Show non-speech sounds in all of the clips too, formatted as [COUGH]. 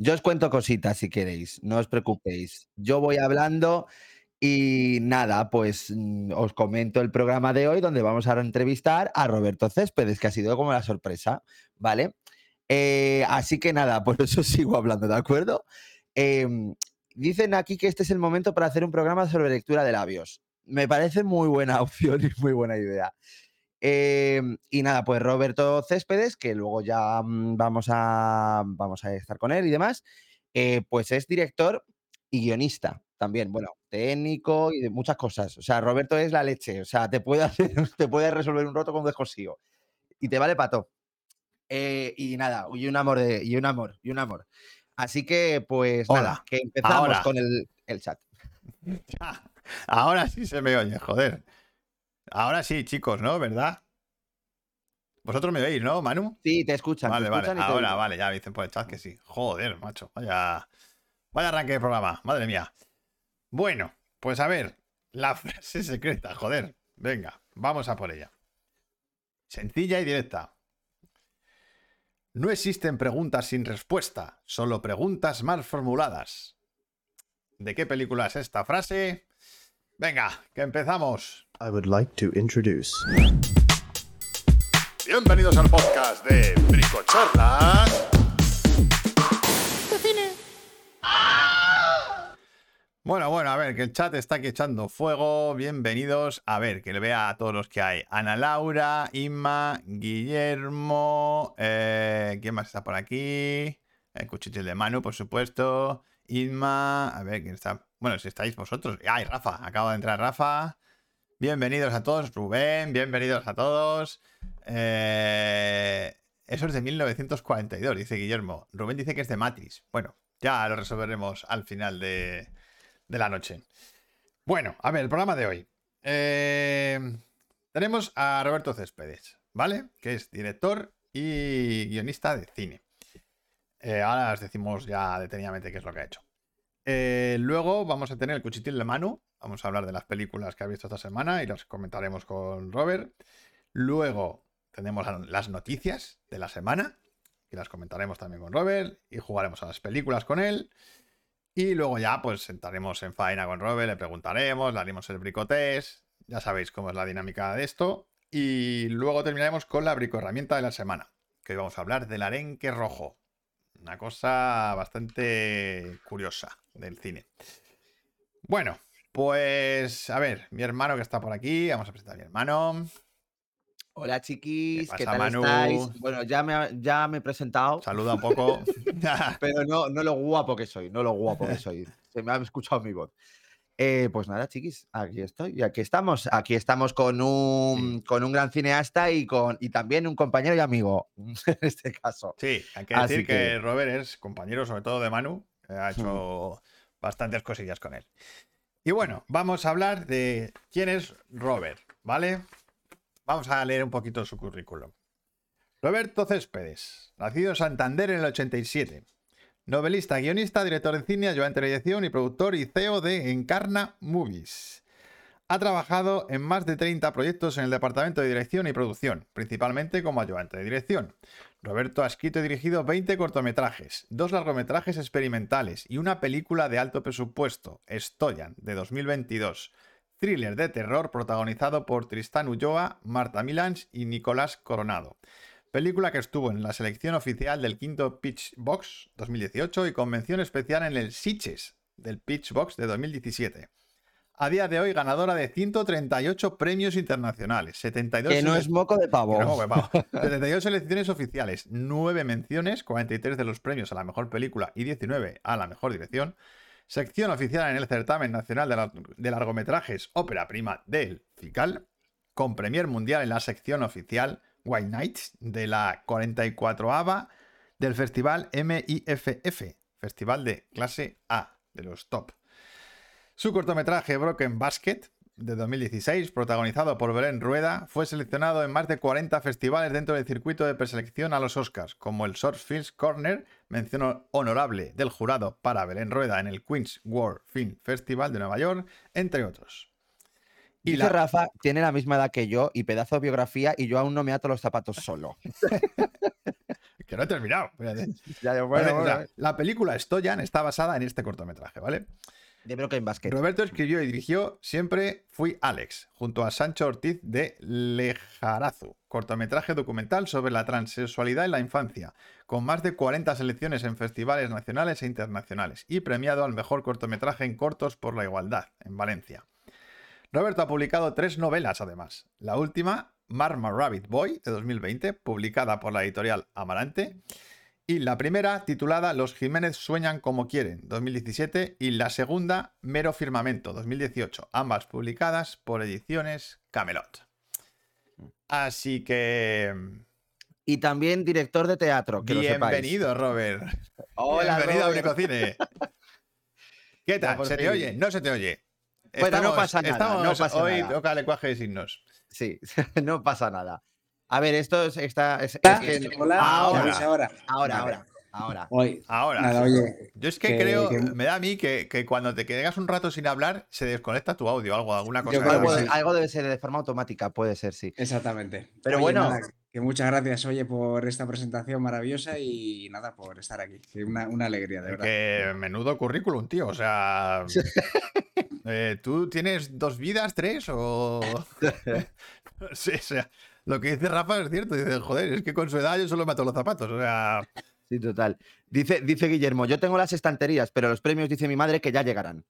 Yo os cuento cositas si queréis, no os preocupéis. Yo voy hablando y nada, pues mm, os comento el programa de hoy donde vamos a entrevistar a Roberto Céspedes, que ha sido como la sorpresa, ¿vale? Eh, así que nada, [LAUGHS] por eso sigo hablando, ¿de acuerdo? Em, dicen aquí que este es el momento para hacer un programa sobre lectura de labios. Me parece muy buena [LAUGHS] opción y muy buena idea. Em, y nada, pues Roberto Céspedes, que luego ya mm, vamos a, vamos a estar con él y demás, eh, pues es director y guionista también, bueno, técnico y de muchas cosas. O sea, Roberto es la leche, o sea, te puede, [LAUGHS] hacer, te puede resolver un roto con un descosío y te vale pato. Eh, y nada, y un amor, de, y un amor, y un amor. Así que, pues nada, que empezamos con el, el chat. [LAUGHS] Ahora sí se me oye, joder. Ahora sí, chicos, ¿no? ¿Verdad? Vosotros me veis, ¿no, Manu? Sí, te escuchan. Vale, vale. Ahora, vale, ya me dicen por el chat que sí. Joder, macho. Vaya, vaya arranque de programa. Madre mía. Bueno, pues a ver. La [LAUGHS] frase secreta, joder. Venga, vamos a por ella. Sencilla y directa. No existen preguntas sin respuesta, solo preguntas mal formuladas. ¿De qué película es esta frase? Venga, que empezamos. I would like to introduce. Bienvenidos al podcast de Bricochorlas. Bueno, bueno, a ver, que el chat está aquí echando fuego. Bienvenidos. A ver, que le vea a todos los que hay. Ana Laura, Inma, Guillermo. Eh, ¿Quién más está por aquí? El cuchitril de Manu, por supuesto. Inma. A ver, ¿quién está? Bueno, si estáis vosotros. ¡Ay, Rafa! Acaba de entrar Rafa. Bienvenidos a todos. Rubén, bienvenidos a todos. Eh, eso es de 1942, dice Guillermo. Rubén dice que es de Matrix. Bueno, ya lo resolveremos al final de, la noche. Bueno, a ver, el programa de hoy. Eh, tenemos a Roberto Céspedes, ¿vale? Que es director y guionista de cine. Eh, ahora os decimos ya detenidamente qué es lo que ha hecho. Luego vamos a tener el cuchitil de mano. Vamos a hablar de las películas que ha visto esta semana y las comentaremos con Robert. Luego tenemos las noticias de la semana y las comentaremos también con Robert y jugaremos a las películas con él. Y luego ya pues sentaremos en faena con Robert, le preguntaremos, le haremos el bricotés. Ya sabéis cómo es la dinámica de esto. Y luego terminaremos con la bricoherramienta de la semana, que hoy vamos a hablar del arenque rojo. Una cosa bastante curiosa del cine. Bueno, pues a ver, mi hermano que está por aquí, vamos a presentar a mi hermano. Hola chiquis, ¿Qué, tal estáis? Bueno, ya me, ya me he presentado. Saluda un poco. [LAUGHS] Pero no, no lo guapo que soy, no lo guapo que soy. Se me ha escuchado mi voz. Eh, pues nada, chiquis, aquí estoy. Y aquí estamos. Aquí estamos con un, con un gran cineasta y, con, y también un compañero y amigo, [LAUGHS] en este caso. Sí, hay que decir que... Robert es compañero, sobre todo de Manu. Ha hecho bastantes cosillas con él. Y bueno, vamos a hablar de quién es Robert, ¿vale? Vamos a leer un poquito su currículum. Roberto Céspedes, nacido en Santander en el 87. Novelista, guionista, director de cine, ayudante de dirección y productor y CEO de Encarna Movies. Ha trabajado en más de 30 proyectos en el departamento de dirección y producción, principalmente como ayudante de dirección. Roberto ha escrito y dirigido 20 cortometrajes, dos largometrajes experimentales y una película de alto presupuesto, Stoyan, de 2022, thriller de terror protagonizado por Tristán Ulloa, Marta Milans y Nicolás Coronado película que estuvo en la selección oficial del quinto Pitch Box 2018 y convención especial en el Sitges del Pitch Box de 2017. A día de hoy ganadora de 138 premios internacionales, 72 que no es moco de pavo. No, pavo. 72 selecciones oficiales, 9 menciones, 43 de los premios a la mejor película y 19 a la mejor dirección. Sección oficial en el certamen nacional de, de largometrajes ópera prima del FICAL, con premier mundial en la sección oficial White Nights de la 44ava del festival MIFF, festival de clase A, de los top. Su cortometraje Broken Basket de 2016, protagonizado por Belén Rueda, fue seleccionado en más de 40 festivales dentro del circuito de preselección a los Oscars, como el Short Films Corner, mención honorable del jurado para Belén Rueda en el Queen's World Film Festival de Nueva York, entre otros. Y la... Rafa tiene la misma edad que yo y pedazo de biografía y yo aún no me ato los zapatos solo. [LAUGHS] que no he terminado. Ya, bueno, bueno, la película Stoyan está basada en este cortometraje, ¿vale? De. Roberto escribió y dirigió Siempre fui Alex, junto a Sancho Ortiz de Lejarazu, cortometraje documental sobre la transexualidad en la infancia, con más de 40 selecciones en festivales nacionales e internacionales, y premiado al mejor cortometraje en cortos por la igualdad, en Valencia. Roberto ha publicado tres novelas, además. La última, Marma Rabbit Boy, de 2020, publicada por la editorial Amarante. Y la primera, titulada Los Jiménez sueñan como quieren, 2017. Y la segunda, Mero Firmamento, 2018. Ambas publicadas por Ediciones Camelot. Así que. Y también director de teatro, que lo sepáis. Bienvenido, Robert. [LAUGHS] Hola, Bienvenido a Robert. Bricocine. ¿Qué tal? ¿Se te oye? ¿No se te oye? Bueno, no pasa nada, estamos no pasa hoy nada. toca lenguaje de signos. Sí, [LAUGHS] no pasa nada. A ver, esto es, está, es- es Hola, que- hola, ahora. ¿me oís ahora. ahora, ahora, ahora. Hoy, Ahora. nada, oye, Yo es que, que- creo, que- me da a mí que, que cuando te quedas un rato sin hablar, se desconecta tu audio, algo, alguna cosa. Algo, de- debe ser de forma automática, puede ser, sí. exactamente. Pero Oye, bueno. nada, que muchas gracias, oye, por esta presentación maravillosa y nada, por estar aquí. Que una, una alegría, de verdad. Que menudo currículum, tío. O sea. [LAUGHS] eh, ¿Tú tienes dos vidas, tres? O. [LAUGHS] sí, o sea. Lo que dice Rafa es cierto. Dice, joder, es que con su edad yo solo mato los zapatos. O sea. Sí, total. Dice, dice Guillermo, yo tengo las estanterías, pero los premios, dice mi madre, que ya llegarán.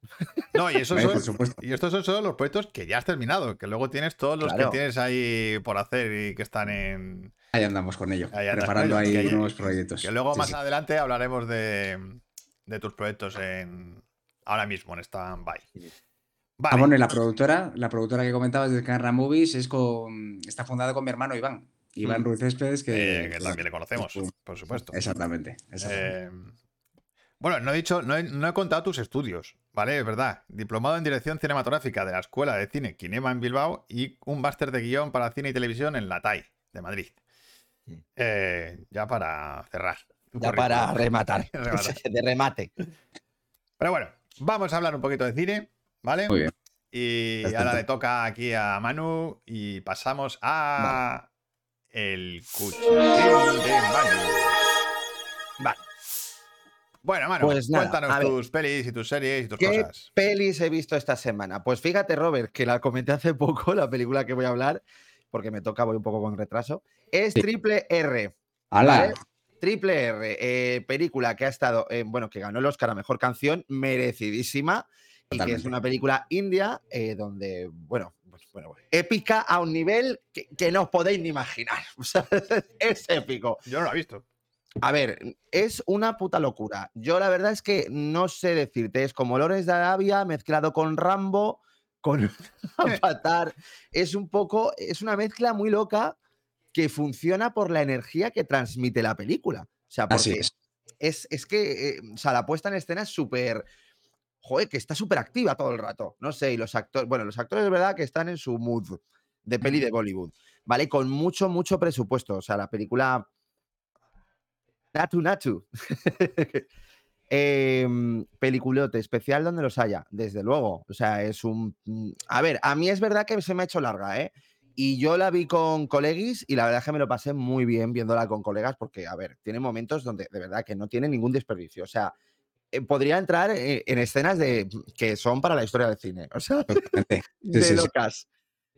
No, y esos [LAUGHS] son. Y estos son solo los proyectos que ya has terminado. Que luego tienes todos los Claro. que tienes ahí por hacer y que están en. Ahí andamos con ello, Ahí preparando ahí que- nuevos proyectos. Que luego Sí, más sí. adelante hablaremos de, de tus proyectos en. Ahora mismo en stand-by. Vale. Ah, bueno, y la productora, la productora que comentabas de Canra Movies es con, está fundada con mi hermano Iván. Iván Mm. Ruiz Céspedes, que, eh, que también le conocemos, por supuesto. Exactamente. exactamente. Eh, bueno, no he dicho, no he, no he contado tus estudios, ¿vale? Es verdad. Diplomado en dirección cinematográfica de la Escuela de Cine Kinema en Bilbao y un máster de guion para cine y televisión en la TAI de Madrid. Eh, ya para cerrar. Ya para rematar. [LAUGHS] [LAUGHS] Rematar. de remate. Pero bueno, vamos a hablar un poquito de cine, ¿vale? Muy bien. Y Perfecto. ahora le toca aquí a Manu y pasamos a el cuchitril de Manu. Vale. Bueno, Manu, Pues nada, cuéntanos ver. tus pelis y tus series y tus ¿Qué cosas. pelis he visto esta semana? Pues fíjate, Robert, que la comenté hace poco, la película que voy a hablar, porque me toca, voy un poco con retraso, es Sí. Triple R. ¡Hala! ¿vale? Triple R, eh, película que ha estado, eh, bueno, que ganó el Oscar a Mejor Canción, merecidísima, y que es Totalmente. una película india eh, donde, bueno, pues, bueno, épica a un nivel que, que no os podéis ni imaginar. [LAUGHS] O sea, es épico. Yo no lo he visto. A ver, es una puta locura. Yo la verdad es que no sé decirte, es como Lores de Arabia mezclado con Rambo, con [LAUGHS] Avatar. Es un poco, es una mezcla muy loca que funciona por la energía que transmite la película. O sea, Así porque es. es, es que, eh, o sea, la puesta en escena es súper, joder, que está súper activa todo el rato. No sé, y los actores, bueno, los actores es verdad que están en su mood de peli de Bollywood, ¿vale? Con mucho, mucho presupuesto. O sea, la película... Natu Natu. [LAUGHS] Em, peliculote especial donde los haya, desde luego. O sea, es un... mm, A ver, a mí es verdad que se me ha hecho larga, ¿eh? Y yo la vi con colegis y la verdad es que me lo pasé muy bien viéndola con colegas porque, a ver, tiene momentos donde de verdad que no tiene ningún desperdicio. O sea, podría entrar eh, en escenas de que son para la historia del cine. O sea. [LAUGHS] Sí, de sí, sí. locas.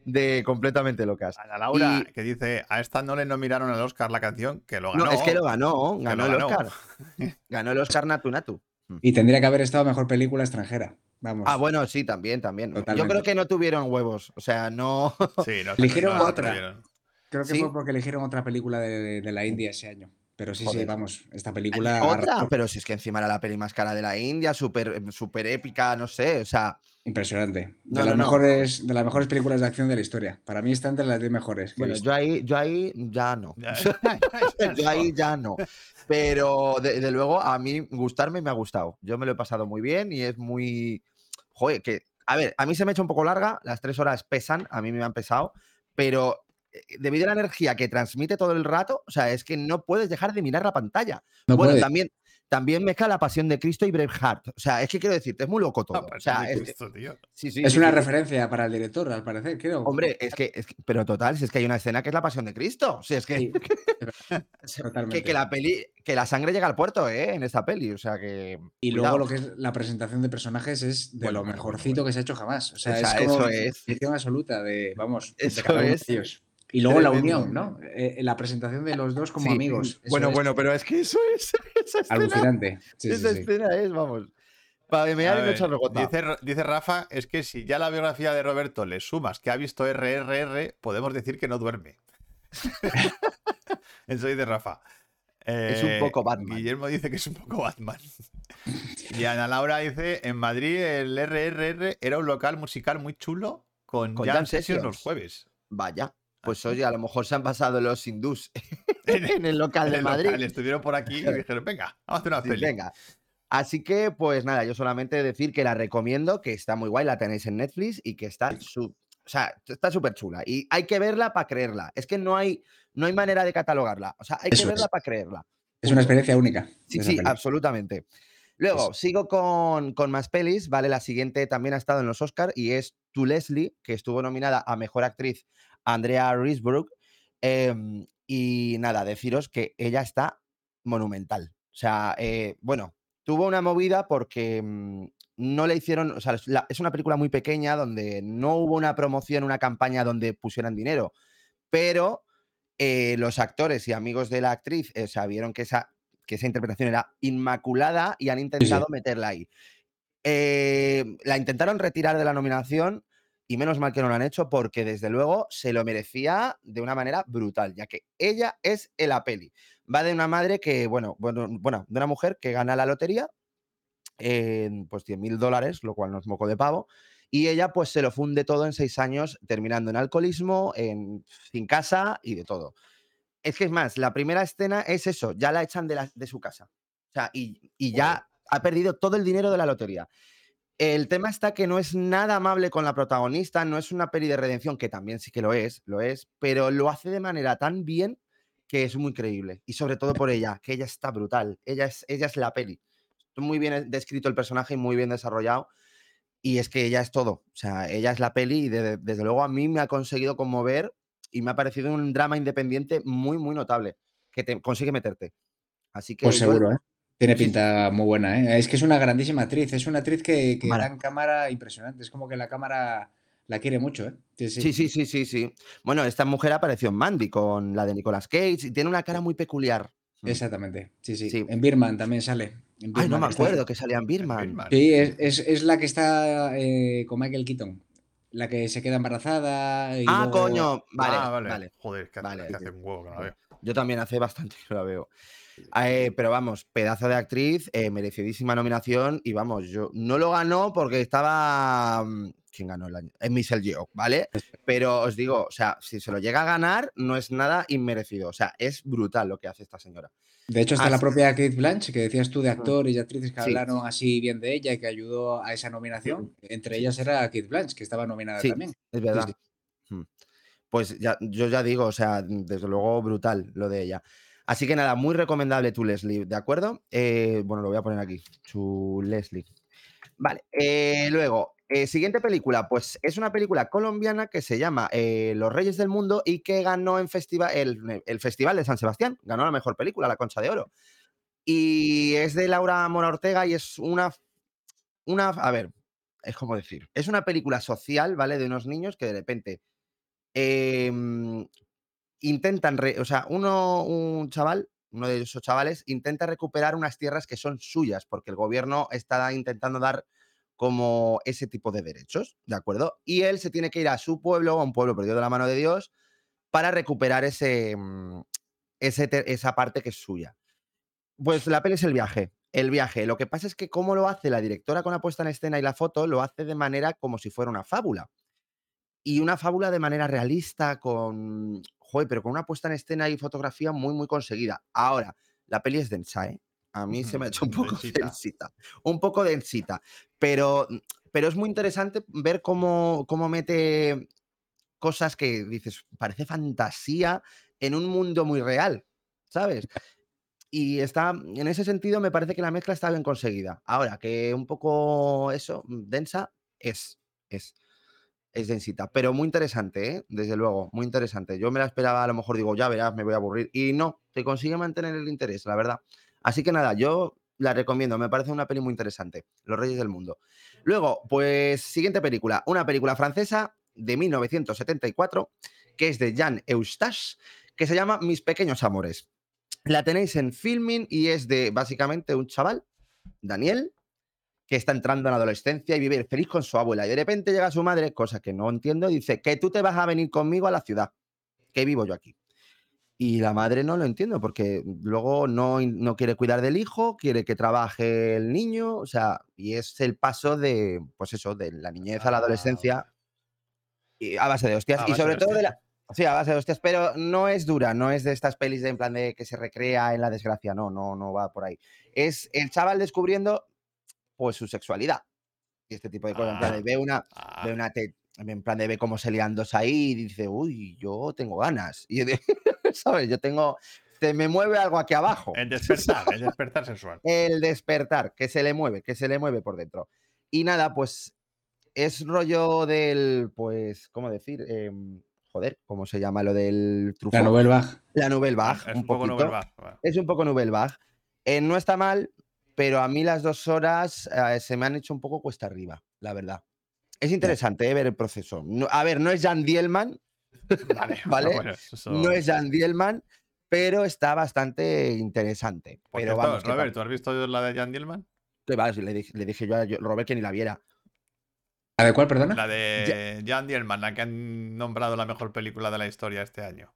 De completamente locas. Ana Laura, Y- que dice, a esta no le nominaron al Oscar la canción, que lo ganó. No, es que lo ganó, ganó lo el. Oscar. [LAUGHS] Ganó el Oscar Natu Natu. Y tendría que haber estado mejor película extranjera. Vamos. Ah, bueno, sí, también, también. Yo creo que no tuvieron huevos. O sea, no. Sí, no, Eligieron no otra. Creo que sí. fue porque eligieron otra película de, de la India ese año. Pero sí, sí, vamos, esta película. Otra, pero si es que encima era la peli más cara de la India, súper súper épica, no sé. O sea, Impresionante. De, No, las no, no. mejores, de las mejores películas de acción de la historia. Para mí está entre las 10 mejores. bueno, yo ahí, yo ahí ya no. [LAUGHS] Yo ahí ya no. Pero de, de luego a mí gustarme me ha gustado. Yo me lo he pasado muy bien y es muy. Joder, que. A ver, a mí se me ha hecho un poco larga, las tres horas pesan, a mí me han pesado, pero eh, debido a la energía que transmite todo el rato, o sea, es que no puedes dejar de mirar la pantalla. No bueno, puede. también, también mezcla la pasión de Cristo y Braveheart. O sea, es que quiero decirte, es muy loco todo. Ah, O pues sea, es, Cristo, tío. sí, sí, Es sí, una sí. referencia para el director, al parecer, creo. Hombre, es que, es que- pero total, si es que hay una escena que es la pasión de Cristo. O sea, es que, Sí, [LAUGHS] que, totalmente. que la peli, que la sangre llega al puerto, ¿eh? En esta peli. O sea que. Y cuidado. luego lo que es la presentación de personajes es de Bueno, lo mejorcito bueno. que se ha hecho jamás. O sea, O sea, es como eso es. absoluta de, vamos, de Eso cada uno de es ellos. Y luego la unión, ¿no? Eh, la presentación de los dos como Sí. amigos. Eso Bueno, es bueno, pero es que eso es. [LAUGHS] Esa escena, Alucinante. Sí, esa sí. escena es, vamos. Para mear y no dice, dice Rafa, es que si ya la biografía de Roberto le sumas que ha visto RRR, podemos decir que no duerme. [LAUGHS] Eso dice Rafa. Es un Eh, poco Batman. Guillermo dice que es un poco Batman. [LAUGHS] y Ana Laura dice, en Madrid el RRR era un local musical muy chulo con, Con jam, jam sessions los jueves. Vaya. Pues Ah, oye, a lo mejor se han pasado los hindús [LAUGHS] En [LAUGHS] en el local de el Madrid. local, estuvieron por aquí y [LAUGHS] dijeron, venga, vamos a hacer una Sí, peli. venga. Así que, pues nada, yo solamente decir que la recomiendo, que está muy guay, la tenéis en Netflix y que está su- o sea, está súper chula. Y hay que verla para creerla. Es que no hay, no hay manera de catalogarla. O sea, hay Eso que verla es. para creerla. Es una experiencia única. Sí, sí, absolutamente. Luego, sigo con, con más pelis, ¿vale? La siguiente también ha estado en los Oscars y es To Leslie, que estuvo nominada a Mejor Actriz Andrea Risebrook. em, y nada, deciros que ella está monumental. O sea, eh, bueno, tuvo una movida porque mm, no le hicieron, o sea, la- es una película muy pequeña donde no hubo una promoción, una campaña donde pusieran dinero, pero eh, los actores y amigos de la actriz eh, sabieron que esa, que esa interpretación era inmaculada y han intentado meterla ahí. Eh, la intentaron retirar de la nominación y menos mal que no lo han hecho porque desde luego se lo merecía de una manera brutal, ya que ella es en la peli. Va de una madre que, bueno, bueno, bueno de una mujer que gana la lotería, en, pues 100 mil dólares, lo cual no es moco de pavo, y ella pues se lo funde todo en seis años, terminando en alcoholismo, en, sin casa y de todo. Es que es más, la primera escena es eso, ya la echan de, la- de su casa. O sea, y, y ya ha perdido todo el dinero de la lotería. El tema está que no es nada amable con la protagonista, no es una peli de redención, que también sí que lo es, lo es, pero lo hace de manera tan bien que es muy creíble. Y sobre todo por ella, que ella está brutal. Ella es, ella es la peli. Muy bien descrito el personaje y muy bien desarrollado. Y es que ella es todo. O sea, ella es la peli y de- desde luego a mí me ha conseguido conmover y me ha parecido un drama independiente muy, muy notable, que te consigue meterte. Así que Pues yo- seguro, ¿eh? Tiene pinta muy buena, ¿eh? Es que es una grandísima actriz. Es una actriz que, que da en cámara impresionante. Es como que la cámara la quiere mucho, ¿eh? Sí, sí. Sí, sí, sí, sí, sí. Bueno, esta mujer apareció en Mandy con la de Nicolas Cage y tiene una cara muy peculiar. Mm. Exactamente. Sí, sí, Sí. En Birman también sale. En Ay, no me está- acuerdo que salía en Birman. Birman. Sí, es, es- es la que está eh, con Michael Keaton. La que se queda embarazada. y Ah, luego- coño. Vale, ah, vale. vale. Joder, que hace, Vale, que hace un huevo que no la veo. Yo también hace bastante que la veo. Eh, pero vamos, pedazo de actriz, eh, merecidísima nominación y vamos, yo no lo ganó porque estaba... mm, ¿Quién ganó el año? Es Michelle Yeoh, ¿vale? Pero os digo, o sea, si se lo llega a ganar, no es nada inmerecido. O sea, es brutal lo que hace esta señora. De hecho, está la propia Kate Blanche, que decías tú de actores y actrices que Sí. hablaron así bien de ella y que ayudó a esa nominación. Entre ellas era Kate Blanche, que estaba nominada Sí. también. Es verdad. Mm. Pues ya, yo ya digo, o sea, desde luego brutal lo de ella. Así que nada, muy recomendable tu Leslie, ¿de acuerdo? Eh, bueno, lo voy a poner aquí, tu Leslie. Vale, eh, luego, eh, siguiente película, pues es una película colombiana que se llama Los Reyes del Mundo y que ganó en festival, el, el Festival de San Sebastián, ganó la mejor película, la Concha de Oro. Y es de Laura Mora Ortega y es una, una, a ver, es como decir, es una película social, ¿vale? De unos niños que de repente em, intentan, re- o sea, uno, un chaval, uno de esos chavales, intenta recuperar unas tierras que son suyas, porque el gobierno está intentando dar como ese tipo de derechos, ¿de acuerdo? Y él se tiene que ir a su pueblo, a un pueblo perdido de la mano de Dios, para recuperar ese, mm, ese esa parte que es suya. Pues la peli es el viaje. El viaje. Lo que pasa es que cómo lo hace la directora con la puesta en escena y la foto, lo hace de manera como si fuera una fábula. Y una fábula de manera realista, con. Joder, pero con una puesta en escena y fotografía muy, muy conseguida. Ahora, la peli es densa, ¿eh? A mí se me ha hecho un [LAUGHS] poco [LAUGHS] Densita. densita. Un poco densita. Pero, pero es muy interesante ver cómo, cómo mete cosas que dices, parece fantasía en un mundo muy real, ¿sabes? y está, en ese sentido, me parece que la mezcla está bien conseguida. Ahora, que un poco eso, densa, es, es, es densita, pero muy interesante, ¿eh? desde luego, muy interesante. Yo me la esperaba, a lo mejor digo, ya verás, me voy a aburrir, y no, te consigue mantener el interés, la verdad. Así que nada, yo la recomiendo, me parece una peli muy interesante, Los Reyes del Mundo. Luego, pues, siguiente película, una película francesa de 1974, que es de Jean Eustache, que se llama Mis Pequeños Amores. La tenéis en filming y es de básicamente un chaval, Daniel, que está entrando en la adolescencia y vive feliz con su abuela. Y de repente llega su madre, cosa que no entiendo, y dice que tú te vas a venir conmigo a la ciudad, que vivo yo aquí. Y la madre no lo entiendo, porque luego no, no quiere cuidar del hijo, quiere que trabaje el niño, o sea, y es el paso de, pues eso, de la niñez a la Ah, adolescencia y a base de hostias. Y sobre de todo de la. Sí, a base de hostias, pero no es dura, no es de estas pelis de en plan de que se recrea en la desgracia, no, no, no va por ahí. Es el chaval descubriendo pues su sexualidad y este tipo de cosas. En plan de Ah, ve una, ah, ve una te- en plan de ve cómo se lian dos ahí y dice, uy, yo tengo ganas. Y yo de- [LAUGHS] ¿sabes? Yo tengo, se me mueve algo aquí abajo. el despertar, el despertar sexual. El despertar, que se le mueve, que se le mueve por dentro. Y nada, pues es rollo del, pues, ¿cómo decir? Em, joder, ¿cómo se llama lo del La Truffaut? Nouvelle Vague. La Nouvelle Vague, Es un un poco. Nouvelle Vague, bueno. Es un poco Nouvelle Vague. Eh, no está mal, pero a mí las dos horas eh, se me han hecho un poco cuesta arriba, la verdad. Es interesante eh, ver el proceso. No- a ver, no es Jan Dielman, [LAUGHS] Vale, [LAUGHS] ¿vale? bueno, eso- no es Jan Dielman, pero está bastante interesante. Pero cierto, vamos, Robert, ¿tú has visto la de Jan Dielman? que va, le, dije, le dije yo a Robert que ni la viera. ¿La de cuál, perdona? La de Jan Dielman, la que han nombrado la mejor película de la historia este año.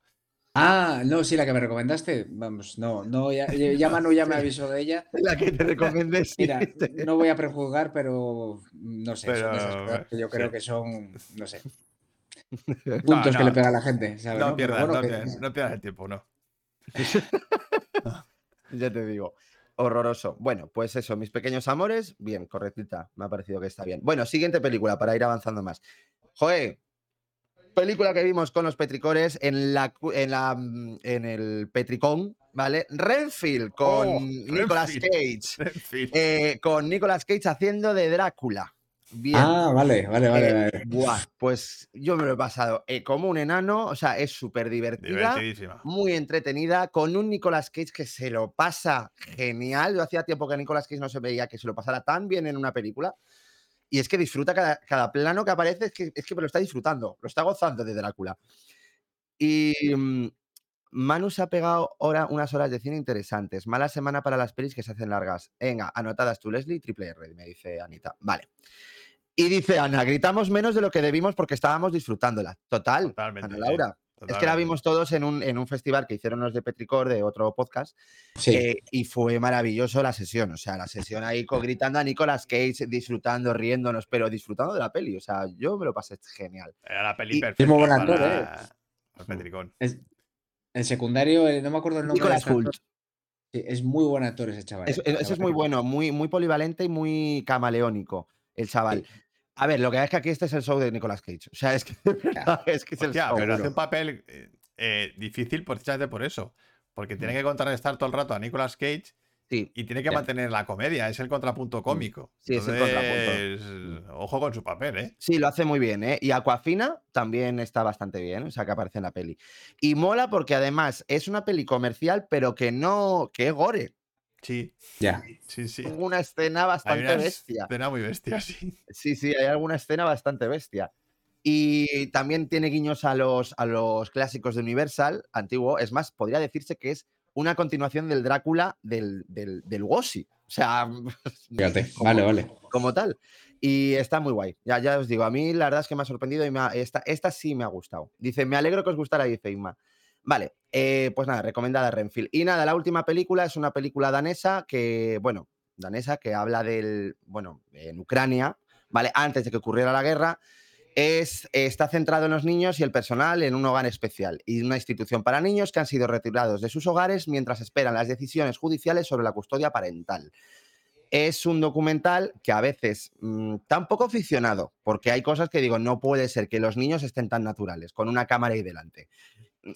Ah, no, sí, la que me recomendaste. Vamos, no, no, ya, ya Manu ya me avisó de ella. [LAUGHS] La que te recomendé, sí. Mira, no voy a prejuzgar, pero no sé, son esas cosas que yo creo sí. que son, no sé, [LAUGHS] No, puntos que le pega a la gente, ¿sabes? No pierdas, bueno, no, que- pierdas, no pierdas el tiempo, no. [LAUGHS] Ya te digo. Horroroso. Bueno, pues eso, mis pequeños amores, bien, correctita. Me ha parecido que está bien. Bueno, siguiente película para ir avanzando más. Joe, película que vimos con los petricores en la en la mm, en el Petricón, ¿vale? Renfield con Oh, Nicolas Renfield. Cage. Eh, con Nicolas Cage haciendo de Drácula. Bien. Ah, vale, vale, vale. Eh, vale. buah, pues yo me lo he pasado eh, como un enano, o sea, es súper divertida Divertidísima. muy entretenida, con un Nicolas Cage que se lo pasa genial. Yo hacía tiempo que Nicolas Cage no se veía que se lo pasara tan bien en una película. Y es que disfruta cada, cada plano que aparece, es que, es que lo está disfrutando, lo está gozando de Drácula. Y mm, Manu se ha pegado ahora unas horas de cine interesantes. Mala semana para las pelis que se hacen largas. Venga, anotadas tú, Leslie, triple R, me dice Anita. Vale. Y dice Ana, gritamos menos de lo que debimos porque estábamos disfrutándola. Total, Totalmente, Ana sí, Es que la vimos todos en un, en un festival que hicieron los de Petricor, de otro podcast, Sí, eh, y fue maravilloso la sesión. O sea, la sesión ahí gritando a Nicolas Cage, disfrutando, riéndonos, pero disfrutando de la peli. O sea, yo me lo pasé genial. Era la peli Y- perfecta. Es muy buen actor, para- ¿eh? Petricón. es, el secundario, eh, no me acuerdo el nombre. de Nicolas. Hult. Sí, es muy buen actor ese chaval. Eso, eh, eso es muy bueno, muy, muy polivalente y muy camaleónico, el chaval. A ver, lo que es que aquí este es el show de Nicolas Cage. O sea, es que, [LAUGHS] es, que es el Hostia, show. pero hace un papel eh, eh, difícil precisamente por eso. Porque tiene que contrarrestar todo el rato a Nicolas Cage Sí, y tiene que mantener la comedia. Es el contrapunto cómico. Sí, es el Entonces, Ojo con su papel, ¿eh? Sí, lo hace muy bien, ¿eh? Y Aquafina también está bastante bien, o sea, que aparece en la peli. Y mola porque además es una peli comercial, pero que no, que es gore. Sí, Ya. sí, sí. Una escena Hay bastante una bestia. escena muy bestia, sí. Sí, sí, hay alguna escena bastante bestia. Y también tiene guiños a los, a los clásicos de Universal, antiguo. Es más, podría decirse que es una continuación del Drácula del, del, del Wossi. O sea, [LAUGHS] Fíjate. como- Vale, vale. como tal. Y está muy guay. Ya, ya os digo, a mí la verdad es que me ha sorprendido y me ha- esta, esta sí me ha gustado. Dice, me alegro que os gustara, dice Inma. Vale, eh, pues nada, recomendada Renfield. Y nada, la última película es una película danesa que, bueno, danesa que habla del, bueno, en Ucrania, ¿vale? Antes de que ocurriera la guerra. Es, está centrado en los niños y el personal en un hogar especial y una institución para niños que han sido retirados de sus hogares mientras esperan las decisiones judiciales sobre la custodia parental es un documental que a veces mm, está un poco ficcionado, porque hay cosas que digo, no puede ser que los niños estén tan naturales, con una cámara ahí delante.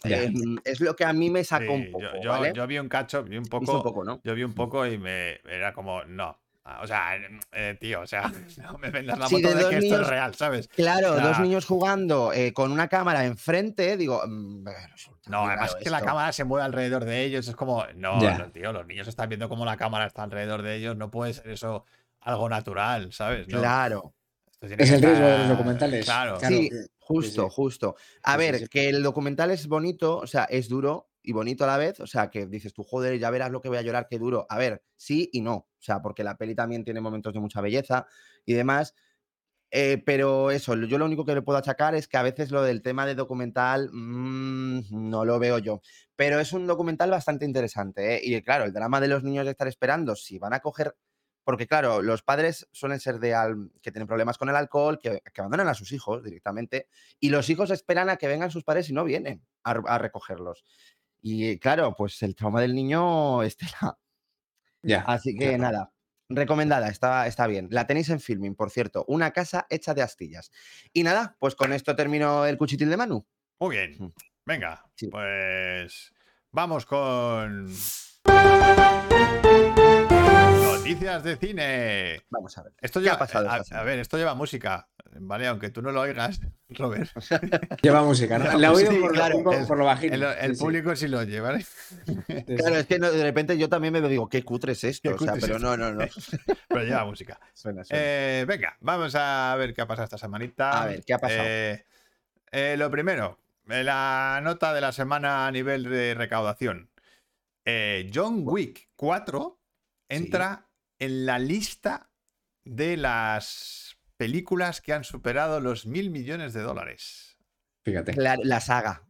Eh, es lo que a mí me sacó Sí, un poco, yo- ¿vale? yo vi un cacho, vi un poco, un poco, ¿no? yo vi un poco y me era como, no. O sea, eh, tío, o sea, [LAUGHS] no me vendas la Sí, moto de que esto es real, ¿sabes? Claro, O sea, dos niños jugando eh, con una cámara enfrente, digo, mm, resulta No, además que la cámara se mueve alrededor de ellos, es como, no, no, tío, los niños están viendo cómo la cámara está alrededor de ellos, no puede ser eso algo natural, ¿sabes? No, Claro, Es el riesgo de los documentales. Claro, sí, que- justo, sí. justo. A Sí, ver, que el documental es bonito, o sea, es duro y bonito a la vez, o sea, que dices tú, joder, ya verás lo que voy a llorar, qué duro. A ver, sí y no, o sea, porque la peli también tiene momentos de mucha belleza y demás. eh, pero eso, yo lo único que le puedo achacar es que a veces lo del tema de documental mm, no lo veo yo. Pero es un documental bastante interesante. ¿eh? Y claro, el drama de los niños de estar esperando, si van a coger porque claro, los padres suelen ser de al- que tienen problemas con el alcohol, que, que abandonan a sus hijos directamente, y los hijos esperan a que vengan sus padres y no vienen a, re- a recogerlos. Y claro, pues el trauma del niño [LAUGHS] estela. Ya. Así que nada, recomendada, está, está bien. La tenéis en filming, por cierto, una casa hecha de astillas. Y nada, pues con esto termino el cuchitil de Manu. Muy bien. Mm. Venga, Sí. pues vamos con [LAUGHS] noticias de cine. Vamos a ver. Esto ¿Qué lleva, ha pasado a, esta a ver, esto lleva música, ¿vale? Aunque tú no lo oigas, [LAUGHS] Robert. [LAUGHS] Lleva música, ¿no? La he oído por, claro, por lo bajito. El, el Sí, sí. público sí lo lleva, ¿vale? [LAUGHS] Claro, es que no- de repente yo también me digo, qué cutre es esto. O sea, es pero esto. no, no, no. Pero lleva música. Suena, suena. Eh, venga, vamos a ver qué ha pasado esta semanita. A ver, ¿qué ha pasado? Eh, eh, lo primero, eh, la nota de la semana a nivel de recaudación. Eh, John Wick 4 entra en la lista de las películas que han superado los mil millones de dólares. Fíjate. La, la saga.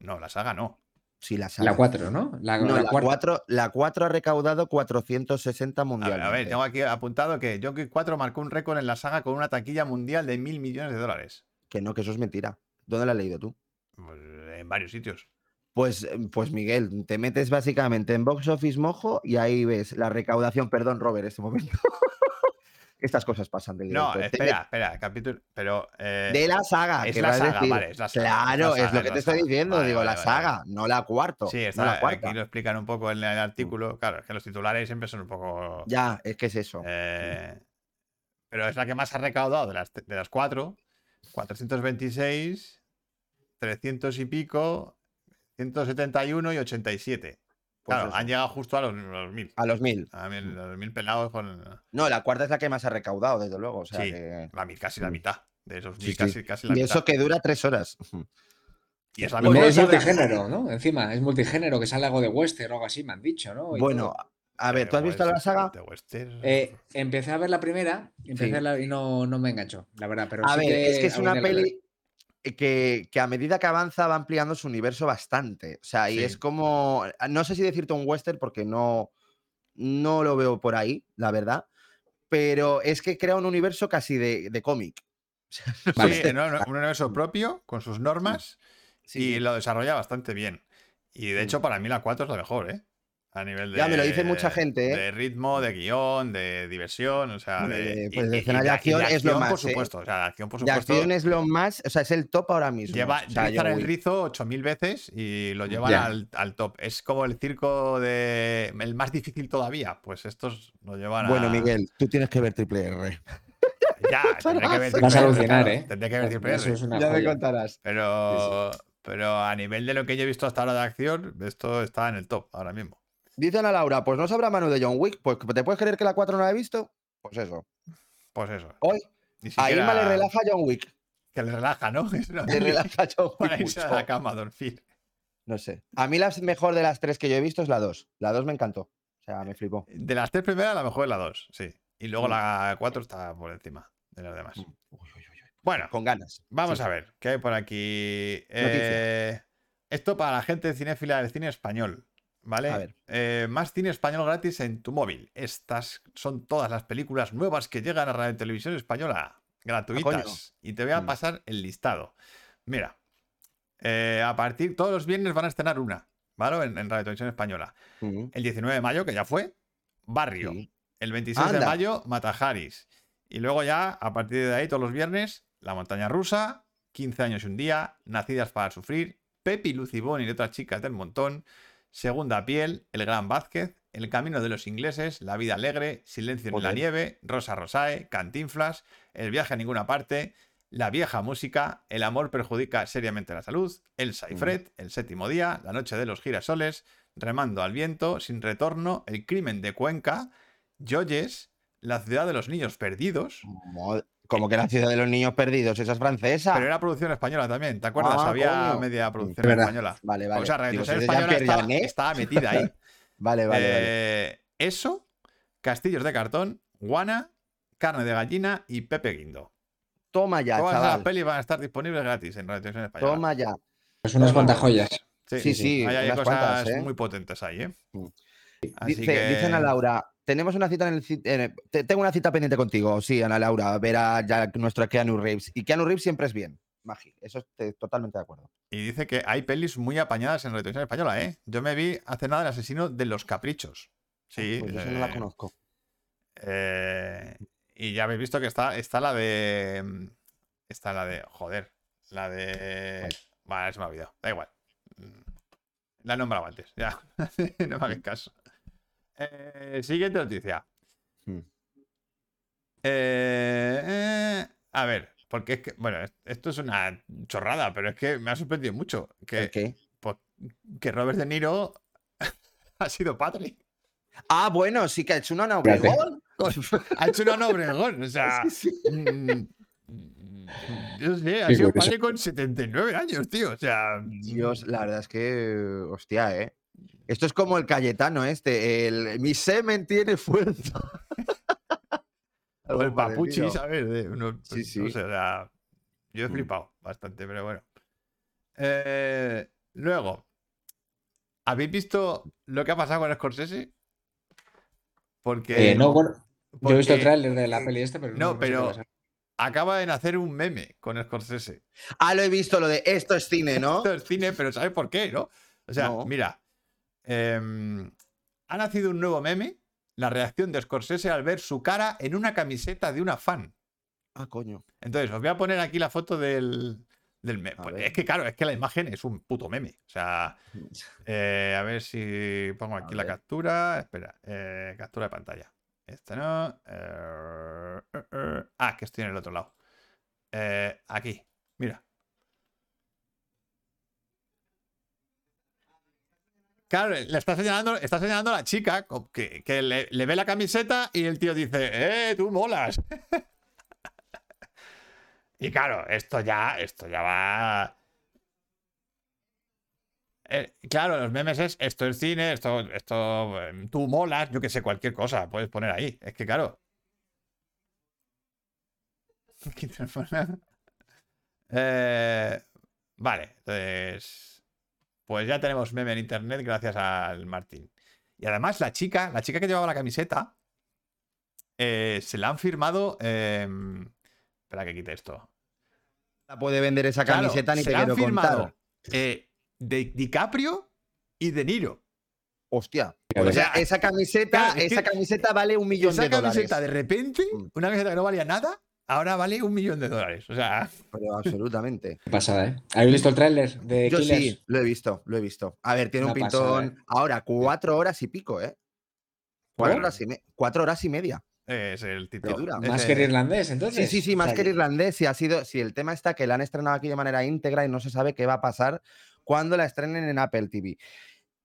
No, la saga no. Sí, la saga. La 4, ¿no? La, No, la la, cuarta. 4, la 4 ha recaudado 460 A ver, mundialmente. a ver, tengo aquí apuntado que Wick 4 marcó un récord en la saga con una taquilla mundial de mil millones de dólares. Que no, que eso es mentira. ¿Dónde la has leído tú? Pues, en varios sitios. Pues, eh, pues Miguel, te metes básicamente en Box Office Mojo y ahí ves la recaudación. Perdón, Robert, este momento. [LAUGHS] Estas cosas pasan del No, espera, espera, capítulo. Pero. eh, De la saga. es la saga, decir. vale, es la saga, es la Claro, es, lo que te estoy saga. diciendo. Vale, digo, vale, la vale, saga, no la cuarto. Sí, no está, la aquí cuarta. lo explican un poco en el artículo. Claro, es que los titulares siempre son un poco. Ya, es que es eso. eh, pero es la que más ha recaudado de las, de las cuatro. 426, 300 y pico, 171 y 87. Pues claro, eso. han llegado justo a los, los mil. A los mil. A mil, los mil pelados con. No, la cuarta es la que más ha recaudado, desde luego. O sea, Sí. que- La mil, casi la Mm. mitad. De esos Sí, mil, sí. casi, casi la Y mitad. eso que dura tres horas. Y es la Y mejor. es de- multigénero, ¿no? Encima, es multigénero, que sale algo de western o algo así, me han dicho, ¿no? Y Bueno, todo. a ver, ¿tú has visto la saga? Eh, empecé a ver la primera empecé Sí. a la- y no, no me enganchó, la verdad. Pero A sí ver, es que es una peli que, que a medida que avanza va ampliando su universo bastante. O sea, y Sí. es como. No sé si decirte un western porque no, no lo veo por ahí, la verdad. Pero es que crea un universo casi de, de cómic. [LAUGHS] Vale. Sí, no, no, un universo [LAUGHS] propio, con sus normas, Sí, y lo desarrolla bastante bien. Y de Mm. hecho, para mí la 4 es la mejor, ¿eh? A nivel de. Ya, me lo dice mucha gente, ¿eh? De ritmo, de guion, de diversión, o sea. Bueno, de, pues de y- y escena de acción es lo más, por ¿eh? supuesto. O sea, de acción, por De supuesto. acción es lo más. O sea, es el top ahora mismo. Lleva, o sea, el rizo 8000 veces y lo llevan al, al top. Es como el circo de. El más difícil todavía. Pues estos lo llevan a. Bueno, Miguel, tú tienes que ver Triple R. [LAUGHS] Ya, [LAUGHS] tendré que ver Vas a alucinar, ¿eh? Tendré que ver Triple Eso R. es una Ya me contarás. Pero, pero a nivel de lo que yo he visto hasta ahora de acción, esto está en el top ahora mismo. Dicen a Laura, pues no sabrá Manu de John Wick. Pues ¿te puedes creer que la 4 no la he visto? Pues eso. Pues eso. Hoy, Ni a siquiera- Irma le relaja John Wick. Que le relaja, ¿no? [LAUGHS] Le relaja John para [LAUGHS] Wick. irse a la cama a dormir. No sé. A mí la mejor de las tres que yo he visto es la 2. La 2 me encantó. O sea, me flipó. De las tres primeras, la mejor es la dos, sí. Y luego Mm. la cuatro está por encima de las demás. Uy, uy, uy, uy. Bueno, Con ganas. vamos Sí. a ver qué hay por aquí. Eh, esto para la gente cinéfila del cine español. ¿Vale? A ver. Eh, más cine español gratis en tu móvil. Estas son todas las películas nuevas que llegan a Radio Televisión Española. Gratuitas. y te voy a Mm. pasar el listado. Mira. eh, a partir. Todos los viernes van a estrenar una. ¿Vale? En, en Radio Televisión Española. Ujú. El 19 de mayo, que ya fue. Barrio. Sí. El 26 de mayo, Matajaris. Y luego ya, a partir de ahí, todos los viernes, La Montaña Rusa, 15 años y un día, Nacidas para Sufrir, Pepi Lucibón y otras chicas del montón, Segunda Piel, El Gran Vázquez, El Camino de los Ingleses, La Vida Alegre, Silencio en la. Nieve, Rosa Rosae, Cantinflas, El Viaje a Ninguna Parte, La Vieja Música, El Amor Perjudica Seriamente la Salud, El Saifret, El Séptimo Día, La Noche de los Girasoles, Remando al Viento, Sin Retorno, El Crimen de Cuenca, Joyes, La Ciudad de los Niños Perdidos, Como que la ciudad de los niños perdidos, esa es francesa. pero era producción española también, ¿te acuerdas? Ah, Había coño. media producción verdad. española. Vale, vale. O sea, Digo, Televisión si es de Española estaba, metida ahí. [LAUGHS] Vale, vale, vale. Eh, Eso, Castillos de Cartón, Guana, Carne de Gallina y Pepe Guindo. Toma ya, Todas las chaval. pelis van a estar disponibles gratis en Radio Televisión Española. Toma ya. Es unas cuantas joyas. Sí, sí, hay cosas cuantas, ¿eh? muy potentes ahí, ¿eh? Mm. Así Dice, que... Dicen a Laura, tenemos una cita en el en el- tengo una cita pendiente contigo, sí, Ana Laura, a ver a ya nuestro Keanu Reeves. Y Keanu Reeves siempre es bien, Magi, eso estoy totalmente de acuerdo. Y dice que hay pelis muy apañadas en Radio Televisión Española, ¿eh? Yo me vi hace nada El asesino de los caprichos. Sí. Pues yo esa no la eh, conozco. Eh, y ya habéis visto que está, está la de. mm, Está la de. Joder. La de. ¿Cuál? Vale, se me ha olvidado. Da igual. Mm, La he nombrado antes. Ya. [LAUGHS] no me hagáis caso. Eh, siguiente noticia. Hmm. Eh, eh, a ver, porque es que. Bueno, es- esto es una chorrada, pero es que me ha sorprendido mucho. Que, ¿El qué? pues, que Robert De Niro [LAUGHS] ha sido padre. Ah, bueno, sí que ha hecho una. Obregón. Ha hecho una Obregón. O sea. [LAUGHS] Sí, sí. Mm, Yo sé, ha sido padre con 79 años, tío. O sea. Dios, la verdad es que, hostia, ¿eh? Esto es como el Cayetano este, el mi semen tiene fuerza. [LAUGHS] O el papuchi. De uno- Sí, sí. No sé, o sea, yo he Mm. flipado bastante, pero bueno. Eh, luego, ¿habéis visto lo que ha pasado con Scorsese? Porque Eh, no, bueno, yo he visto el tráiler de la peli esta, pero No, qué pero- acaba de nacer un meme con Scorsese. Ah, lo he visto, lo de esto es cine, ¿no? Esto es cine, pero ¿sabes por qué, no? O sea, No. mira, em, ha nacido un nuevo meme, la reacción de Scorsese al ver su cara en una camiseta de una fan. Ah, coño. Entonces, os voy a poner aquí la foto del, del meme. Pues es que, claro, es que la imagen es un puto meme. O sea, [LAUGHS] eh, a ver si pongo aquí la ver. captura. Espera, eh, captura de pantalla. Esta no. eh. Ah, que estoy en el otro lado. Aquí, mira. Claro, le está señalando, está señalando a la chica que, le, ve la camiseta y el tío dice, ¡eh, tú molas! [LAUGHS] y claro, esto ya, esto ya va. Eh, claro, los memes es esto es cine, esto, esto, eh, tú molas, yo que sé, cualquier cosa puedes poner ahí. Es que claro. [LAUGHS] Eh, vale, entonces. Pues ya tenemos meme en internet gracias al Martín. Y además, la chica, la chica que llevaba la camiseta, eh, se la han firmado. em, espera que quite esto. La puede vender esa Claro, camiseta ni se te la han quiero firmado contar. eh, de DiCaprio y De Niro. Hostia. Claro. O sea, esa camiseta, Claro, es esa camiseta vale un millón Esa de dólares. camiseta de repente, Mm. una camiseta que no valía nada, ahora vale un millón de dólares. O sea, Pero absolutamente. Qué pasada, ¿eh? ¿Habéis visto el tráiler de Yo Killers? sí, lo he visto, lo he visto. A ver, tiene un pasada, pintón. ¿eh? Ahora, cuatro horas y pico, ¿eh? Cuatro horas y, me- cuatro horas y media. es el título. dura. Más que el irlandés, Sí, entonces. sí, sí, O más sea, que el irlandés. Si ha sido, si el tema está que la han estrenado aquí de manera íntegra y no se sabe qué va a pasar cuando la estrenen en Apple TV.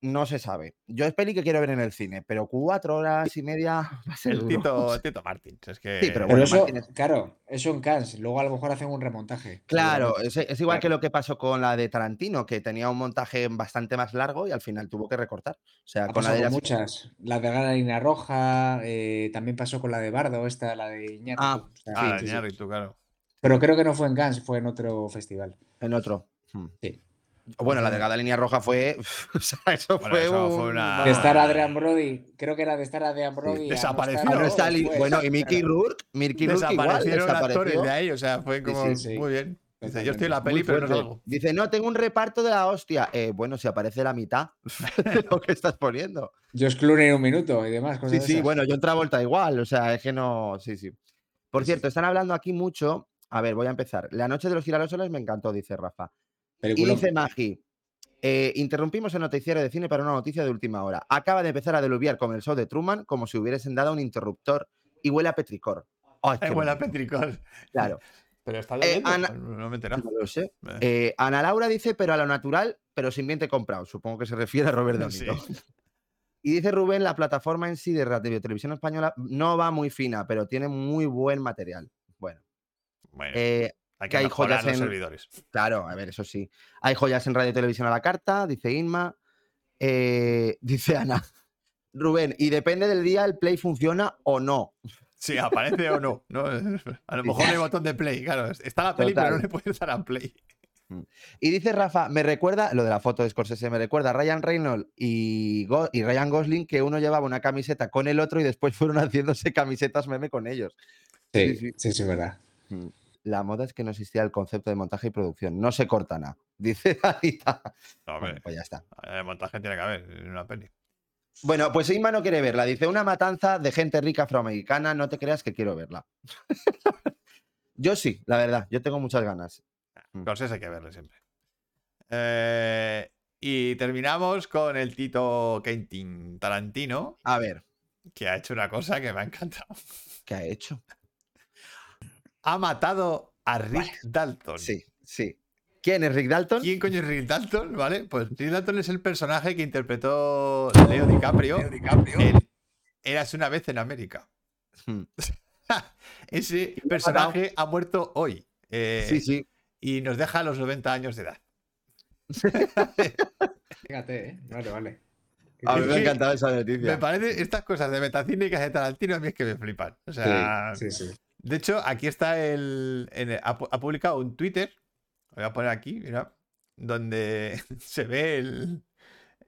No se sabe. Yo es peli que quiero ver en el cine, pero cuatro horas y media [LAUGHS] va a ser El duro. Tito, Tito Martins. Es que. Sí, pero eso, claro, eso en Cannes. Luego a lo mejor hacen un remontaje. Claro, es, es igual que lo que pasó con la de Tarantino, que tenía un montaje bastante más largo y al final tuvo que recortar. O sea, Ha con la de las- muchas. La de Gana Roja, eh, también pasó con la de Bardo, esta, la de Iñárritu. Ah, O sea, Ah, sí, sí, sí. Iñárritu, claro. Pero creo que no fue en Cannes, fue en otro festival. en otro. Hmm. Sí. Bueno, la delgada línea roja fue. [LAUGHS] o sea, eso Bueno, fue, eso un- fue una- De estar. Adrian Brody, creo que era de estar Adrian Brody. no Desapareció. no después. Bueno, y Mickey. Rourke, Mickey Rourke igual desapareció. de ahí, o sea, fue como sí, sí. muy bien. Dice, yo estoy en la peli, pero no salgo. Dice, no, tengo un reparto de la hostia. Eh, bueno, si aparece la mitad [LAUGHS] de lo que estás poniendo. Josh Clooney en un minuto y demás. Cosas Sí, sí, esas. bueno, yo en vuelta igual. O sea, es que no. Sí, sí. Por Sí, sí. cierto, están hablando aquí mucho. A ver, voy a empezar. La noche de los girasoles me encantó, dice Rafa. Y dice Magi, Eh, interrumpimos el noticiero de cine para una noticia de última hora. Acaba de empezar a diluviar con el show de Truman como si hubiesen dado un interruptor y huele a petricor. Huele a petricor. Claro. Pero está Eh, leyendo. Ana- No me enterado. No lo sé. Eh. Eh, Ana Laura dice, pero a lo natural, pero sin bien te comprado. Supongo que se refiere a Robert [LAUGHS] Downey. Sí. ¿no? Y dice Rubén, la plataforma en sí de radio televisión española no va muy fina, pero tiene muy buen material. Bueno, Bueno, eh, hay que que hay joyas los en- servidores. claro, a ver, eso sí. Hay joyas en radio y televisión a la carta, dice Inma. Eh, [LAUGHS] dice Ana. Rubén, y depende del día, el play funciona o no. Sí, aparece o no. ¿no? [LAUGHS] A lo mejor no hay botón de play, claro. Está la peli, pero no le puedes dar a play. Y dice Rafa, me recuerda, lo de la foto de Scorsese, me recuerda a Ryan Reynolds y, Go- y Ryan Gosling que uno llevaba una camiseta con el otro y después fueron [LAUGHS] haciéndose camisetas meme con ellos. Sí, Sí, sí, sí, es verdad. La moda es que no existía el concepto de montaje y producción. No se corta nada. [LAUGHS] Dice Anita. No, Bueno, pues ya está. eh, montaje tiene que haber en una peli. Bueno, pues Inma no quiere verla. Dice una matanza de gente rica afroamericana. No te creas que quiero verla. [LAUGHS] yo sí, la verdad. Yo tengo muchas ganas. Mm. Cosas hay que verle siempre. Eh, y terminamos con el Tito Quentin Tarantino, A ver, que ha hecho una cosa que me ha encantado. ¿qué ha hecho? Ha matado a Rick Dalton. Sí, sí. ¿Quién es Rick Dalton? ¿Quién coño es Rick Dalton? ¿Vale? Pues Rick Dalton es el personaje que interpretó Leo DiCaprio, en Eras una vez en América. Hmm. [LAUGHS] Ese personaje ha muerto hoy. eh, Sí, sí. Y nos deja a los 90 años de edad. [LAUGHS] Fíjate, ¿eh? Vale, vale. A mí me ha encantado esa Me noticia. parece estas cosas de metacine que hace Tarantino a mí es que me flipan. O sea, Sí, sí, sí. De hecho, aquí está el. ha, pu- ha publicado un Twitter. Voy a poner aquí, mira. Donde [LAUGHS] se ve el,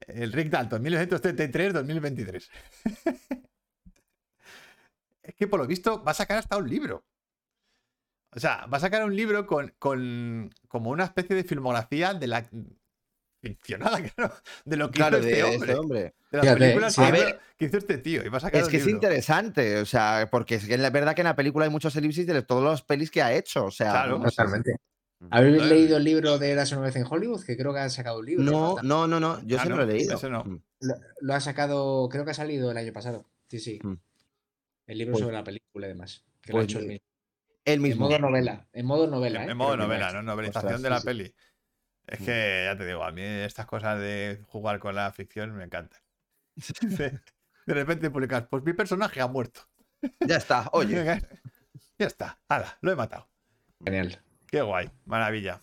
el Rick Dalton, 1933-2023. [LAUGHS] es que por lo visto va a sacar hasta un libro. O sea, va a sacar un libro con, con como una especie de filmografía de la ficcionada, [LAUGHS] claro, de lo que Claro, hizo de este hombre. este hombre. De las Fíjate, películas sí. que, A hizo, ver, que hizo este tío. Y a Es que es interesante, o sea, porque es que la verdad que en la película hay muchos elipsis de todos los pelis que ha hecho, o sea, Claro. no. Totalmente. ¿Habéis leído el libro de Eras una vez en Hollywood? Que creo que han sacado un libro. No, no, no, no, yo Ah, se no, lo he leído. ese no. Mm. Lo, lo ha sacado, creo que ha salido el año pasado. Sí, sí. Mm. El libro Pues- sobre la película y demás. Que pues lo ha hecho él ni- mismo. El En modo novela. En modo novela. En, ¿eh? en modo novela. ¿no? Novelización Ostras, de la sí. peli. Es Mm. que, ya te digo, a mí estas cosas de jugar con la ficción me encantan. [LAUGHS] De, de repente publicas, pues mi personaje ha muerto. Ya está, [LAUGHS] oye. Ya está, hala, lo he matado. Genial. Qué guay, maravilla.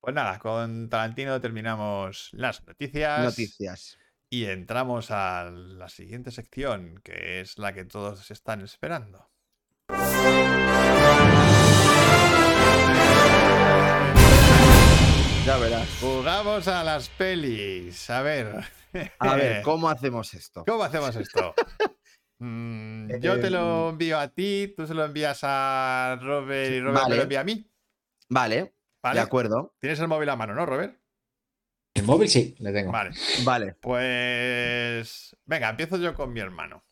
Pues nada, con Tarantino terminamos las noticias. Noticias. Y entramos a la siguiente sección, que es la que todos están esperando. Ya verás. Jugamos a las pelis. A ver. A ver, [LAUGHS] ¿cómo hacemos esto? ¿Cómo hacemos esto? [LAUGHS] Mm, yo te lo envío a ti, tú se lo envías a Robert y Robert me Vale. lo envía a mí. Vale, ¿Vale? de acuerdo. Tienes el móvil a mano, ¿no, Robert? El móvil sí, le tengo. Vale. Vale, Pues. Venga, empiezo yo con mi hermano.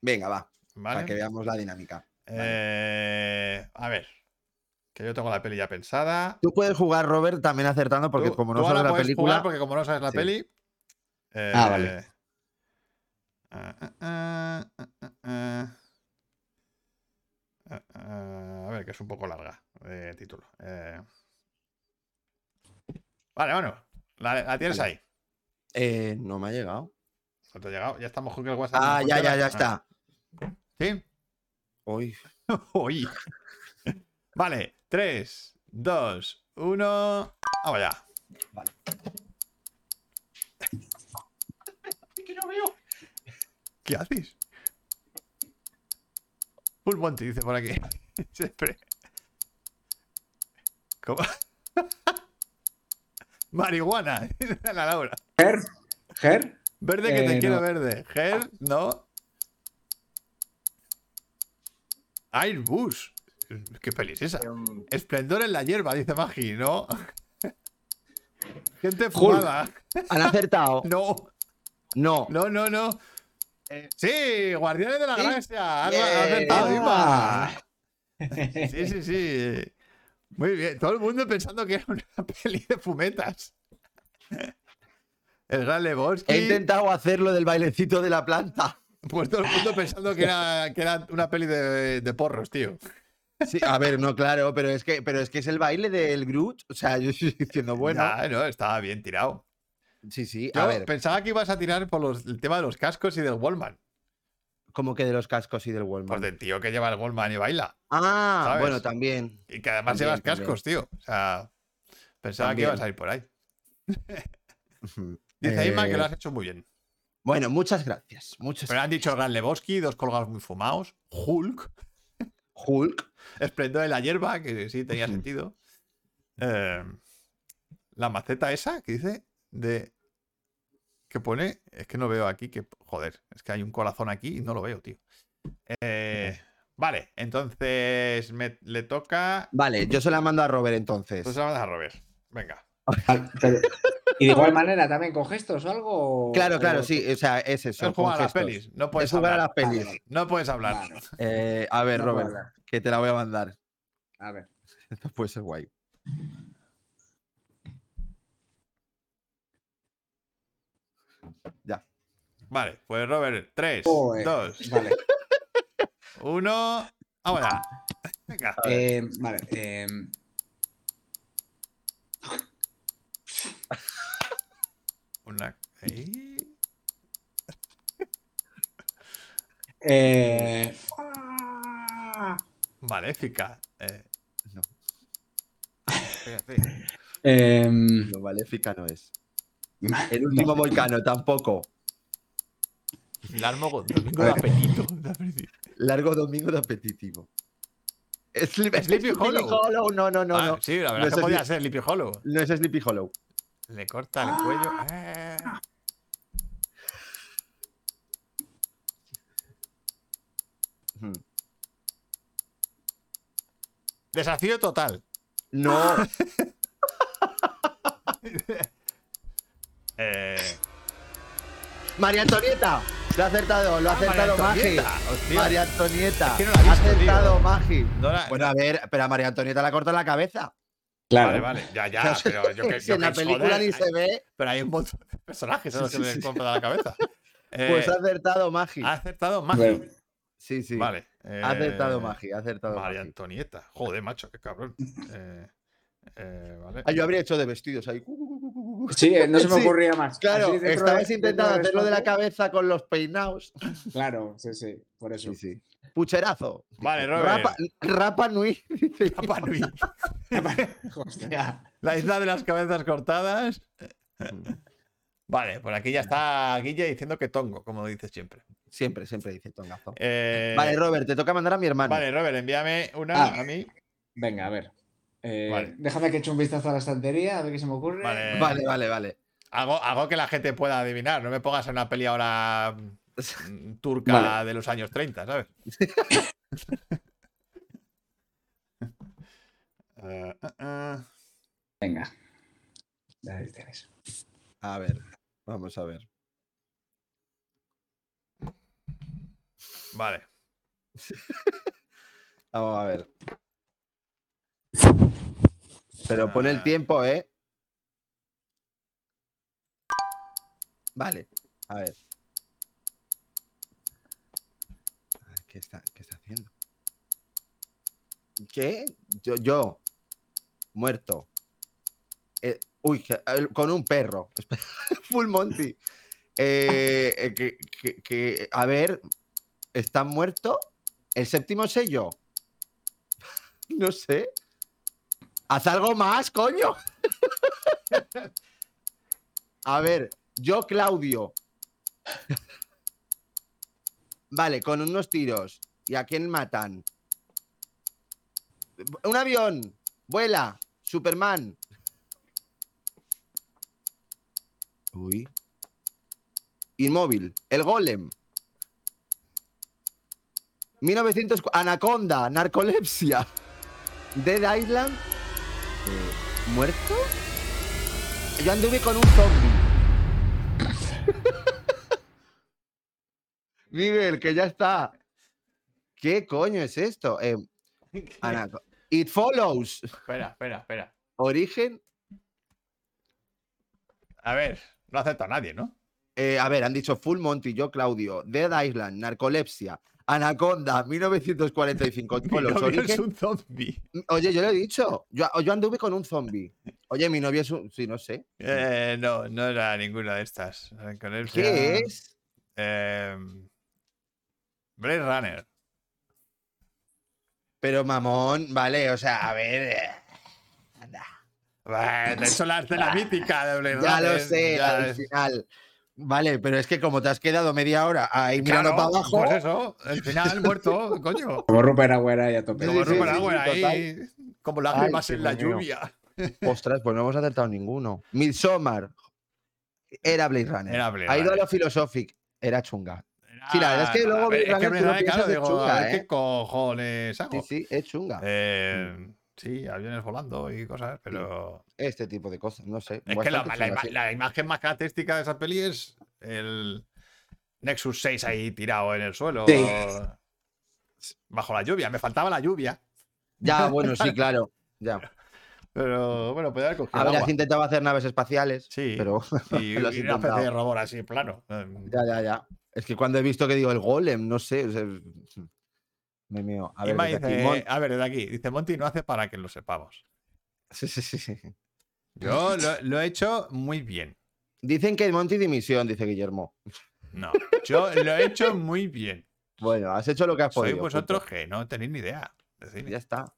venga, va, ¿Vale? para que veamos la dinámica. Eh, a ver. Que yo tengo la peli ya pensada. Tú puedes jugar, Robert, también acertando, porque Tú- como no sabes la película. jugar porque como no sabes la Sí. peli. eh, Ah, vale. ah, ah, ah, ah, a ver, que es un poco larga de título. Eh, Vale, bueno. La, la tienes Vale. ahí. Eh, no me ha llegado. ¿No te ha llegado? Ya estamos con el WhatsApp. Ah, ya, ya, ya está. ¿Sí? Uy, [LAUGHS] Uy. [LAUGHS] Vale, 3, 2, 1. Vamos ya. Vale. [LAUGHS] que no veo. ¿Qué haces? Full Monty dice por aquí. [LAUGHS] Siempre. ¿Cómo? [LAUGHS] Marihuana, dice la Laura. Ger, Ger, Verde que te Eh, quiero verde. Ger, no. Airbus. ¿Qué peli es esa? Esplendor en la hierba, dice Magi, ¿no? [LAUGHS] Gente fumada. han acertado. [LAUGHS] No, No. no, no, no. Sí, Guardianes de la ¿Sí? Galaxia. Algo- Bien. ha acertado, Ah. Sí, sí, sí. Muy bien. Todo el mundo pensando que era una [LAUGHS] peli de fumetas. El gran Lebowski. He intentado hacerlo del bailecito de la planta. Pues todo el mundo pensando que era, que era una peli de, de porros, tío. Sí, a ver, no, claro, pero es que, pero es que es el baile del Groot. O sea, yo estoy [LAUGHS] diciendo, [LAUGHS] bueno. Ya, no, estaba bien tirado. Sí, sí, Yo a ver, pensaba que ibas a tirar por los- el tema de los cascos y del Wallman. como que de los cascos y del Pues Walmart. del tío que lleva el Wallman y baila. Ah, ¿sabes? bueno, también. Y que además También, llevas también. cascos, tío. O sea, pensaba También. que ibas a ir por ahí. [LAUGHS] Dice Ima que Eh, lo has hecho muy bien. Bueno, muchas gracias. Muchas Pero han dicho gran Lebowski, dos colgados muy fumados, Hulk, Hulk. Esplendor de la hierba, que sí tenía sentido. Eh, la maceta esa que dice de. que pone. Es que no veo aquí que. Joder, es que hay un corazón aquí y no lo veo, tío. Eh, vale, entonces me, le toca. Vale, yo se la mando a Robert entonces. Pues se la mandas a Robert. Venga. [LAUGHS] Ah, ¿Y de igual [LAUGHS] manera también con gestos o algo? Claro, claro, sí, o sea, es eso. Es jugar a las pelis. No puedes Es jugar a hablar. las pelis. Vale, No puedes hablar. Vale, Eh, a ver, no Robert, hablar. que te la voy a mandar. A ver. [LAUGHS] Esto puede ser guay. Ya. Vale, pues Robert, 3, Joder, 2, Vale. [LAUGHS] 1. Ahora. Venga. eh, vale. eh, Una. [LAUGHS] eh, ah, Maléfica. Eh, No, [LAUGHS] em, lo maléfica no es. [LAUGHS] El último volcano tampoco. Largo domingo de apetito. Largo domingo de apetitivo. Sleep- Sleepy Hollow. No, no, no, Ah, no. Sí, la verdad No es que podía Sleepy- ser Sleepy Hollow. No es Sleepy Hollow. Le corta el cuello. Eh. Desafío total. No. [LAUGHS] Eh, María Antonieta. Lo ha acertado, lo ha Ah, María acertado Magi. Antonieta. María Antonieta. Es que no la he ha visto, acertado tío. Magi. no la- Bueno, a ver, pero a María Antonieta la corta la cabeza. Claro. Vale, vale, ya, ya, [LAUGHS] pero yo que Si yo en la película joder, ni se ve, Pero hay un montón de personajes a los Sí, que sí, le sí. la cabeza. pues Eh, ha acertado Magi. ha acertado Magi. Bueno, Sí, sí. Vale. Ha acertado eh, Magi, ha acertado María Magi. Antonieta. Joder, macho, qué cabrón. Eh, eh, vale. Ah, yo habría hecho de vestidos ahí. [LAUGHS] sí, no se me Sí, ocurría más. Claro, estabais de- intentando hacerlo de la cabeza con los peinados. [LAUGHS] Claro, sí, sí, por eso. Sí, sí. Pucherazo. Vale, [LAUGHS] Robert. Rapa, Rapa Nui. Rapa Nui. La isla de las cabezas cortadas. Vale, por aquí ya está Guille diciendo que tongo, como dices siempre. Siempre, siempre dice tongazo. Eh, Vale, Robert, te toca mandar a mi hermano. Vale, Robert, envíame una Ah. a mí. Venga, a ver. Eh, Vale. Déjame que eche un vistazo a la estantería, a ver qué se me ocurre. Vale. Vale, vale, vale. Algo, algo que la gente pueda adivinar. No me pongas en una peli ahora mm, turca Vale. de los años 30, ¿sabes? Eh, [LAUGHS] eh. Venga. Ahí tienes. A ver, vamos a ver. Vale. [LAUGHS] Vamos a ver. Pero pon el Ah. tiempo, ¿eh? Vale, a ver. ¿Qué está, qué está haciendo? ¿Qué? Yo, yo, muerto. Eh, uy, con un perro. [LAUGHS] Full Monty. Eh, eh, que, que- que- a ver, ¿está muerto? ¿El séptimo sello? [LAUGHS] No sé. Haz algo más, coño. [LAUGHS] A ver, yo, Claudio. [LAUGHS] Vale, con unos tiros. ¿Y a quién matan? Un avión. Vuela. Superman. Uy. Inmóvil. El golem. 1900. Anaconda. Narcolepsia. Dead Island. eh, ¿Muerto? Yo anduve con un zombie. [LAUGHS] Miguel, que ya está. ¿Qué coño es esto? Eh, [LAUGHS] Anaco- It follows. Espera, espera, espera. Origen. A ver, No acepta a nadie, ¿no? Eh, a ver, han dicho Full Monty, yo Claudio, Dead Island, Narcolepsia, Anaconda, 1945. [LAUGHS] Mi Bueno, novio es un zombie. Oye, yo lo he dicho. Yo, yo anduve con un zombie. Oye, mi novio es un. Sí, no sé. Eh, no, no era ninguna de estas. ¿Qué es? eh, Blade Runner. Pero mamón, vale, o sea, a ver. eh, anda. Bah, De hecho, la, de la mítica de Blade Ya lo Runner, sé, ya al es- final. Vale, pero es que como te has quedado media hora ahí mirando Claro, para abajo. Pues eso, el final muerto, [LAUGHS] coño. Como Rupert Agüera y a tope. Como sí, Rupert sí, ahí, como lágrimas en la mío. lluvia. [LAUGHS] Ostras, pues no hemos acertado ninguno. Midsommar. Era Blade Runner. Era Blade ha ido a Runner. lo philosophic. Era chunga. Sí, la verdad es que luego Blade es que Runner tú Runner, claro, digo, chunga, ¿eh? qué cojones hago. Sí, sí, es chunga. Eh, sí, aviones volando y cosas, pero Este tipo de cosas, no sé. es que la, ima- imagen más característica de esa peli es el Nexus 6 ahí tirado en el suelo. Sí. Bajo la lluvia. Me faltaba la lluvia. Ya, [LAUGHS] bueno, sí, claro. Ya. Pero bueno, podía haber cogido Habrías agua. intentado hacer naves espaciales. Sí. Pero [LAUGHS] Y, y una especie de robot así, plano. Ya, ya, ya. Es que cuando he visto que digo el golem, no sé. o sea, me. A ver, desde aquí, dice, Mon- a ver, desde aquí, dice Monty no hace para que lo sepamos. Sí, sí, sí, sí. Yo lo, lo he hecho muy bien. Dicen que Monty dimisión, dice Guillermo. No, yo lo he hecho muy bien. Bueno, has hecho lo que has Sois podido. vosotros punto. que no tenéis ni idea. de cine. Ya está.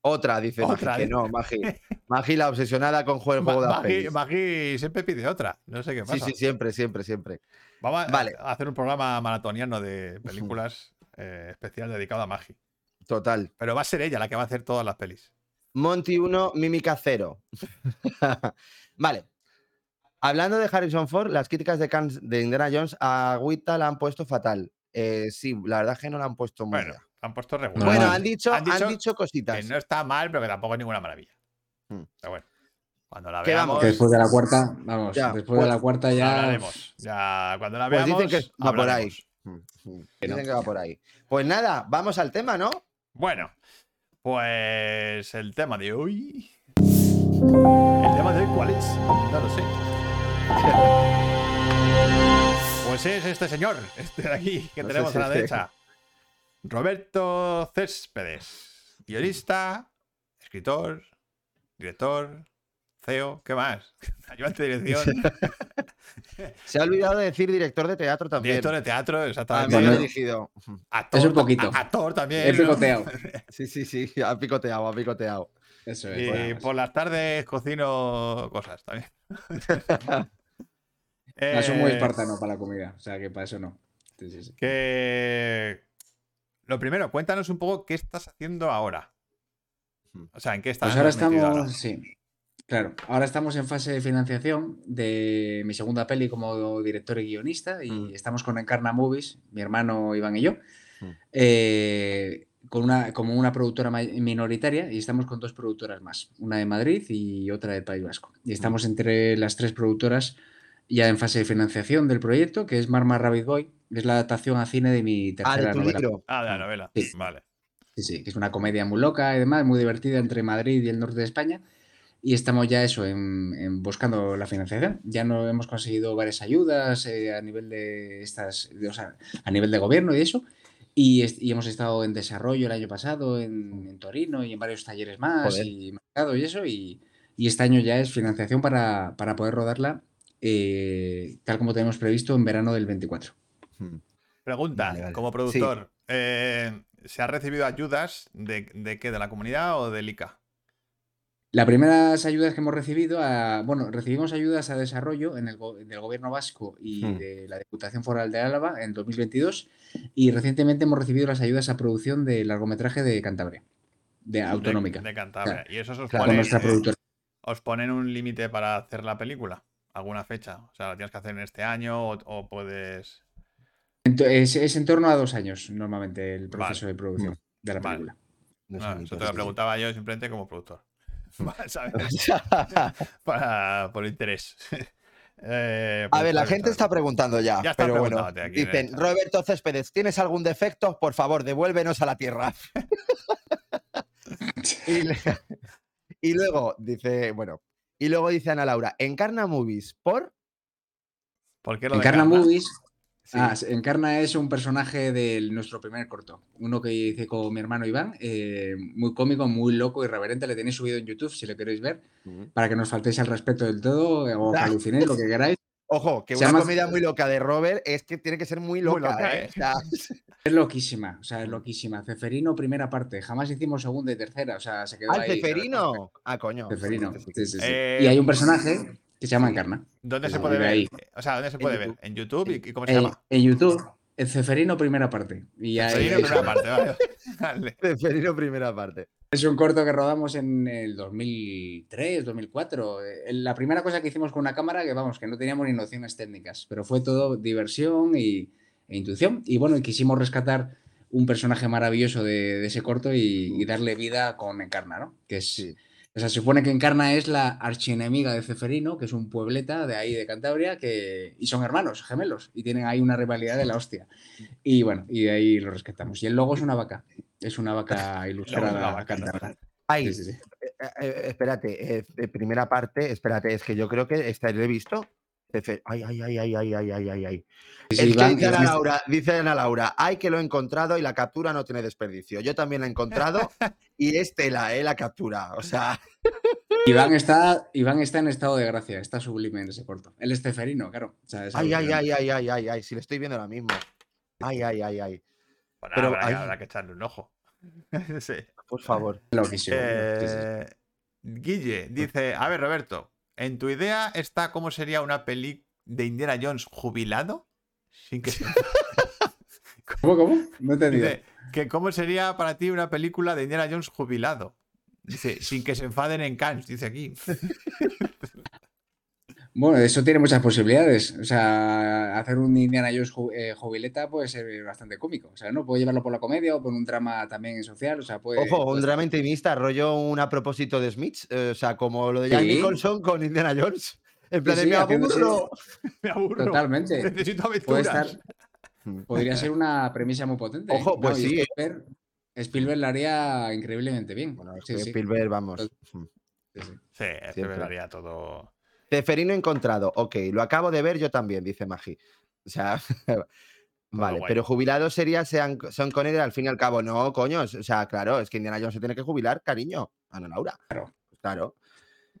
Otra, dice Otra, Magi, que no, Magi. Magi, la obsesionada con juego, el juego de Magi. Magi siempre pide otra. No sé qué Sí, pasa. sí, siempre, siempre, siempre. Vamos Vale. a hacer un programa maratoniano de películas eh, especial dedicado a Magi. Total. Pero va a ser ella la que va a hacer todas las pelis. Monty 1, Mímica 0. [LAUGHS] vale. Hablando de Harrison Ford, las críticas de, Indiana Jones a Wita la han puesto fatal. Eh, sí, la verdad es que no la han puesto muy Bueno, bien. han puesto regular. Bueno, no. han dicho, Han han dicho dicho, que cositas. no está mal, pero que tampoco es ninguna maravilla. Hmm. Pero bueno, cuando la veamos, Que después de la cuarta, vamos, Ya, después pues, de la cuarta ya. hablaremos. Ya, cuando la Pues veamos, dicen que va por ahí. Mm, mm, Que no. Que va por ahí. Pues nada, vamos al tema, ¿no? Bueno, pues el tema de hoy. ¿El tema de hoy cuál es? No lo sé. [LAUGHS] Pues es este señor, este de aquí, que No tenemos si a la que- derecha. Roberto Céspedes. Guionista, escritor, director, CEO, ¿qué más? [LAUGHS] Ayudante de dirección, [LAUGHS] Se ha olvidado de decir director de teatro también. director de teatro, También exactamente. ha Bueno. dirigido. Actor, Es un poquito. Actor también. He picoteado. [LAUGHS] Sí, sí, sí, ha picoteado, ha picoteado. Eso es. Y bueno, por las tardes cocino cosas también. Ah, soy muy Eh, espartano para la comida, o sea que para eso no. Sí, sí, sí. Que. Lo primero, cuéntanos un poco qué estás haciendo ahora. O sea, ¿en qué estás Pues ahora estamos, ahora? sí, claro, ahora estamos en fase de financiación de mi segunda peli como director y guionista y Mm. estamos con Encarna Movies, mi hermano Iván y yo, Mm. eh, con una, como una productora minoritaria y estamos con dos productoras más, una de Madrid y otra del País Vasco. Y estamos entre las tres productoras ya en fase de financiación del proyecto, que es Marma Rabbit Boy, que es la adaptación a cine de mi Ah, tercera de tu novela. libro. Ah, de la novela. Sí. Vale. Sí, sí, que es una comedia muy loca y demás, muy divertida entre Madrid y el norte de España. Y estamos ya eso, en, en buscando la financiación. Ya no hemos conseguido varias ayudas eh, a nivel de estas, de- o sea, a nivel de gobierno y eso. Y, est- y hemos estado en desarrollo el año pasado en, en Torino y en varios talleres más Joder. y mercado y eso. Y, y este año ya es financiación para, para poder rodarla eh, tal como tenemos previsto en verano del 24. Mm. Pregunta, Vale, vale. como productor, eh, ¿se ha recibido ayudas de, de qué? ¿De la comunidad o del ICA? Las primeras ayudas que hemos recibido, a- bueno, recibimos ayudas a desarrollo en el, del gobierno vasco y Hmm. de la Diputación Foral de Álava en 2022 y recientemente hemos recibido las ayudas a producción de largometraje de Cantabria, de autonómica, De, de Cantabria. ¿Y eso os Claro, ponen, eh, os ponen un límite para hacer la película? ¿Alguna fecha? O sea, ¿la tienes que hacer en este año o, o puedes...? Es, es en torno a dos años normalmente el proceso de producción Mm. de la Vale. película. No No, ni eso te lo preguntaba yo simplemente como productor. [LAUGHS] ¿Sabes? [LAUGHS] [LAUGHS] Para, por interés. Eh, A pues ver, la bien, gente está preguntando ya. Pero bueno, aquí dicen. Roberto Céspedes, ¿tienes algún defecto? Por favor, devuélvenos a la tierra. y, le- y luego dice, bueno, y luego dice Ana Laura, Encarna Movies por ¿Por qué lo Encarna? Movies. Sí. Ah, Encarna es un personaje de nuestro primer corto. Uno que hice con mi hermano Iván. eh, muy cómico, muy loco, irreverente. Le tenéis subido en YouTube si lo queréis ver. Para que nos faltéis al respeto del todo eh, o que [LAUGHS] alucinéis, lo que queráis. Ojo, que Se una llama- comedia muy loca de Robert es que tiene que ser muy loca, loca, ¿eh? ¿eh? [LAUGHS] Es loquísima, o sea, es loquísima. Ceferino, primera parte. Jamás hicimos segunda y tercera. O sea, se quedó ¡Al ahí. Ceferino! Ah, coño. Ceferino. Sí sí, sí, sí. Eh, y hay un personaje que se llama. Encarna. ¿Dónde se puede de ver? ahí. O sea, ¿dónde se En puede ver? YouTube. ¿En YouTube? ¿Y cómo se En, llama? en YouTube, el Ceferino, primera parte. Y en primera parte, vale. [LAUGHS] Vale. Ceferino, primera parte. Es un corto que rodamos en el 2003, 2004. Eh, La primera cosa que hicimos con una cámara, que vamos, que no teníamos ni nociones técnicas, pero fue todo diversión y, e intuición. Y bueno, y quisimos rescatar un personaje maravilloso de, de ese corto y, y darle vida con Encarna, ¿no? Que es, Sí. O sea, se supone que Encarna es la archienemiga de Ceferino, que es un puebleta de ahí de Cantabria, que, y son hermanos, gemelos, y tienen ahí una rivalidad de la hostia. Y bueno, y de ahí lo rescatamos. Y el logo es una vaca, es una vaca [LAUGHS] ilustrada vaca. Ay, Sí, sí, sí. eh, eh, espérate, eh, primera parte, espérate, es que yo creo que esta lo he visto. Ay, ay, ay, ay, ay, ay, ay, ay, ay. Sí, dice Ana, Laura, dice Ana Laura, ay que lo he encontrado y la captura no tiene desperdicio. Yo también la he encontrado y es tela, eh, la captura. O sea, Iván está, Iván está en estado de gracia, está sublime en ese corto. Él es ceferino, claro. o sea, es ay, ay, ay, ay, ay, ay, ay, si lo estoy viendo ahora mismo. Ay, ay, ay, ay. Bueno, Pero habrá, que- hay- habrá que echarle un ojo. sí. Por favor. Eh, Guille dice: A ver, Roberto, ¿en tu idea está cómo sería una peli de Indiana Jones jubilado? Sin que se... [LAUGHS] ¿Cómo, cómo? No he entendido. Dice que cómo sería para ti una película de Indiana Jones jubilado. Dice, sin que se enfaden en Cannes, dice aquí. [LAUGHS] Bueno, eso tiene muchas posibilidades. O sea, hacer un Indiana Jones ju- eh, jubileta puede ser bastante cómico. O sea, ¿no? Puede llevarlo por la comedia o por un drama también social. O sea, puede. Ojo, un drama intimista, rollo un a propósito de Smith. eh, o sea, como lo de Jack Sí. Nicholson con Indiana Jones. En plan, de, sí, me aburro. [LAUGHS] Me aburro. Totalmente. Necesito Puede aventuras. estar, podría ser una [LAUGHS] premisa muy potente. Ojo, pues y sí, eh. Spielberg, Spielberg la haría increíblemente bien. Bueno, Sí, sí, Spielberg, vamos. Sí, sí. Sí, me daría todo. Ceferino encontrado. Ok, lo acabo de ver yo también, dice Magi. O sea, [LAUGHS] vale, pero jubilados sería Sean, Sean Connery al fin y al cabo. No, coño. O sea, claro, es que Indiana Jones se tiene que jubilar, cariño. Ana Laura. Claro. Claro.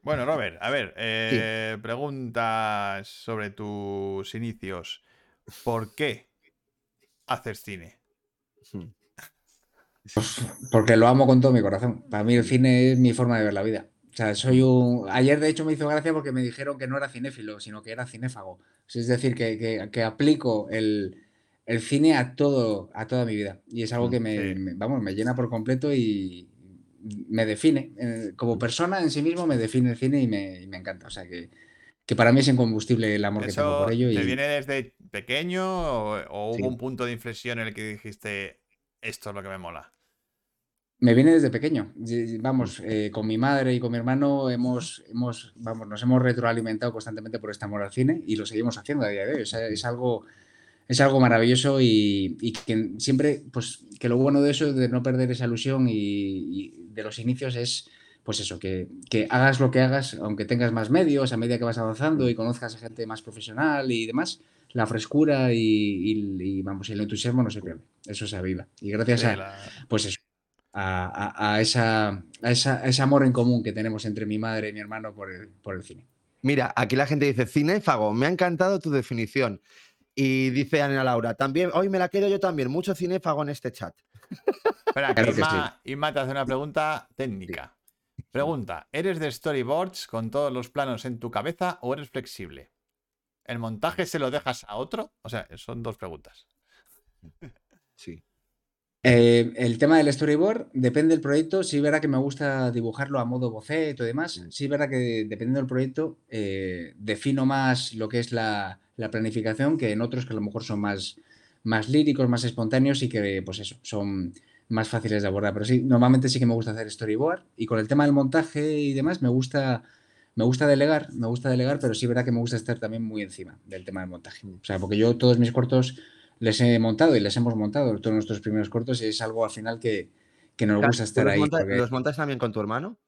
Bueno, Robert, a ver, eh, preguntas sobre tus inicios. ¿Por qué haces cine? Hmm. Porque lo amo con todo mi corazón. Para mí el cine es mi forma de ver la vida. O sea, soy un... Ayer de hecho me hizo gracia porque me dijeron que no era cinéfilo, sino que era cinéfago. Es decir, que, que- que aplico el, el cine a todo, a toda mi vida. Y es algo que me, Sí. me- vamos, me llena por completo y me define. Eh, Como persona en sí mismo me define el cine y me, y me encanta. O sea que, que para mí es incombustible el amor que tengo ¿Eso por ello. te Y... viene desde pequeño o, o hubo Sí. un punto de inflexión en el que dijiste esto es lo que me mola? Me viene desde pequeño. Vamos, eh, con mi madre y con mi hermano hemos, hemos, vamos, nos hemos retroalimentado constantemente por este amor al cine y lo seguimos haciendo a día de hoy. O sea, es algo, es algo maravilloso y, y que siempre, pues, que lo bueno de eso, de no perder esa ilusión y, y de los inicios es, pues eso, que, que hagas lo que hagas, aunque tengas más medios, a medida que vas avanzando y conozcas a gente más profesional y demás, la frescura y, y- y, vamos, el entusiasmo no se pierde. Eso se aviva. Y gracias a, pues eso, a, a- a esa, a, esa- a ese amor en común que tenemos entre mi madre y mi hermano por el, por el cine. Mira, aquí la gente dice, cinéfago, me ha encantado tu definición. Y dice Ana Laura, también, hoy me la quedo yo también, mucho cinéfago en este chat. [LAUGHS] Espera, que Claro que Inma, Inma te hace una pregunta técnica. Pregunta, ¿eres de storyboards con todos los planos en tu cabeza o eres flexible? ¿El montaje se lo dejas a otro? O sea, son dos preguntas. Sí. Eh, el tema del storyboard depende del proyecto. Sí, verá que me gusta dibujarlo a modo boceto y demás. Mm. Sí, verá que dependiendo del proyecto eh, defino más lo que es la, la planificación que en otros que a lo mejor son más, más líricos, más espontáneos y que, pues eso, son más fáciles de abordar. Pero sí, normalmente sí que me gusta hacer storyboard y con el tema del montaje y demás me gusta, me gusta delegar, me gusta delegar, pero sí verá que me gusta estar también muy encima del tema del montaje. O sea, porque yo todos mis cortos les he montado y les hemos montado todos nuestros primeros cortos y es algo al final que, que nos gusta ¿Tú estar los, ahí. monta- porque- los montas también con tu hermano?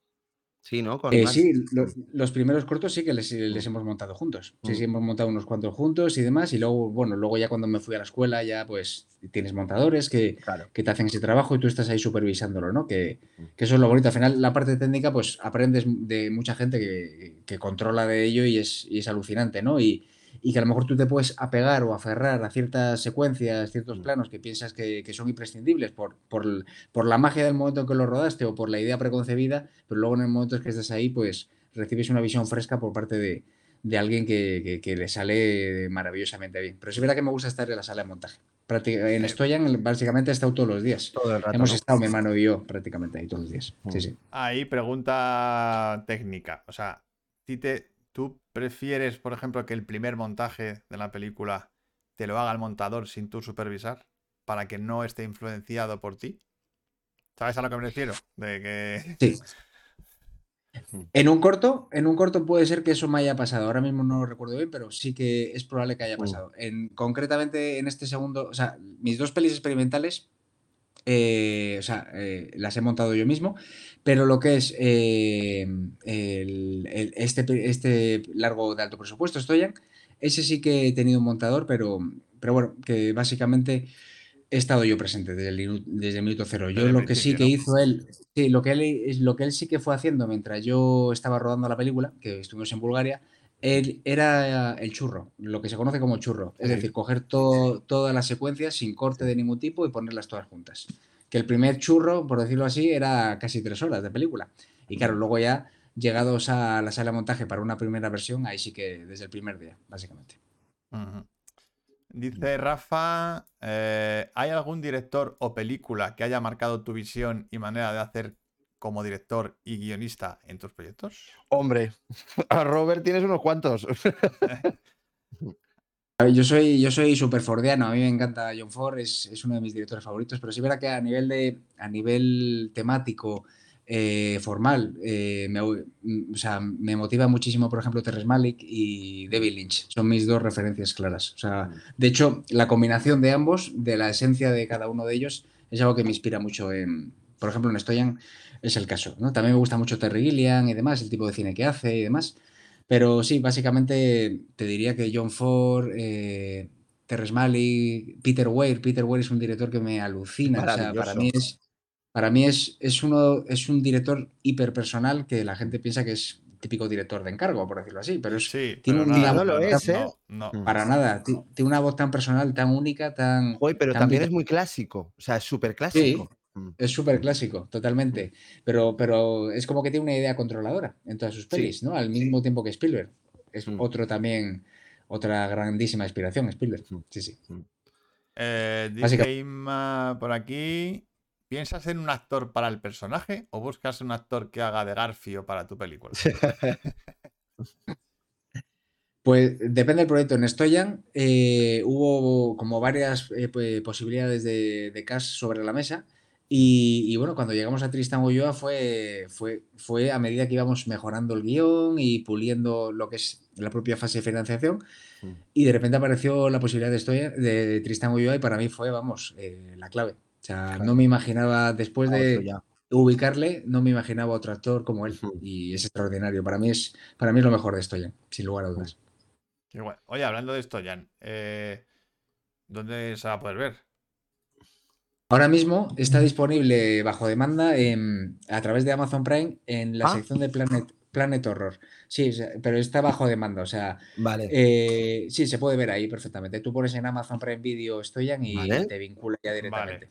Sí, ¿no? Con Eh, sí, lo- los primeros cortos sí que les, les hemos montado juntos. Sí, sí, Mm. hemos montado unos cuantos juntos y demás. Y luego, bueno, luego ya cuando me fui a la escuela, ya pues tienes montadores que, Claro. que te hacen ese trabajo y tú estás ahí supervisándolo, ¿no? Que, Mm. que eso es lo bonito. Al final, la parte técnica, pues aprendes de mucha gente que, que controla de ello y es, y es alucinante, ¿no? Y, y que a lo mejor tú te puedes apegar o aferrar a ciertas secuencias, ciertos Mm. planos que piensas que, que son imprescindibles por, por, por la magia del momento en que lo rodaste o por la idea preconcebida, pero luego en el momento en que estás ahí, pues recibes una visión fresca por parte de, de alguien que, que- que le sale maravillosamente bien. Pero sí es verdad que me gusta estar en la sala de montaje. Práctica- en Stoyan básicamente he estado todos los días. Todo el rato. Hemos ¿no? estado mi hermano y yo prácticamente ahí todos los días. Sí, Mm. sí. Ahí pregunta técnica. O sea, Tite, ¿tú prefieres, por ejemplo, que el primer montaje de la película te lo haga el montador sin tú supervisar? Para que no esté influenciado por ti. ¿Sabes a lo que me refiero? De que. Sí. [LAUGHS] En un corto, en un corto puede ser que eso me haya pasado. Ahora mismo no lo recuerdo bien, pero sí que es probable que haya Mm. pasado. En, concretamente en este segundo, o sea, mis dos pelis experimentales, eh, o sea, eh, las he montado yo mismo, pero lo que es eh, el- el- este, este largo de alto presupuesto, Stoyan, ese sí que he tenido un montador, pero, pero bueno, que básicamente he estado yo presente desde el, desde el minuto cero. Yo lo que sí que hizo él, sí, lo que él, lo que él sí que fue haciendo mientras yo estaba rodando la película, que estuvimos en Bulgaria, él era el churro, lo que se conoce como churro. Es Sí. decir, coger to- todas las secuencias sin corte de ningún tipo y ponerlas todas juntas. Que el primer churro, por decirlo así, era casi tres horas de película. Y claro, luego ya, llegados a la sala de montaje para una primera versión, ahí sí que desde el primer día, básicamente. Dice Rafa, eh, ¿hay algún director o película que haya marcado tu visión y manera de hacer como director y guionista en tus proyectos? Hombre, [LAUGHS] a Robert tienes unos cuantos. [LAUGHS] A ver, Yo soy, yo soy súper fordiano, a mí me encanta John Ford, es, es uno de mis directores favoritos, pero sí verá que a nivel, de, a nivel temático, eh, formal, eh, me, mm, o sea, me motiva muchísimo, por ejemplo, Terrence Malick y David Lynch, son mis dos referencias claras. O sea, de hecho, la combinación de ambos, de la esencia de cada uno de ellos, es algo que me inspira mucho, en, por ejemplo, en Stoyan es el caso. ¿no? También me gusta mucho Terry Gilliam y demás, el tipo de cine que hace y demás. Pero sí, básicamente te diría que John Ford, eh, Terrence Malick, Peter Weir. Peter Weir es un director que me alucina. O sea, para mí es, para mí es, es, uno, es un director hiperpersonal que la gente piensa que es típico director de encargo, por decirlo así. Pero es, Sí, tiene pero un nada, no lo es, ¿eh? no, no. Mm. para nada. ti- Tiene una voz tan personal, tan única, tan. Joder, pero tan también vital. es muy clásico. O sea, es súper clásico. Es súper clásico, totalmente. Pero, pero es como que tiene una idea controladora en todas sus pelis, ¿no? Al mismo tiempo que Spielberg. Es Mm. otro también, otra grandísima inspiración, Spielberg. Mm. Sí, sí. Eh, dice Inma por aquí, ¿piensas en un actor para el personaje o buscas un actor que haga de Garfio para tu película? [LAUGHS] Pues depende del proyecto. En Stoyan eh, hubo como varias eh, pues, posibilidades de, de cast sobre la mesa. Y, y bueno, cuando llegamos a Tristan Ulloa fue, fue, fue a medida que íbamos mejorando el guion y puliendo lo que es la propia fase de financiación. Mm. Y de repente apareció la posibilidad de, Stoyan, de Tristan Ulloa y para mí fue, vamos, eh, la clave. O sea, Claro. no me imaginaba, después de ya. ubicarle, no me imaginaba otro actor como él. Y es extraordinario. Para mí es, para mí es lo mejor de Stoyan, sin lugar a dudas. Oye, hablando de esto, Jan, eh, ¿dónde se va a poder ver? Ahora mismo está disponible bajo demanda en- a través de Amazon Prime en la Ah. sección de Planet, Planet Horror. Sí, pero está bajo demanda. O sea, Vale. eh, sí, se puede ver ahí perfectamente. Tú pones en Amazon Prime Video Stoyan y Vale. te vincula ya directamente.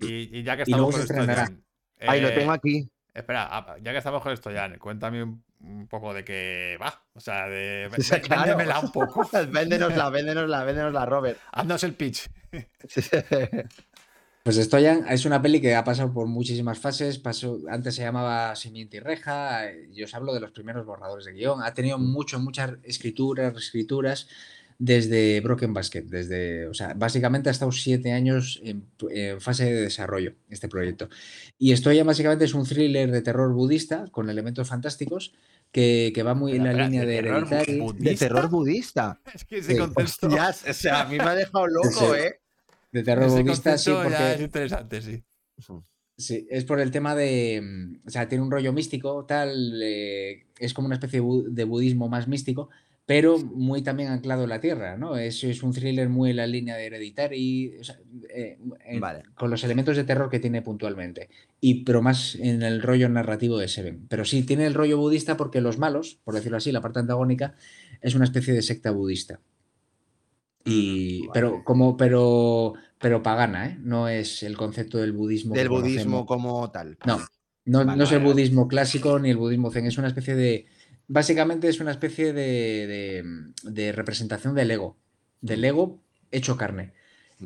Y, y ya que Y luego estamos con estrenará. Jan, Ahí lo eh, tengo aquí. Espera, ah, ya que estamos con esto, Jan, cuéntame un, un poco de qué va. O sea, de, [LAUGHS] Sí, vé- claro. véndemela un poco. [LAUGHS] véndenosla, véndenosla, véndenosla, Robert. Haznos el pitch. [LAUGHS] Pues Stoyan es una peli que ha pasado por muchísimas fases. Pasó, antes se llamaba Simiente y Reja. eh, Yo os hablo de los primeros borradores de guion. Ha tenido mucho, muchas escrituras, reescrituras desde Broken Basket. Desde, o sea, básicamente ha estado siete años en, en fase de desarrollo este proyecto. Y Stoyan básicamente es un thriller de terror budista con elementos fantásticos que, que va muy en la línea ¿de terror Hereditary. De budista? terror budista. Es que ese Sí. Hostias, o sea, a mí me ha dejado loco, Sí. ¿eh? De terror ese budista, sí, ya es porque interesante, sí. Sí, es por el tema de. mm, O sea, tiene un rollo místico, tal. eh, es como una especie de, bu- de budismo más místico, pero muy también anclado en la tierra, ¿no? Es, es un thriller muy en la línea de Hereditary, o sea, eh, en- Vale. con los elementos de terror que tiene puntualmente. Y, pero más en el rollo narrativo de Seven. Pero sí, tiene el rollo budista porque los malos, por decirlo así, la parte antagónica, es una especie de secta budista. Y, Vale. pero como pero pero pagana, ¿eh? No es el concepto del budismo. Del budismo conocemos. como tal. No, no, Vale, no es el vale, budismo clásico ni el budismo zen, es una especie de. Básicamente es una especie de, de- de representación del ego, del ego hecho carne,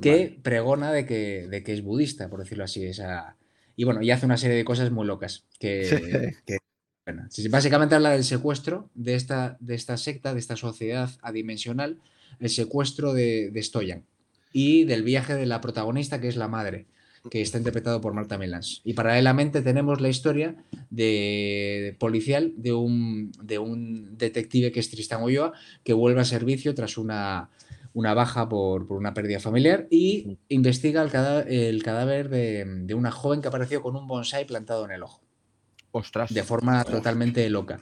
que pregona de que, de que es budista, por decirlo así. Esa, y bueno, y hace una serie de cosas muy locas. Que, [LAUGHS] que- bueno, básicamente habla del secuestro de esta, de esta secta, de esta sociedad adimensional, el secuestro de, de Stoyan y del viaje de la protagonista, que es la madre, que está interpretado por Marta Milans. Y paralelamente tenemos la historia de policial de un, de un detective que es Tristan Ulloa, que vuelve a servicio tras una, una baja por, por una pérdida familiar y investiga el cadáver, el cadáver de, de una joven que apareció con un bonsai plantado en el ojo, Ostras. de forma totalmente loca.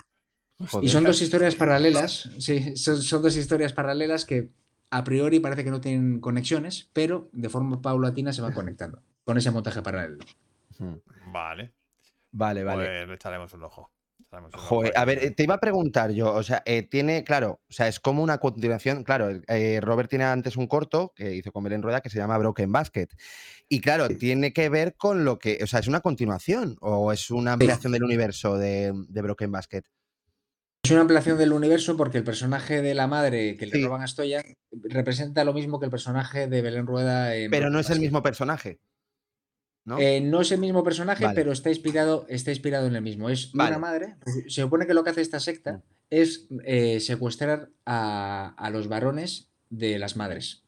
Joder. Y son dos historias paralelas, sí, son, son dos historias paralelas que a priori parece que no tienen conexiones, pero de forma paulatina se van [LAUGHS] conectando con ese montaje paralelo. Mm. Vale. Vale, vale. Pues le echaremos un ojo. Echaremos un ojo Joder, a ver, eh, te iba a preguntar yo, o sea, eh, tiene, claro, o sea, es como una continuación, claro, eh, Robert tiene antes un corto que hizo con Belén Rueda que se llama Broken Basket. Y claro, tiene que ver con lo que, o sea, es una continuación o es una ampliación del universo de, de Broken Basket. Es una ampliación del universo porque el personaje de la madre que le Sí. roban a Stoyan representa lo mismo que el personaje de Belén Rueda en Pero no es el mismo personaje. ¿No? Eh, no es el mismo personaje, Vale. pero está inspirado, está inspirado en el mismo. Es Vale. una madre. Se supone que lo que hace esta secta Mm. es eh, secuestrar a, a los varones de las madres.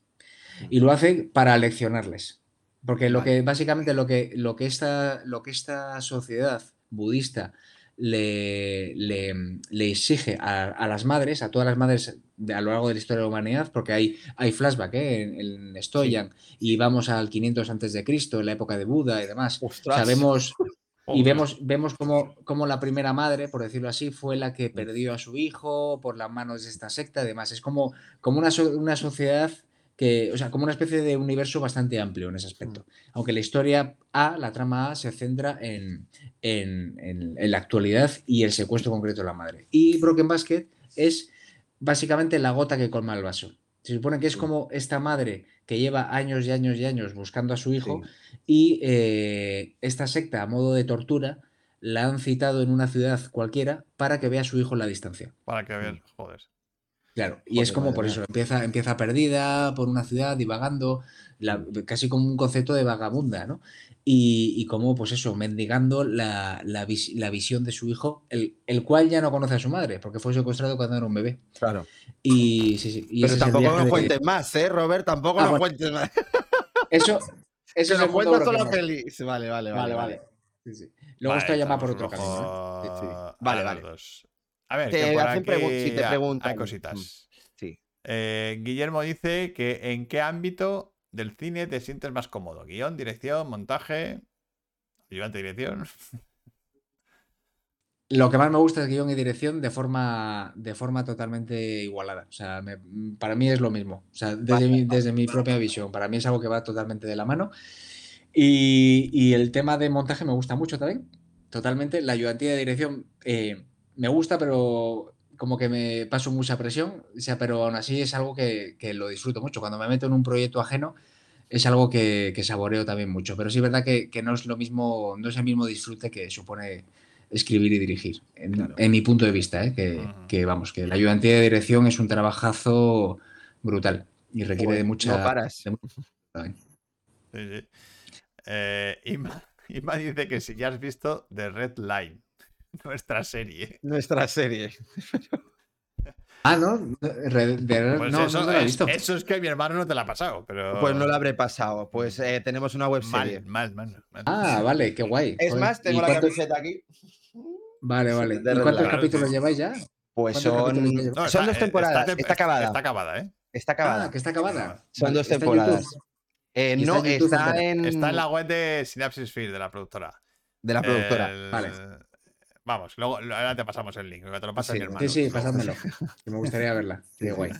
Y lo hace para leccionarles. Porque lo Vale. que básicamente lo que, lo que, esta, lo que esta sociedad budista le, le, le exige a, a las madres, a todas las madres de- a lo largo de la historia de la humanidad, porque hay, hay flashback ¿eh? en, en Stoyan y vamos al 500 antes de Cristo, en la época de Buda y demás. Ostras. Sabemos [LAUGHS] y vemos, vemos cómo, cómo la primera madre, por decirlo así, fue la que perdió a su hijo por las manos de esta secta y demás. Es como, como una, una sociedad que, o sea, como una especie de universo bastante amplio en ese aspecto. Aunque la historia A, la trama A, se centra en, en- en- en la actualidad y el secuestro concreto de la madre. Y Broken Basket es básicamente la gota que colma el vaso. Se supone que es como esta madre que lleva años y años y años buscando a su hijo Sí. y eh, esta secta, a modo de tortura, la han citado en una ciudad cualquiera para que vea a su hijo en la distancia. Para que ver, joder. Claro, y Joder, es como por eso, empieza, empieza perdida por una ciudad, divagando, la- casi como un concepto de vagabunda, ¿no? Y, y como, pues eso, mendigando la, la vis- la visión de su hijo, el, el cual ya no conoce a su madre, porque fue secuestrado cuando era un bebé. Claro. Y sí, sí. y Pero tampoco nos de- cuentes más, ¿eh, Robert? Tampoco Ah, nos bueno. cuentes más. Eso, [LAUGHS] eso nos cuentas toda la peli. Vale, vale, vale. Vale, vale. Sí, sí. Luego Vale, estoy llamado por otro un camino. ojo ¿eh? Vale, vale. dos. A ver, Te que por hacen pregun- aquí si te hay- preguntan. hay cositas. Sí. Eh, Guillermo dice que en qué ámbito del cine te sientes más cómodo. Guión, dirección, montaje, ayudante de dirección. [LAUGHS] Lo que más me gusta es guion y dirección de forma, de forma totalmente igualada. O sea, me- para mí es lo mismo. O sea, desde mi, desde mi propia visión. Para mí es algo que va totalmente de la mano. Y, y el tema de montaje me gusta mucho también. Totalmente. La ayudantía de dirección eh, me gusta, pero como que me paso mucha presión. O sea, pero aún así es algo que, que lo disfruto mucho. Cuando me meto en un proyecto ajeno, es algo que, que saboreo también mucho. Pero sí es verdad que, que no es lo mismo, no es el mismo disfrute que supone escribir y dirigir. En, Claro. en mi punto de vista, ¿eh? que, que, vamos, que la ayudantía de dirección es un trabajazo brutal y requiere de mucha. No paras. de mucha- Sí, sí. Eh, [LAUGHS] Inma dice que si ya has visto The Red Line, nuestra serie. Nuestra serie. [LAUGHS] Ah, ¿no? Re- de- Pues no, eso, no, la es, eso es que mi hermano no te la ha pasado, pero. Pues no lo habré pasado. Pues eh, tenemos una web serie. mal, mal, mal, mal. Ah, vale, qué guay. Es más, tengo ¿Y la camiseta aquí. Vale, vale. de ¿Y Red cuántos capítulos lleváis ya? Pues ¿Cuántos son, son dos eh, temporadas. tem- Está, acabada. Está acabada, ¿eh? Está acabada. Ah, que está acabada. Son Vale, dos ¿está en temporadas. Eh, ¿Y no, está en está en, Está en la web de Synapsis Film, de la productora. de la productora. El- Vale. Vamos, luego ahora te pasamos el link, que te lo pasa Sí, mi hermano. Sí, sí, que [LAUGHS] me gustaría verla. Qué guay.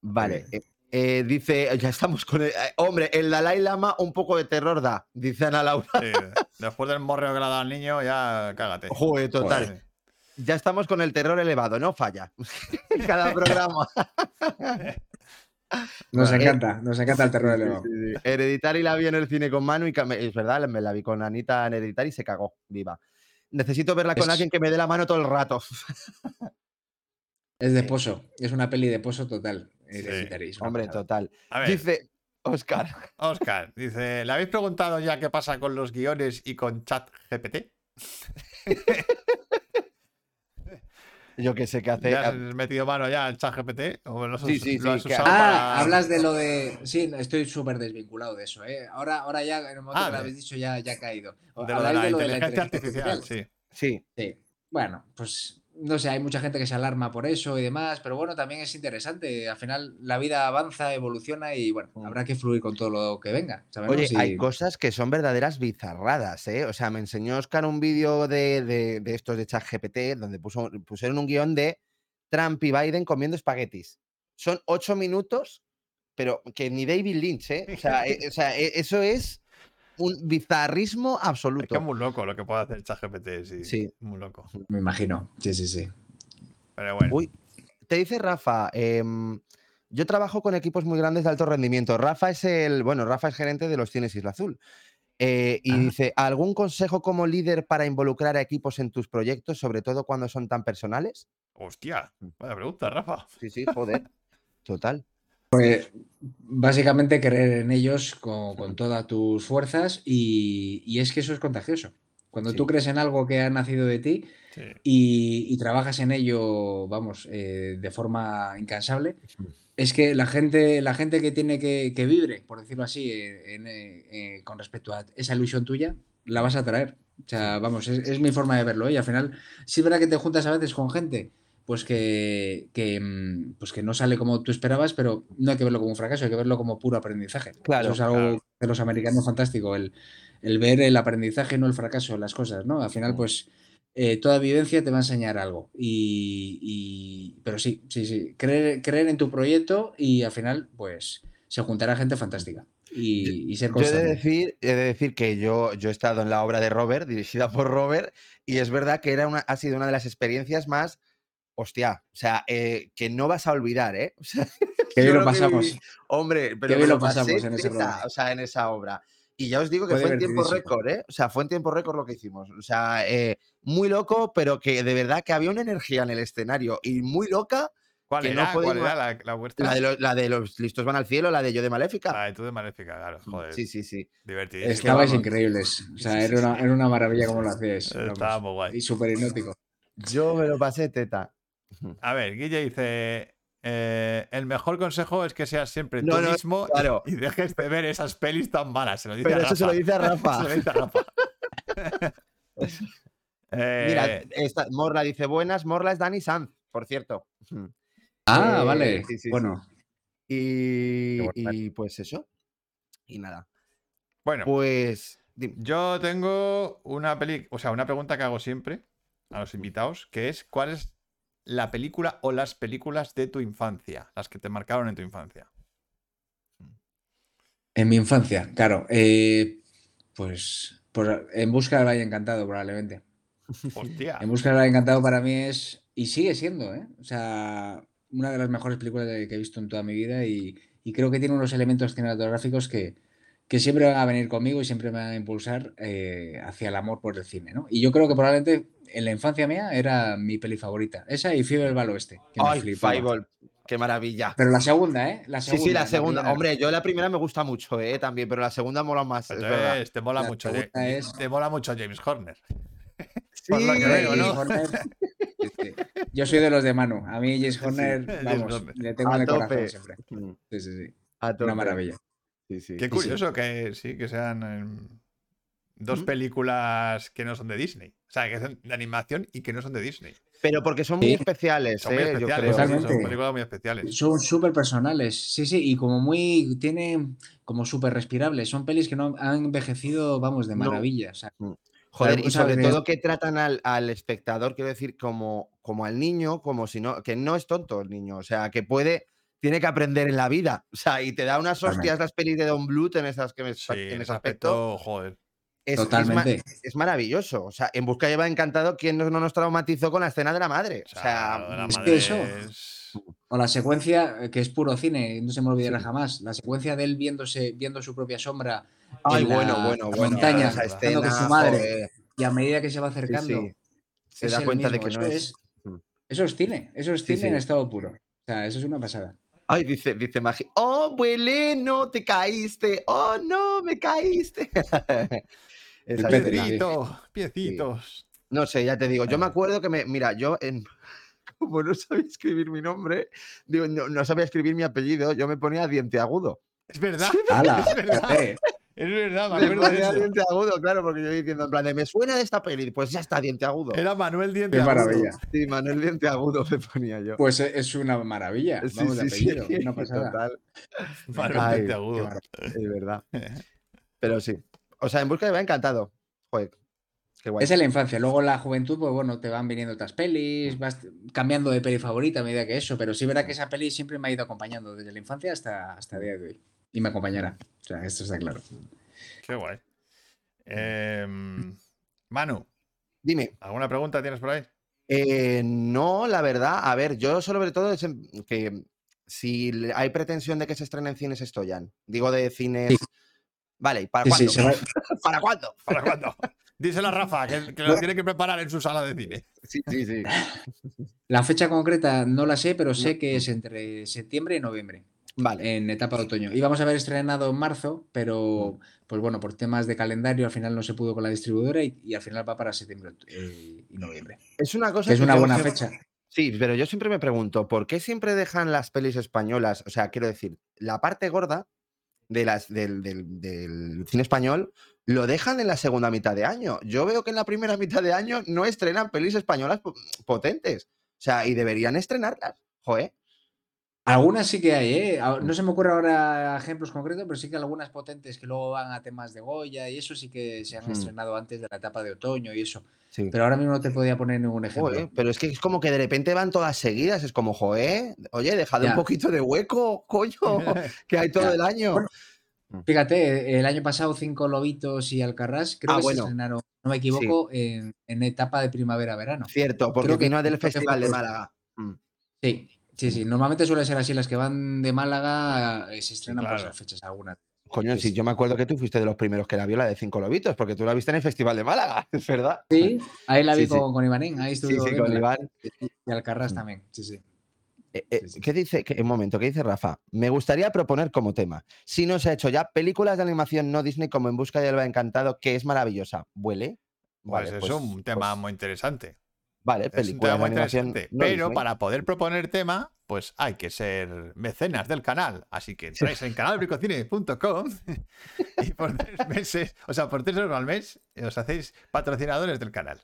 Vale. eh, eh, dice, ya estamos con el. eh, hombre, el Dalai Lama un poco de terror da, dice Ana Laura. Sí, después del morreo que le ha dado al niño, ya cágate. Joder, total. Joder. Ya estamos con el terror elevado, no falla. [LAUGHS] Cada programa. [LAUGHS] Nos encanta, nos encanta el terror elevado. Hereditary la vi en el cine con Manu y es verdad, me la vi con Anita en Hereditary y se cagó, viva. Necesito verla con Es- alguien que me dé la mano todo el rato. Es de [LAUGHS] pozo, es una peli de pozo total. Es una Hombre, total. A ver, Dice Oscar. Oscar, dice, ¿le habéis preguntado ya qué pasa con los guiones y con chat GPT? [LAUGHS] Yo que sé qué hace. ¿Le has metido mano ya al chat GPT? ¿O lo has, Sí, sí, lo sí, has que- usado Ah, para- hablas de lo de. Sí, estoy súper desvinculado de eso. ¿eh? Ahora, ahora ya, en el momento Ah, que lo de- habéis dicho, ya, ya ha caído. de lo de la inteligencia artificial? Sí. Sí, Sí. Bueno, pues no sé, hay mucha gente que se alarma por eso y demás, pero bueno, también es interesante. Al final la vida avanza, evoluciona y bueno, habrá que fluir con todo lo que venga. ¿sabemos? Oye, Y- hay cosas que son verdaderas bizarradas, ¿eh? O sea, me enseñó Oscar un vídeo de, de- de estos de ChatGPT donde puso, pusieron un guion de Trump y Biden comiendo espaguetis. Son ocho minutos, pero que ni David Lynch, ¿eh? O sea, [LAUGHS] eh, o sea, eh, eso es un bizarrismo Es absoluto. que es muy loco lo que puede hacer chat GPT, sí. Sí. Muy loco. Me imagino. Sí, sí, sí. Pero bueno. Uy, te dice Rafa, em, yo trabajo con equipos muy grandes de alto rendimiento. Rafa es el, bueno, Rafa es gerente de los Cines Isla Azul. Eh, y Ah. dice, ¿algún consejo como líder para involucrar a equipos en tus proyectos, sobre todo cuando son tan personales? Hostia, Mm. vaya pregunta, Rafa. Sí, sí, joder. [LAUGHS] Total. Pues básicamente creer en ellos con, con todas tus fuerzas y, y es que eso es contagioso. Cuando Sí. tú crees en algo que ha nacido de ti Sí. y, y trabajas en ello, vamos, eh, de forma incansable, es que la gente, la gente que tiene que, que vibre, por decirlo así, en, eh, con respecto a esa ilusión tuya, la vas a traer. O sea, vamos, es, es mi forma de verlo. ¿eh? Y al final, sí es verdad que te juntas a veces con gente pues que, que, mm, pues que no sale como tú esperabas, pero no hay que verlo como un fracaso, hay que verlo como puro aprendizaje. Claro, Eso es algo claro. de los americanos fantástico, el, el ver el aprendizaje, no el fracaso las cosas, ¿no? Al final, pues eh, toda vivencia te va a enseñar algo. Y, y- pero sí, sí, sí, creer, creer en tu proyecto y al final, pues se juntará gente fantástica. Y, y ser Yo he de decir, he de decir que yo, yo he estado en la obra de Robert, dirigida por Robert, y es verdad que era una, ha sido una de las experiencias más, hostia, o sea, eh, que no vas a olvidar, ¿eh? [LAUGHS] O sea, Qué bien lo que pasamos. viví- Hombre, pero bien me lo pasamos en ese teta, programa. o sea, en esa obra. Y ya os digo que Fue fue, en tiempo récord, ¿eh? O sea, fue en tiempo récord lo que hicimos. O sea, eh, muy loco, pero que de verdad que había una energía en el escenario y muy loca. ¿Cuál que no era? ¿Cuál era la, la vuestra? La de, los, la de los listos van al cielo, la de yo de Maléfica. La de tú de Maléfica, claro. Joder. Sí, sí, sí. Divertidísimo. Estabais vamos. increíbles. O sea, Sí, sí, era una, sí. era una maravilla como lo hacíais. Muy guay. Y súper hipnótico. Yo me lo pasé teta. A ver, Guille dice: eh, El mejor consejo es que seas siempre No, tú no, mismo y- claro. [LAUGHS] y, dejes de ver esas pelis tan malas. Se lo dice Pero a eso se lo [LAUGHS] dice a Rafa. Se lo dice a Rafa. Mira, Eh, esta- Morla dice buenas. Morla es Dani Sanz, por cierto. Ah, Eh, vale. sí, sí, bueno, Y, pues eso. Y nada. bueno, Pues. dime. yo tengo una peli, o sea, una pregunta que hago siempre a los invitados, que es ¿cuál es la película o las películas de tu infancia? Las que te marcaron en tu infancia. en mi infancia, claro. eh, pues, pues en busca del Valle Encantado, probablemente. Hostia. En busca del Valle Encantado para mí es, y sigue siendo, ¿eh? O sea, una de las mejores películas que he visto en toda mi vida y, y creo que tiene unos elementos cinematográficos que, que siempre van a venir conmigo y siempre me van a impulsar eh, hacia el amor por el cine, ¿no? Y yo creo que probablemente en la infancia mía era mi peli favorita. Esa y Fiebre del Balo Oeste. que Ay. Fireball. Qué maravilla. Pero la segunda, ¿eh? La Sí, segunda. sí, la segunda. primera- Hombre, yo la primera me gusta mucho, ¿eh? También, pero la segunda mola más. Es verdad. Entonces, te mola La mucho. es- Te mola mucho James Horner. Sí, [LAUGHS] por lo que veo, ¿no? Horner. Yo soy de los de Manu. A mí James Horner, [LAUGHS] vamos, le tengo en el corazón siempre. Mm, Sí, sí, sí. a Una tope. maravilla. Sí, sí. Qué sí. curioso que sí, que sean. em, dos Ujú. películas que no son de Disney. O sea, que son de animación y que no son de Disney. Pero porque son muy Sí. especiales, Son muy ¿eh? yo especiales. creo. son películas muy especiales. Son súper personales, sí, sí, y como muy, tiene como súper respirables. Son pelis que no han envejecido, vamos, de No. maravilla. o sea, Joder, Claro, y sobre todo que tratan al, al espectador, quiero decir, como, como al niño, como si no, que no es tonto el niño, o sea, que puede, tiene que aprender en la vida, o sea, y te da unas Totalmente. hostias las pelis de Don Bluth en, esas, que me- Sí, en ese aspecto. aspecto, joder. Es, totalmente. es maravilloso, o sea, en Busca lleva encantado, ¿quién no, no nos traumatizó con la escena de la madre? O O sea, la es que eso- es- O la secuencia, eh, que es puro cine, no se me olvidará Sí. jamás. La secuencia de él viéndose, viendo su propia sombra ay, en la- bueno, bueno, la bueno, montaña, esa estando escena, con su madre. joder, y a medida que se va acercando, sí, se da cuenta de que no eso es... Mm. Eso es cine, eso es Sí, cine en estado puro. O sea, eso es una pasada. Ay, dice, dice Magi, oh, huele, no, te caíste, oh, no, me caíste. [LAUGHS] Escena. sí. Piecitos. No sé, ya te digo, yo me acuerdo que me, mira, yo en, [LAUGHS] como no sabía escribir mi nombre, digo, no, no sabía escribir mi apellido, yo me ponía diente agudo. Es verdad. [LAUGHS] ¡Hala! Es verdad. Es verdad, me Me acuerdo de eso. diente agudo, claro, porque yo diciendo, en plan, de, me suena de esta peli, pues ya está, diente agudo. Era Manuel Diente ¡Qué Agudo. maravilla! Sí, Manuel diente agudo me ponía yo. Pues eh, es una maravilla. Sí, Vamos de sí, sí, apellido, una pasada. total, [LAUGHS] Manuel Ay, Diente Agudo. es verdad. [LAUGHS] Pero sí. O sea, en busca de va encantado. Joder, qué guay. Es la infancia. Luego en la juventud, pues bueno, te van viniendo otras pelis, vas cambiando de peli favorita a medida que eso, pero sí verá que esa peli siempre me ha ido acompañando desde la infancia hasta, hasta el día de hoy. Y me acompañará. O sea, esto está claro. Qué guay. Em, Manu, Dime. ¿alguna pregunta tienes por ahí? Eh, no, la verdad, a ver, yo sobre todo es que si hay pretensión de que se estrenen cines Stoyan, digo de cines. Sí. Vale, ¿y ¿para Sí, sí, cuándo? va- [LAUGHS] ¿Para cuándo? ¿Para cuándo? Díselo a Rafa, que, que lo tiene que preparar en su sala de cine. Sí, sí, sí. La fecha concreta no la sé, pero sé que es entre septiembre y noviembre, Vale. en etapa de otoño. Íbamos a haber estrenado en marzo, pero Mm. pues bueno, por temas de calendario al final no se pudo con la distribuidora y, y al final va para septiembre eh, y noviembre. Es una cosa Que es una buena fecha. Sí, pero yo siempre me pregunto, ¿por qué siempre dejan las pelis españolas? O sea, quiero decir, la parte gorda de las, del, del- del cine español lo dejan en la segunda mitad de año. Yo veo que en la primera mitad de año no estrenan pelis españolas po- potentes. O sea, y deberían estrenarlas. Joder. Algunas sí que hay, ¿eh? No se me ocurre ahora ejemplos concretos, pero sí que algunas potentes que luego van a temas de Goya y eso sí que se han estrenado antes de la etapa de otoño y eso. Sí. Pero ahora mismo no te podía poner ningún ejemplo. Joder, pero es que es como que de repente van todas seguidas. Es como, joder, oye, dejad un poquito de hueco, coño, [LAUGHS] que hay todo Ya. el año. Bueno, Fíjate, el año pasado Cinco Lobitos y Alcarrás creo Ah, que bueno. se estrenaron, no me equivoco, en, en etapa de primavera-verano. Cierto, porque Creo que- vino del Festival de Málaga. Mm. Sí, sí, sí. Normalmente suele ser así, las que van de Málaga eh, se estrenan por claro. esas fechas algunas. Coño, Sí, yo me acuerdo que tú fuiste de los primeros que la vio la de Cinco Lobitos, porque tú la viste en el Festival de Málaga, [LAUGHS] es verdad. Sí, ahí la vi Sí, sí. con, con Ivanín, ahí estuve sí, con. Iván. Y Alcarrás Mm. también, sí, sí. Eh, eh, Sí, sí. ¿Qué dice? qué- un momento, ¿qué dice Rafa? Me gustaría proponer como tema. Si no se ha hecho ya películas de animación no Disney como En Busca del Alba Encantado, que es maravillosa. ¿Huele? Pues Vale, es un tema pues, muy interesante. Vale, tema de animación. no pero Disney. para poder proponer tema, pues hay que ser mecenas del canal. Así que entráis en canalbricocine.com y por tres [LAUGHS] meses, o sea, por tres euros al mes, os hacéis patrocinadores del canal.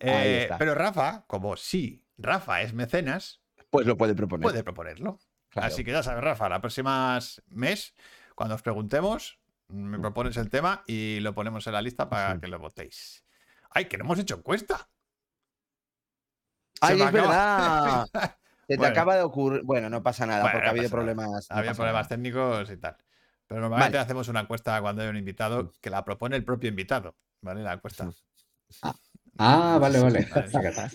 Eh, pero Rafa, como sí, Rafa es mecenas, Pues lo puede proponer. puede proponerlo. claro. Así que ya sabes, Rafa, la próxima mes, cuando os preguntemos, me propones el tema y lo ponemos en la lista para Sí. que lo votéis. ¡Ay, que no hemos hecho encuesta! ¡Ay, es verdad! [LAUGHS] Se te Bueno. acaba de ocurrir. Bueno, no pasa nada, Bueno, porque no ha habido problemas. no Había problemas nada. técnicos y tal. Pero normalmente Vale. hacemos una encuesta cuando hay un invitado que la propone el propio invitado, ¿vale? La encuesta. Ah, vale, vale. [LAUGHS] Vale.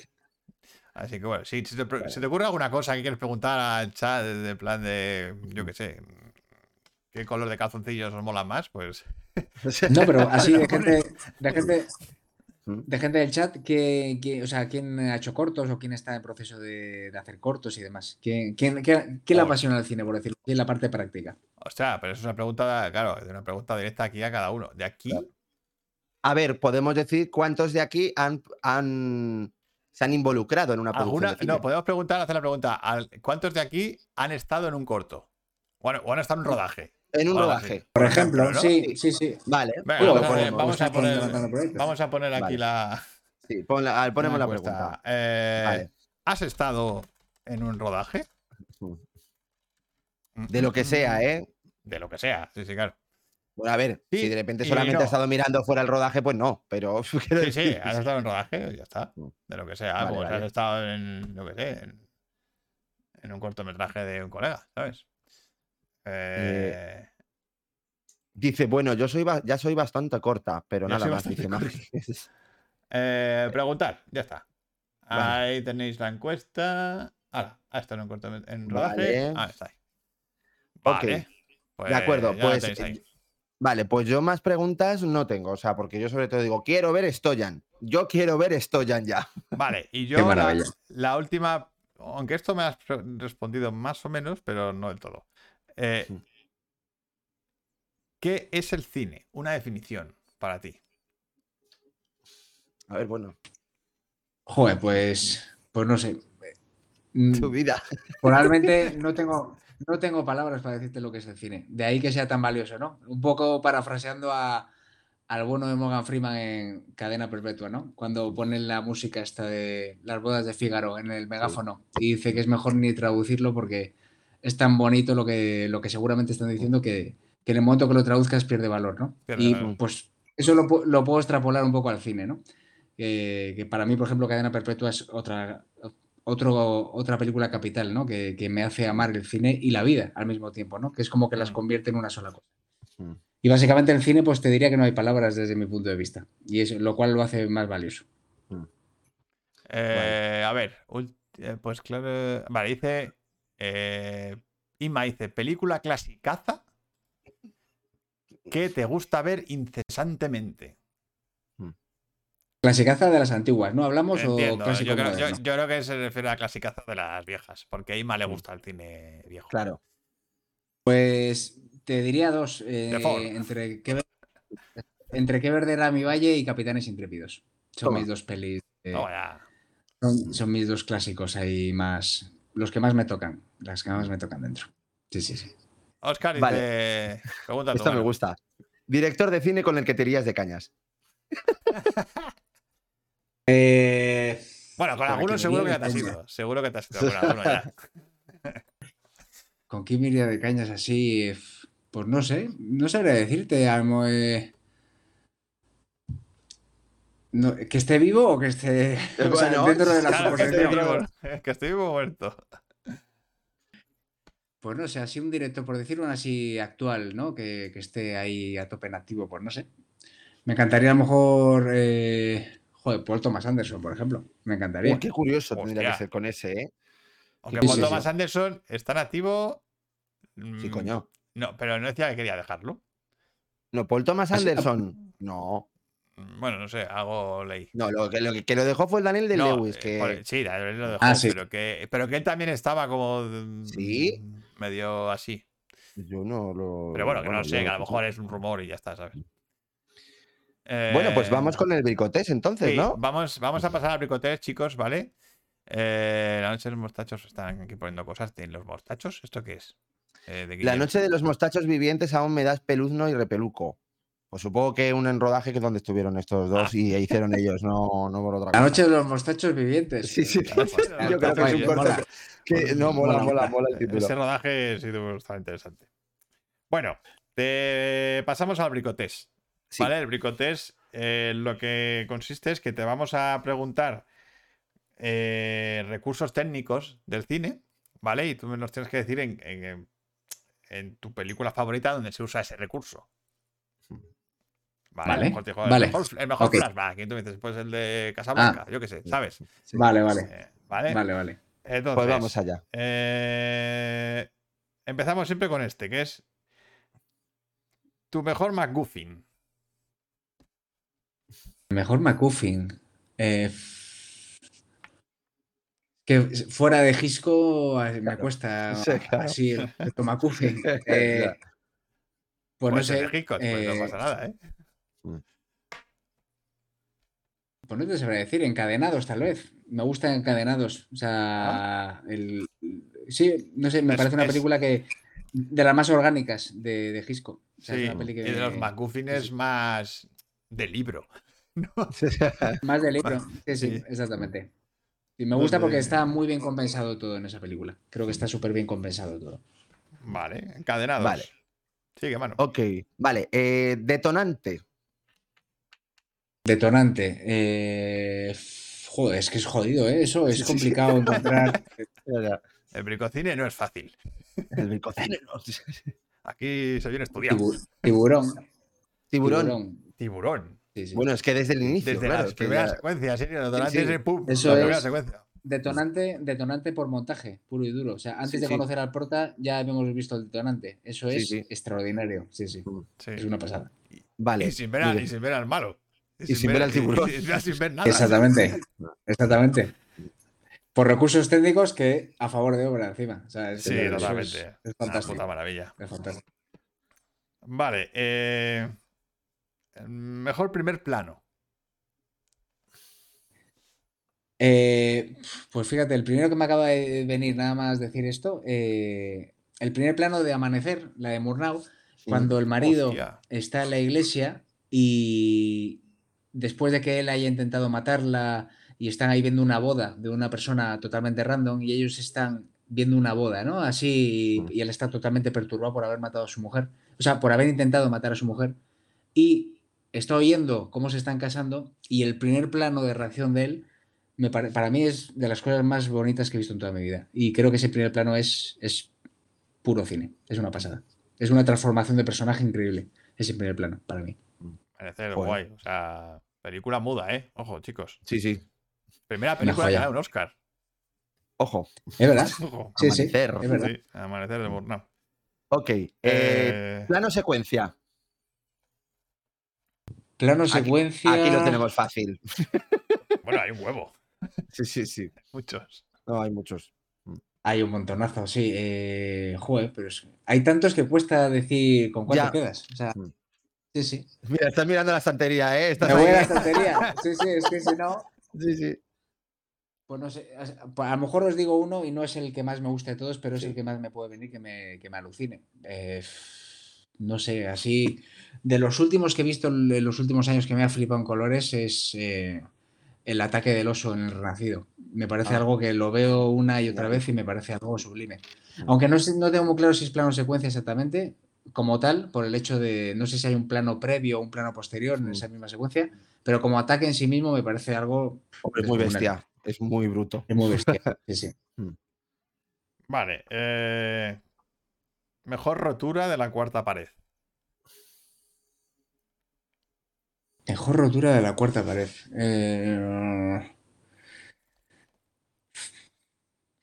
Así que bueno, si se te, se te ocurre alguna cosa que quieres preguntar al chat de, plan de, yo qué sé, qué color de calzoncillos os mola más, pues No, pero así [LAUGHS] de gente, de gente. De gente del chat, que, que- o sea, ¿quién ha hecho cortos o quién está en proceso de, de hacer cortos y demás? ¿Quién, quién, quién- quién le apasiona el cine, por decirlo en la parte práctica? Ostras, pero eso es una pregunta, claro, es una pregunta directa aquí a cada uno. De aquí. A ver, podemos decir cuántos de aquí han, han- se han involucrado en una producción alguna, de cine. no, podemos preguntar, hacer la pregunta, ¿cuántos de aquí han estado en un corto? Bueno, o han estado en un rodaje. En un Ahora rodaje. sí. Por ejemplo, sí, sí, sí. Vale. Venga, pues vamos, a, vamos poner, levantando proyectos. vamos a poner aquí Vale. la, Sí, pon la- a [LAUGHS] ver, ponemos la, pregunta. Eh, Vale. ¿Has estado en un rodaje? De lo que sea, ¿eh? De lo que sea, sí, sí, claro. Bueno, a ver, Sí, si de repente solamente no. ha estado mirando fuera el rodaje, pues no, pero [LAUGHS] Sí, sí, has estado en rodaje, ya está. Mm. De lo que sea. Vale, pues vale. has estado en, lo que sé, en, en un cortometraje de un colega, ¿sabes? Eh, Dice, bueno, yo soy ya soy bastante corta, pero Ya nada más. Dice, corta. Márquez. [LAUGHS] eh, preguntar, ya está. Vale. Ahí tenéis la encuesta. Ahora, en un cortometraje en rodaje. Vale. Ah, está ahí. Vale. Pues de acuerdo, pues. eh, Vale, pues yo más preguntas no tengo, o sea, porque yo sobre todo digo, quiero ver Stoyan. Yo quiero ver Stoyan ya. [LAUGHS] Vale, y yo la, la última, aunque esto me has respondido más o menos, pero no del todo. Eh, Sí. ¿Qué es el cine? Una definición para ti. A ver, bueno, Joder, pues, pues no sé. Mm, tu vida. Probablemente [LAUGHS] no tengo, no tengo palabras para decirte lo que es el cine. De ahí que sea tan valioso, ¿no? Un poco parafraseando a, al bueno de Morgan Freeman en Cadena Perpetua, ¿no? Cuando ponen la música esta de las bodas de Fígaro en el megáfono y dice que es mejor ni traducirlo porque es tan bonito lo que, lo que seguramente están diciendo que, que en el momento que lo traduzcas pierde valor, ¿no? Pierde y valor. pues eso lo, lo puedo extrapolar un poco al cine, ¿no? Que, que para mí, por ejemplo, Cadena Perpetua es otra, otro, otra película capital, ¿no? Que, que me hace amar el cine y la vida al mismo tiempo, ¿no? Que es como que las Mm. convierte en una sola cosa. Mm. Y básicamente el cine, pues te diría que no hay palabras desde mi punto de vista. Y eso, lo cual lo hace más valioso. Eh, A ver, eh, pues claro. Vale, dice. Eh, Inma dice: película clasicaza que te gusta ver incesantemente. Clasicaza de las antiguas, ¿no? ¿Hablamos Entiendo, o clásico yo creo, yo- moderno? yo creo que se refiere a la clasicaza de las viejas, porque a Inma le Mm. gusta el cine viejo. Claro. Pues te diría dos. eh, entre, qué, Ver- entre qué verde era mi valle y Capitanes Intrépidos. Son Toma. mis dos pelis. eh, son, son mis dos clásicos ahí más. Los que más me tocan. Las que más me tocan dentro. Sí, sí, sí. Oscar Vale. Pregunta tú, Esto me gusta. Director de cine con el que te irías de cañas. [LAUGHS] Eh, Bueno, con algunos seguro que te has ido. Seguro que te has ido con alguno ya. [LAUGHS] ¿Con quién me iría de cañas así? Pues no sé. No sabría decirte. Almo, eh, no, ¿Que esté vivo o que esté [LAUGHS] [LAUGHS] o sea, Bueno, dentro de la Claro, que suposición? vivo, que estoy vivo o muerto. Pues no sé, así un director, por decir un así actual, ¿no? Que, que esté ahí a tope en activo, pues no sé. Me encantaría a lo mejor, eh, joder, Paul Thomas Anderson, por ejemplo. Me encantaría. Uy, qué curioso tendría que ser con ese, ¿eh? Aunque Paul Thomas. Anderson está nativo. Sí, mm, coño. No, pero no decía que quería dejarlo. No, Paul Thomas Así- Anderson. No. Bueno, no sé, algo leí. No, lo que, lo que- lo dejó fue el Daniel de No, Lewis, eh, que por- sí, él lo dejó, Ah, sí. pero, que, pero que él también estaba como. mm, ¿Sí? Medio así. yo no lo. Pero bueno, que no yo sé, que a lo mejor es un rumor y ya está, ¿sabes? Bueno, pues Eh, vamos con el bricotés entonces, sí, ¿no? Vamos, vamos a pasar al bricotés, chicos, ¿vale? Eh, la noche de los mostachos están aquí poniendo cosas. ¿En los mostachos? ¿Esto qué es? Eh, de La noche de los mostachos vivientes aún me das peluzno y repeluco. Pues supongo que un en rodaje que es donde estuvieron estos dos Ah. y hicieron ellos, no, no por otra La cosa. noche de los mostachos vivientes. Sí, sí, La los [LAUGHS] yo creo que es un que, que- no mola, Mola, mola, el título. Ese rodaje sí estaba interesante. Bueno, te pasamos al bricotés. Sí. ¿Vale? El bricotés eh, lo que consiste es que te vamos a preguntar eh, recursos técnicos del cine, ¿vale? Y tú los tienes que decir en, en- en tu película favorita donde se usa ese recurso. Vale, Vale, mejor te digo, el vale. mejor, el mejor Ok. flashback. Y tú me dices, pues el de Casablanca, yo qué sé, ¿sabes? Sí. Vale, vale. Eh, ¿Vale? Vale, vale. Entonces, Pues vamos allá. eh, empezamos siempre con este, que es tu mejor McGuffin. Mejor McCuffin. Eh, que fuera de Gisco eh, me Claro. cuesta [LAUGHS] Sí, claro. así el, [LAUGHS] el McCuffin. Eh, pues no sé. de Hitchcock, pues no eh, pasa nada, ¿eh? Pues no te sabré decir, encadenados tal vez. Me gustan encadenados. O sea, el, sí, no sé, me Es- parece una es- película que, de las más orgánicas de, de Gisco. O sea, es Sí, una peli que y de los McGuffins sí. más de libro. [LAUGHS] Más de libro. [LAUGHS] Sí, sí, Sí. exactamente. Y me Los gusta porque está muy bien compensado todo en esa película. Creo que está súper bien compensado todo. Vale, encadenados. Vale. Sigue, mano. Ok, vale. eh, detonante. Detonante. eh, Joder, es que es jodido, ¿eh? Eso es complicado encontrar. [LAUGHS] El bricocine no es fácil. El bricocine, ¿no? [LAUGHS] Aquí se viene estudiado. Tibu- Tiburón. Tiburón. Tiburón. Sí, sí. Bueno, es que desde el inicio, Desde claro, las primeras ya- secuencias, serio, detonante sí. es el pum, Eso la primera es. secuencia. Detonante, detonante por montaje, puro y duro. O sea, antes Sí, de sí. conocer al prota ya habíamos visto el detonante. Eso es sí. Extraordinario. Sí, sí. Sí. Es una pasada. Vale. Y sin ver, al, y sin ver al malo. Y sin ver al tiburón. [LAUGHS] y- sin ver nada. Exactamente. [LAUGHS] Exactamente. Por recursos técnicos que a favor de obra encima. O sea, es Sí, es- totalmente. Es, Una fantástico. puta maravilla. Es fantástico. Vale. eh, mejor primer plano. Eh, pues fíjate, el primero que me acaba de venir nada más decir esto, eh, el primer plano de Amanecer, la de Murnau, cuando el marido Hostia. está en la iglesia y después de que él haya intentado matarla y están ahí viendo una boda de una persona totalmente random y ellos están viendo una boda, ¿no? Así y él está totalmente perturbado por haber matado a su mujer, o sea, por haber intentado matar a su mujer y está oyendo cómo se están casando y el primer plano de reacción de él me pare- para mí es de las cosas más bonitas que he visto en toda mi vida y creo que ese primer plano es, es puro cine, es una pasada. Es una transformación de personaje increíble, ese primer plano, para mí. Parece guay. O sea, película muda, ¿eh? Ojo, chicos. Sí, sí. Primera película que gana un Oscar. Ojo. ¿Es verdad? [LAUGHS] Ojo. Sí, sí, Amanecer. es verdad. Sí, amanecer de Murnau. Ok. eh, Eh, plano secuencia. Plano Aquí- secuencia. Aquí lo tenemos fácil. [LAUGHS] bueno, hay un huevo. Sí, sí, sí. Muchos. No, hay muchos. Hay un montonazo, sí. Eh, joder, pero es- hay tantos que cuesta decir con Ya. te quedas. O sea, Mm. Sí, sí. Mira, estás mirando la estantería, ¿eh? Estás Me voy a la estantería. Sí, sí, es que si no. [LAUGHS] Sí, sí. Pues no sé, a a lo mejor os digo uno y no es el que más me gusta de todos, pero es Sí. el que más me puede venir que me, que me alucine. Eh, no sé, así, de los últimos que he visto en los últimos años que me ha flipado en colores es eh, el ataque del oso en el Renacido. Me parece Ah. algo que lo veo una y otra vez y me parece algo sublime. Aunque no, sé- no tengo muy claro si es plano secuencia exactamente, como tal, por el hecho de, no sé si hay un plano previo o un plano posterior en Mm. esa misma secuencia, pero como ataque en sí mismo me parece algo... Hombre, es muy bestia. Es muy bruto. Es muy bestia. [LAUGHS] Sí, sí. Vale. eh, mejor rotura de la cuarta pared. Mejor rotura de la cuarta pared. Eh,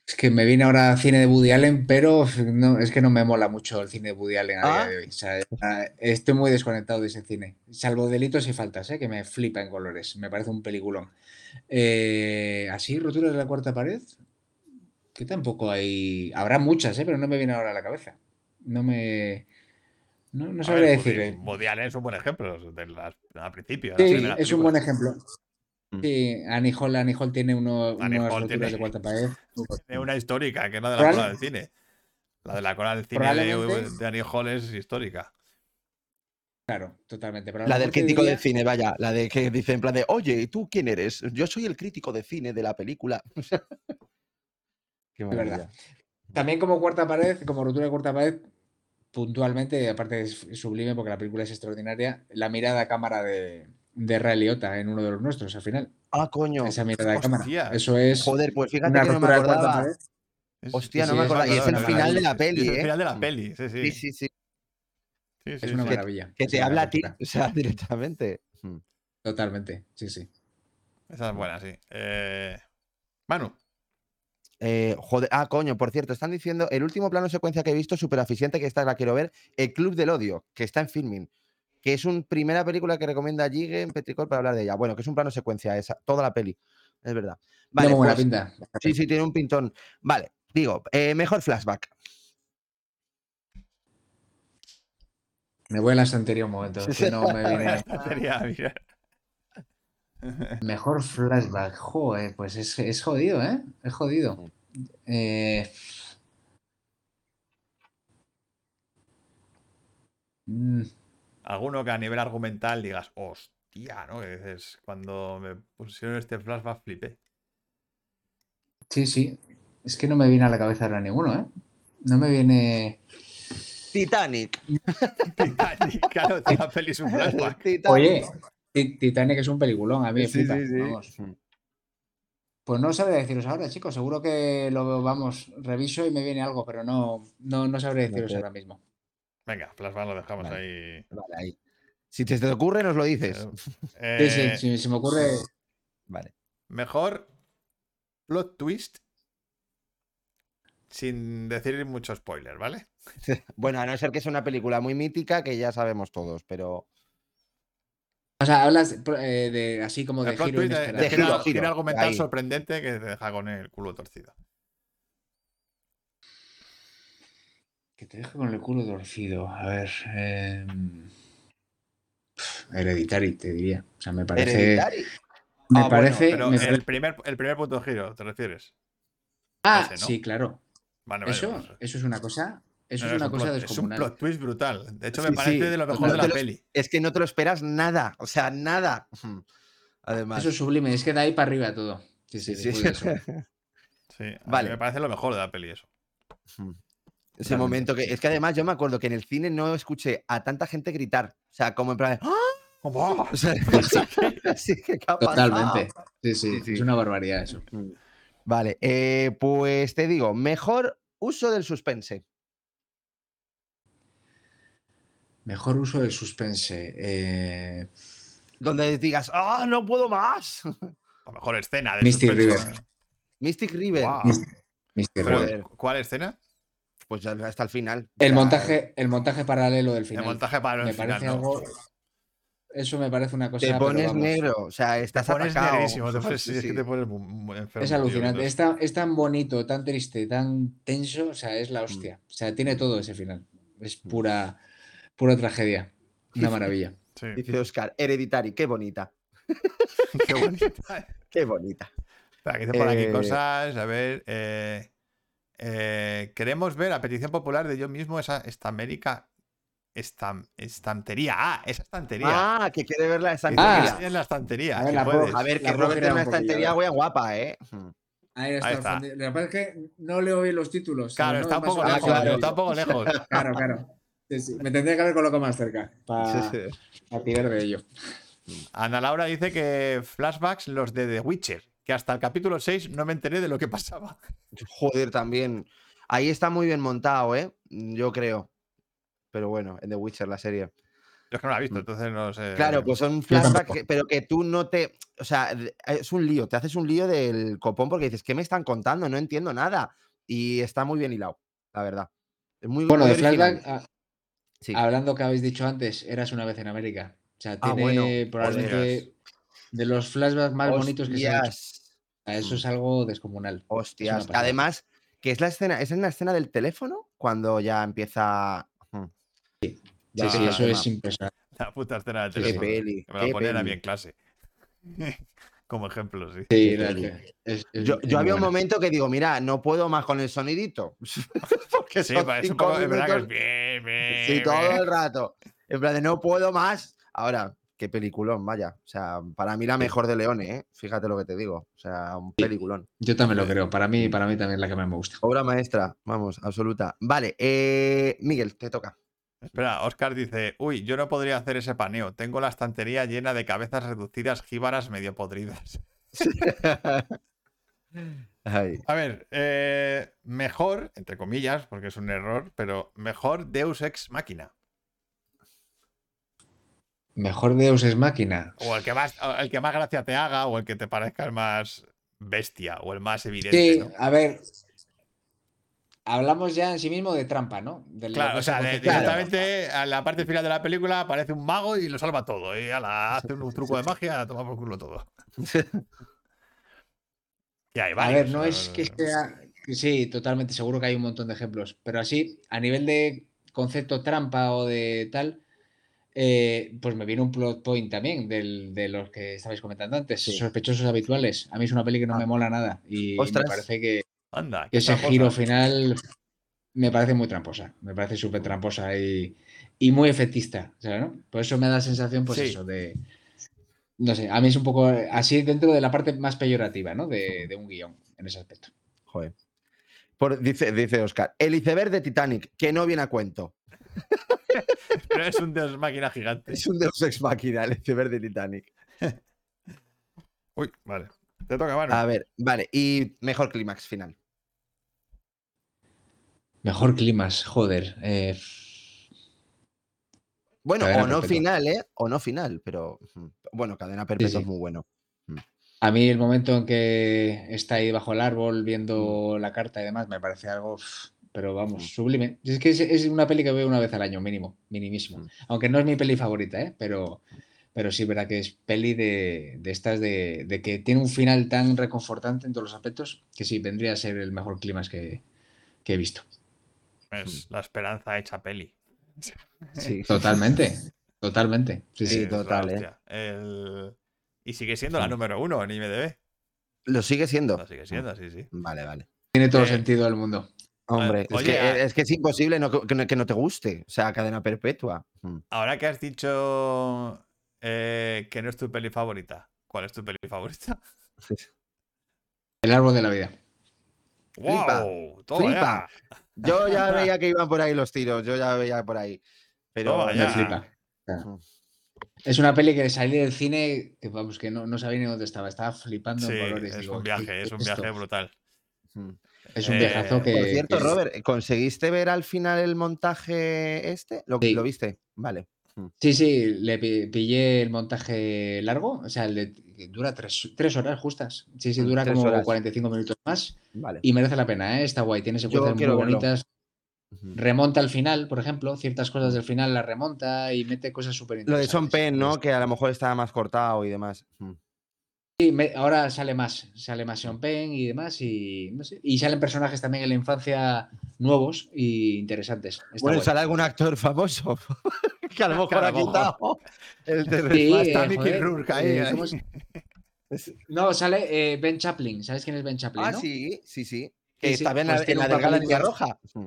Es que me viene ahora cine de Woody Allen, pero no, es que no me mola mucho el cine de Woody Allen a Ah. día de hoy. O sea, ah, estoy muy desconectado de ese cine. Salvo delitos y faltas, ¿eh? que me flipa en colores. Me parece un peliculón. Eh, Así, roturas de la cuarta pared. Que tampoco hay. Habrá muchas, ¿eh? pero no me viene ahora a la cabeza. No me. No, sabría decir. Woody- Allen es un buen ejemplo de las- al principio. Sí, es un buen ejemplo. Mm. Sí, Annie Hall, Annie Hall tiene uno, Annie unas Hall roturas tiene- de cuarta pared. [LAUGHS] Tiene una histórica, que es la de la cola del cine. La de la cola del cine de, de Annie Hall es histórica. Claro, totalmente. pero La del crítico diría- de cine, vaya. La de que dice en plan de, oye, ¿y tú quién eres? Yo soy el crítico de cine de la película. [LAUGHS] Qué verdad. También como cuarta pared, como rotura de cuarta pared, puntualmente, aparte es sublime porque la película es extraordinaria, la mirada a cámara de, de Ray Liotta en uno de los nuestros al final. Ah, coño. Esa mirada de cámara. Eso es Joder, pues fíjate una que no me acordaba. Hostia, Sí, no me sí, es acordaba. Y es el final de la peli, Es el ¿eh? final de la peli, sí, sí. Sí, sí, sí. Sí, sí, Es una sí. maravilla. Que te habla a ti, o sea, [LAUGHS] directamente. Mm. Totalmente, sí, sí. Esa es buena, sí. Eh, Manu, Eh, joder, ah, coño, por cierto, están diciendo el último plano secuencia que he visto, súper eficiente, que esta la quiero ver, El Club del Odio, que está en filming, que es una primera película que recomienda Jigen Petricol para hablar de ella. Bueno, que es un plano secuencia, esa, toda la peli, es verdad. Vale, buena pues, pinta. sí, sí, tiene un pintón. Vale, digo, eh, mejor flashback. Me voy a la estantería un momento. es que no me [LAUGHS] viene. [LAUGHS] mira. Mejor flashback. Joder, pues es, es jodido, ¿eh? Es jodido. Eh, Mm, Alguno que a nivel argumental digas, hostia, ¿no? Que dices, cuando me pusieron este flashback flipé. sí, sí. Es que no me viene a la cabeza ahora ninguno, ¿eh? No me viene. Titanic. Titanic, claro, [LAUGHS] la peli es un flashback. [LAUGHS] Titanic. Oye, Ti- Titanic es un peliculón, a mí me Sí, flipa, sí, sí. vamos. Pues no sabré deciros ahora, chicos. Seguro que lo vamos, reviso y me viene algo, pero no, no, no sabré deciros ahora mismo. Venga, flashback lo dejamos Vale. ahí. Vale, ahí. Si te, te ocurre, nos lo dices. Eh, [LAUGHS] sí, si se me ocurre. Vale. Mejor plot twist sin decir mucho spoiler, ¿vale? [LAUGHS] Bueno, a no ser que sea una película muy mítica que ya sabemos todos, pero. O sea, hablas eh, de así como de El giro de, de De giro, giro, giro giro, argumental ahí. sorprendente que te deja con el culo torcido. Que te deja con el culo torcido. A ver. em, Hereditary, te diría. O sea, me parece. Hereditary. Me Ah, bueno, parece. Pero me el primer, el primer punto de giro, ¿te refieres? Ah, ese, ¿no? sí, claro. Vale, vale, Eso, eso es una cosa. Eso no, es una un cosa plot- Es un descomunal. plot twist brutal. De hecho, Sí, me parece sí. de lo mejor No de la lo- peli. Es que no te lo esperas nada. O sea, nada. Además. Eso es sublime. Es que de ahí para arriba todo. Sí, sí, Sí, sí. después de eso. Sí, a mí Vale. me parece lo mejor de la peli eso. Ese momento que. Es que además yo me acuerdo que en el cine no escuché a tanta gente gritar. O sea, como en plan. ¡Ah! [LAUGHS] O sea, [LAUGHS] así que, ¿qué ha? Totalmente. Sí, sí, Sí, sí. Es una barbaridad eso. Vale, eh, pues te digo, mejor uso del suspense. Mejor uso del suspense. eh, Donde digas, ¡ah, no puedo más! [LAUGHS] La mejor escena de Mystic suspenso. River. Mystic River. Mr. Pero, River. ¿Cuál escena? Pues ya hasta el final. El Ya, montaje, el montaje paralelo del El final. montaje para me el final. parece ¿no? algo. Eso me parece una cosa. Te pones negro, o sea, estás Te pones atacado. negrísimo, te [LAUGHS] pones- Sí, es que sí. te pones enfermo, Es tío, alucinante. Es tan, es tan bonito, tan triste, tan tenso. O sea, es Mm. la hostia. O sea, tiene todo ese final. Es pura, pura tragedia. Una maravilla. Sí, Dice Oscar, Hereditary, qué bonita. [LAUGHS] qué bonita. [LAUGHS] Qué bonita. Espera, que dice por aquí Eh, cosas. A ver. eh, eh, queremos ver a petición popular de yo mismo esa esta América. Estam, estantería. Ah, esa estantería. Ah, que quiere ver la estantería. te enseñen la estantería. A ver, si la puedes. puedo- A ver, La que Robert tiene una estantería muy guapa, ¿eh? Ahí Ahí está. está. Lo que pasa es que no leo bien los títulos. Claro, no está un poco lejos. Ah, claro, Está un poco lejos. Claro, claro. Sí, sí. Me tendría que haber colocado más cerca para Sí, sí. tirar de ello. Ana Laura dice que flashbacks los de The Witcher. Que hasta el capítulo 6 no me enteré de lo que pasaba. Joder, también. Ahí está muy bien montado, ¿eh? Yo creo. Pero bueno, en The Witcher, la serie. Yo es que no la he visto, entonces no sé. Claro, pues son flashbacks, que- pero que tú no te. O sea, es un lío, te haces un lío del copón porque dices, ¿qué me están contando? No entiendo nada. Y está muy bien hilado, la verdad. Es muy Bueno, muy de flashback, ah, Sí. hablando que habéis dicho antes, eras una vez en América. O sea, Ah, tiene bueno, probablemente de los flashbacks más bonitos que se han hecho. Eso es algo descomunal. hostias. Además, que es la escena, ¿es en la escena del teléfono? Cuando ya empieza. Sí, Ya sí, el eso es impresionante. La puta escena de Qué teléfono. peli. Que me la qué ponían a mí en clase. [LAUGHS] Como ejemplo, sí. Sí, Qué es- es- Yo, es yo había un momento que digo, mira, no puedo más con el sonidito. [LAUGHS] Porque Sí, son pues, es un cinco poco, es verdad que es bien, bien, Sí, todo bien. el rato. En plan de no puedo más. Ahora, qué peliculón, vaya. O sea, para mí la mejor de Leone, ¿eh? Fíjate lo que te digo. O sea, un peliculón. Yo también lo creo. Para mí, para mí también es la que más me gusta. Obra maestra, vamos, absoluta. Vale, eh, Miguel, te toca. Espera, Oscar dice: Uy, yo no podría hacer ese paneo. Tengo la estantería llena de cabezas reducidas, jíbaras medio podridas. Ay, [LAUGHS] A ver, eh, mejor, entre comillas, porque es un error, pero mejor Deus Ex Máquina. Mejor Deus es máquina. O el que más, el que más gracia te haga, o el que te parezca el más bestia, o el más evidente. Sí, ¿no? a ver. Hablamos ya en sí mismo de trampa, ¿no? De Claro, o sea, de- directamente a la parte final de la película aparece un mago y lo salva todo. Y ala, hace un truco de magia, toma por culo todo. [LAUGHS] Y hay A varios, ver, no es que sea. Sí, totalmente, seguro que hay un montón de ejemplos. Pero así, a nivel de concepto trampa o de tal, eh, pues me viene un plot point también del- de los que estabais comentando antes. Sí. Sospechosos habituales. A mí es una peli que no Ah. me mola nada. Y Ostras. me parece que, Anda, que ese giro final me parece muy tramposa. Me parece súper tramposa y, y muy efectista. o sea, ¿no? Por eso me da la sensación, pues Sí. eso, de. No sé, a mí es un poco así dentro de la parte más peyorativa, ¿no? De, de un guion en ese aspecto. Joder. Por- dice, dice Oscar, el iceberg de Titanic, que no viene a cuento. [LAUGHS] Pero es un deus máquina gigante. Es un Deus Ex Máquina, el iceberg de Titanic. Uy, vale. Te toca, mano. A ver, vale, y mejor clímax final. Mejor climas, joder. eh, Bueno, Cadena o no perpetua. final, ¿eh? O no final, pero mm, bueno, cadena perpetua sí. es muy bueno. a mí el momento en que está ahí bajo el árbol Mm. viendo la carta y demás me parece algo, pero vamos, sublime. Es que es, es una peli que veo una vez al año, mínimo, minimísimo. Mm. Aunque no es mi peli favorita, ¿eh? Pero, pero sí, verdad que es peli de, de estas de, de que tiene un final tan reconfortante en todos los aspectos que sí, vendría a ser el mejor clima que, que he visto. Es la esperanza hecha peli. Sí. [LAUGHS] Totalmente, totalmente. Sí, Sí. Es total, ¿eh? hostia. El- Y sigue siendo la número uno en IMDb. Lo sigue siendo. Lo sigue siendo, sí, sí. Vale, vale. Tiene todo Eh, el sentido del mundo. Hombre, Eh, es, oye, que, es que es imposible no- que, no- que no te guste. O sea, cadena perpetua. Mm. Ahora que has dicho eh, que no es tu peli favorita, ¿cuál es tu peli favorita? [LAUGHS] El árbol de la vida. Flipa, ¡Wow! Flipa. Yo ya [LAUGHS] veía que iban por ahí los tiros. Yo ya veía por ahí. Pero Me ya. flipa. Sea, Mm. Es una peli que salí del cine que vamos, que no, no sabía ni dónde estaba. Estaba flipando Sí, en colores. es Digo, un ¿qué- viaje, es un esto? viaje brutal. Mm. Es un Eh, viajazo que. Por cierto, que- Robert, ¿conseguiste ver al final el montaje este? ¿Lo, Sí. lo viste? Vale. Sí, sí, le pi- pillé el montaje largo, o sea, el de- que dura tres, tres horas justas. Sí, sí, Mm, dura como horas. 45 minutos más Vale. y merece la pena, ¿eh? Está guay, tiene secuencias muy verlo. bonitas. Remonta al final, por ejemplo, ciertas cosas del final las remonta y mete cosas súper Lo interesantes. de Sean Penn, ¿no? Que a lo mejor estaba más cortado y demás. Mm. Sí, me- ahora sale más, sale más Sean Penn y demás, y, no sé, y salen personajes también en la infancia nuevos y interesantes. Está Bueno, sale algún actor famoso [LAUGHS] que a lo mejor ha quitado el de Sí. Está eh, Mickey joder, Rourke ahí, eh, ahí. No, sale eh, Ben Chaplin. ¿Sabes quién es Ben Chaplin? Ah, no? sí, sí, sí. Que Sí, sí, estaba en pues la, en la delgada papelito línea roja. Mm.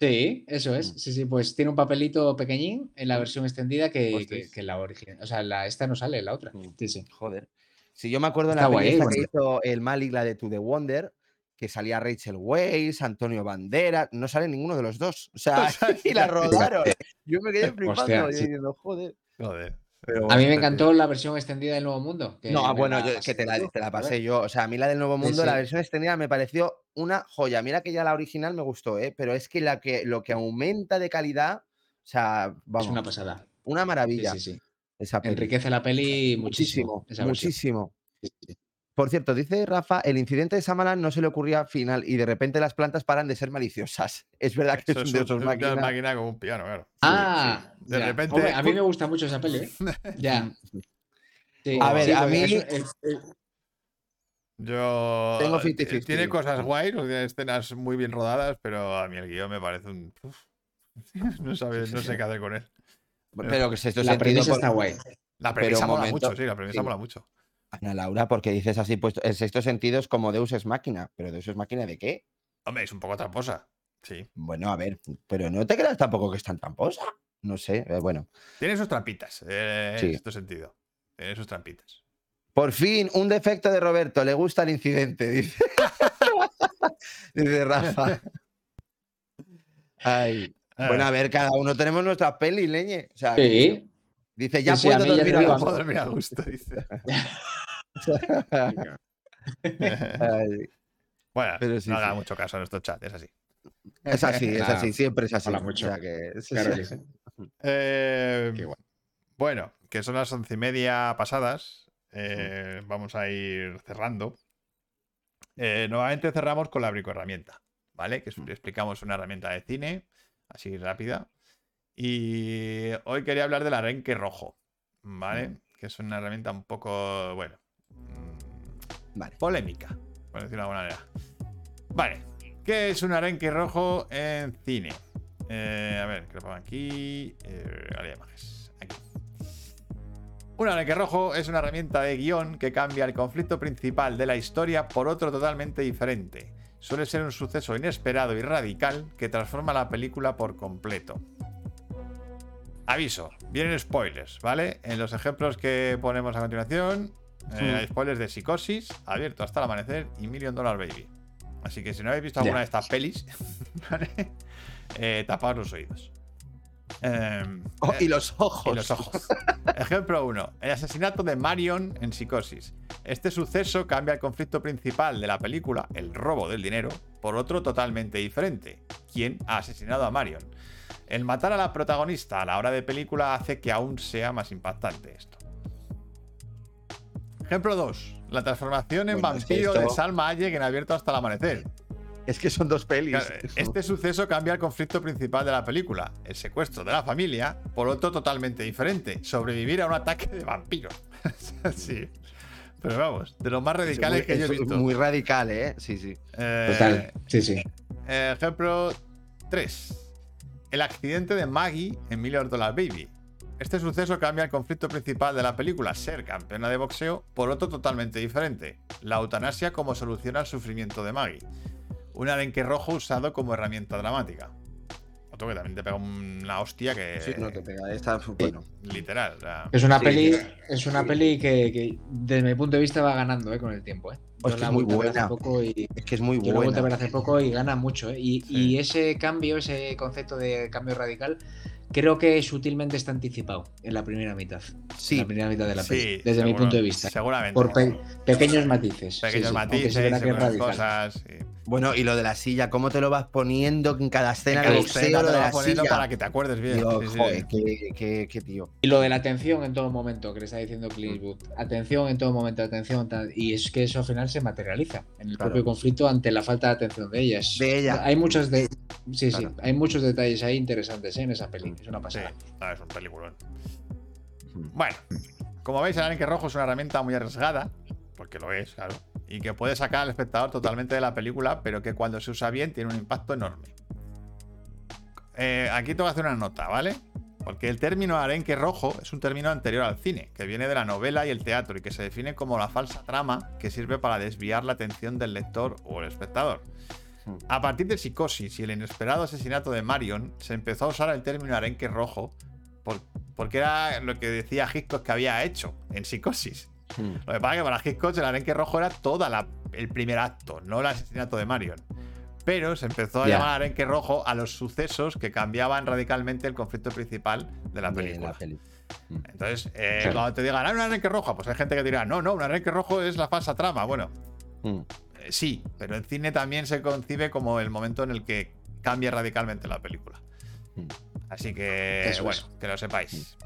Sí, eso es. Mm. Sí, sí, pues tiene un papelito pequeñín en la versión extendida que, que la original. O sea, la, esta no sale, la otra. Mm. Sí, sí. Joder. Si yo me acuerdo en la ¿eh? esta que hizo el Malik, la de To The Wonder, que salía Rachel Weisz, Antonio Bandera, no sale ninguno de los dos. O sea, [LAUGHS] y la [LAUGHS] rodaron. Yo me quedé flipando. Hostia, sí. diciendo, joder. Joder. Pero A mí me encantó la versión extendida del Nuevo Mundo. que No, bueno, la yo, que te la, te la pasé yo. O sea, a mí la del Nuevo Sí, Mundo, la versión extendida me pareció una joya. Mira que ya la original me gustó, ¿eh? Pero es que, la que lo que aumenta de calidad, o sea, vamos, Es una pasada. una Sí, maravilla sí, sí. Esa peli. Enriquece la peli muchísimo. muchísimo, esa versión. muchísimo. Sí, sí. Por cierto, dice Rafa, el incidente de Samalan no se le ocurría final y de repente las plantas paran de ser maliciosas. [LAUGHS] Es verdad que Eso es un dios es una máquina. máquina como un piano, claro. Ah, sí. De ya. repente, Hombre, a mí me gusta mucho esa peli, ¿eh? [LAUGHS] Ya. Sí, A ver, sí, a mí- Yo. Tengo t- 50-50. Tiene cosas guays, o tiene escenas muy bien rodadas, pero a mí el guion me parece un. uf. [LAUGHS] No, sabe, no sé qué hacer con él. Pero que es esto la sentido premisa por- está guay. La premisa mola momento, mucho, sí, la premisa sí. mola mucho. Ana Laura, porque dices así, pues el sexto sentido es como Deus es máquina. ¿Pero Deus es máquina de qué? Hombre, es un poco tramposa. Sí. Bueno, a ver, pero no te creas tampoco que es tan tramposa. No sé, eh, bueno. Tiene sus trampitas, eh, Sí. en este sentido. Tiene sus trampitas. Por fin, un defecto de Roberto, le gusta el incidente, [LAUGHS] dice. dice Rafa. [LAUGHS] Ay. Bueno, a ver, cada uno tenemos nuestra peli, leñe. O sea, Sí. dice, ya Sí, puedo dormir a. Puedo dormir a gusto, dice. [LAUGHS] Bueno, Pero sí, no haga mucho caso a nuestro chat, es así. Es así, [LAUGHS] es así, siempre es así. mola mucho. O sea que, es- Claro es- que sí. [LAUGHS] Eh, Qué. Bueno, que son las once y media pasadas. eh, Vamos a ir cerrando. Eh, nuevamente cerramos con la bricoherramienta, ¿vale? Que es- explicamos una herramienta de cine, así rápida. Y hoy quería hablar del arenque rojo, ¿vale? Que es una herramienta un poco, bueno, mm, Vale. polémica, por decirlo de alguna manera. Vale, ¿qué es un arenque rojo en cine? Eh, a ver, que lo pongo aquí. Eh, de imágenes. Aquí. Un arenque rojo es una herramienta de guion que cambia el conflicto principal de la historia por otro totalmente diferente. Suele ser un suceso inesperado y radical que transforma la película por completo. Aviso, vienen spoilers, ¿vale? En los ejemplos que ponemos a continuación, eh, hay spoilers de Psicosis, Abierto hasta el amanecer y Million Dollar Baby. Así que si no habéis visto alguna de estas pelis, [LAUGHS] ¿vale? Eh, tapaos los oídos. Em, Oh, eh, y los ojos. y los ojos. Ejemplo 1. El asesinato de Marion en Psicosis. Este suceso cambia el conflicto principal de la película, el robo del dinero, por otro totalmente diferente. ¿Quién ha asesinado a Marion? El matar a la protagonista a la hora de película hace que aún sea más impactante esto. Ejemplo 2. La transformación en Bueno, es que vampiro de Salma Hayek en Abierto hasta el amanecer. Es que son dos pelis. Claro, Este suceso cambia el conflicto principal de la película, el secuestro de la familia, por otro totalmente diferente, sobrevivir a un ataque de vampiros. [LAUGHS] sí. Pero vamos, de los más radicales Es que yo he muy- visto. Muy radical, ¿eh? Sí, sí. Eh, Total. Sí, sí. eh, ejemplo 3. El accidente de Maggie en Million Dollar Baby. Este suceso cambia el conflicto principal de la película, ser campeona de boxeo, por otro totalmente diferente. La eutanasia como solución al sufrimiento de Maggie. Un arenque rojo usado como herramienta dramática. Otro que también te pega una hostia que. Sí, no te pega. Esta, bueno. Literal. o sea, Es una Sí, peli, es una peli que, que, desde mi punto de vista va ganando eh, con el tiempo. Eh. Yo que la es muy hace buena. poco y, Es que es muy Yo lo he vuelto a ver buena. hace poco y gana mucho. ¿eh? Y, Sí. y ese cambio, ese concepto de cambio radical, creo que sutilmente está anticipado en la primera mitad. En Sí, la primera mitad de la sí, peli, desde mi punto de vista. Seguramente. Por pe- pequeños matices. Pequeños sí, aunque sí matices, que es cosas. Bueno, y lo de la silla, ¿cómo te lo vas poniendo en cada escena Cada de escena boxeo? Lo te de lo la vas poniendo silla. para que te acuerdes bien. Digo, sí, sí. joder, qué, qué- qué tío. Y lo de la atención en todo momento, que le está diciendo. Clint Eastwood. Atención en todo momento, atención. tal, Y es que eso al final se materializa en el Claro. propio conflicto ante la falta de atención de ellas. De ella. Hay muchos de... Sí, Claro. sí. Hay muchos detalles ahí interesantes ¿eh? en esa peli. Es una Sí, pasada. no, es un peliculón. Bueno, como veis, el arenque rojo es una herramienta muy arriesgada, porque lo es, claro, y que puede sacar al espectador totalmente de la película, pero que cuando se usa bien tiene un impacto enorme. Eh, aquí tengo que hacer una nota, ¿vale? Porque el término arenque rojo es un término anterior al cine, que viene de la novela y el teatro y que se define como la falsa trama que sirve para desviar la atención del lector o el espectador. A partir de Psicosis y el inesperado asesinato de Marion, se empezó a usar el término arenque rojo por- porque era lo que decía Hitchcock que había hecho en Psicosis. Hmm. Lo que pasa es que para Hitchcock el arenque rojo era todo el primer acto, no el asesinato de Marion. Pero se empezó a llamar arenque rojo a los sucesos que cambiaban radicalmente el conflicto principal de la De película. la peli. Entonces, eh, Claro. cuando te digan, ah, un arenque rojo, pues hay gente que dirá, no, no, un arenque rojo es la falsa trama. Bueno, Hmm. eh, sí, pero en cine también se concibe como el momento en el que cambia radicalmente la película. Así que, Eso bueno, es. que lo sepáis.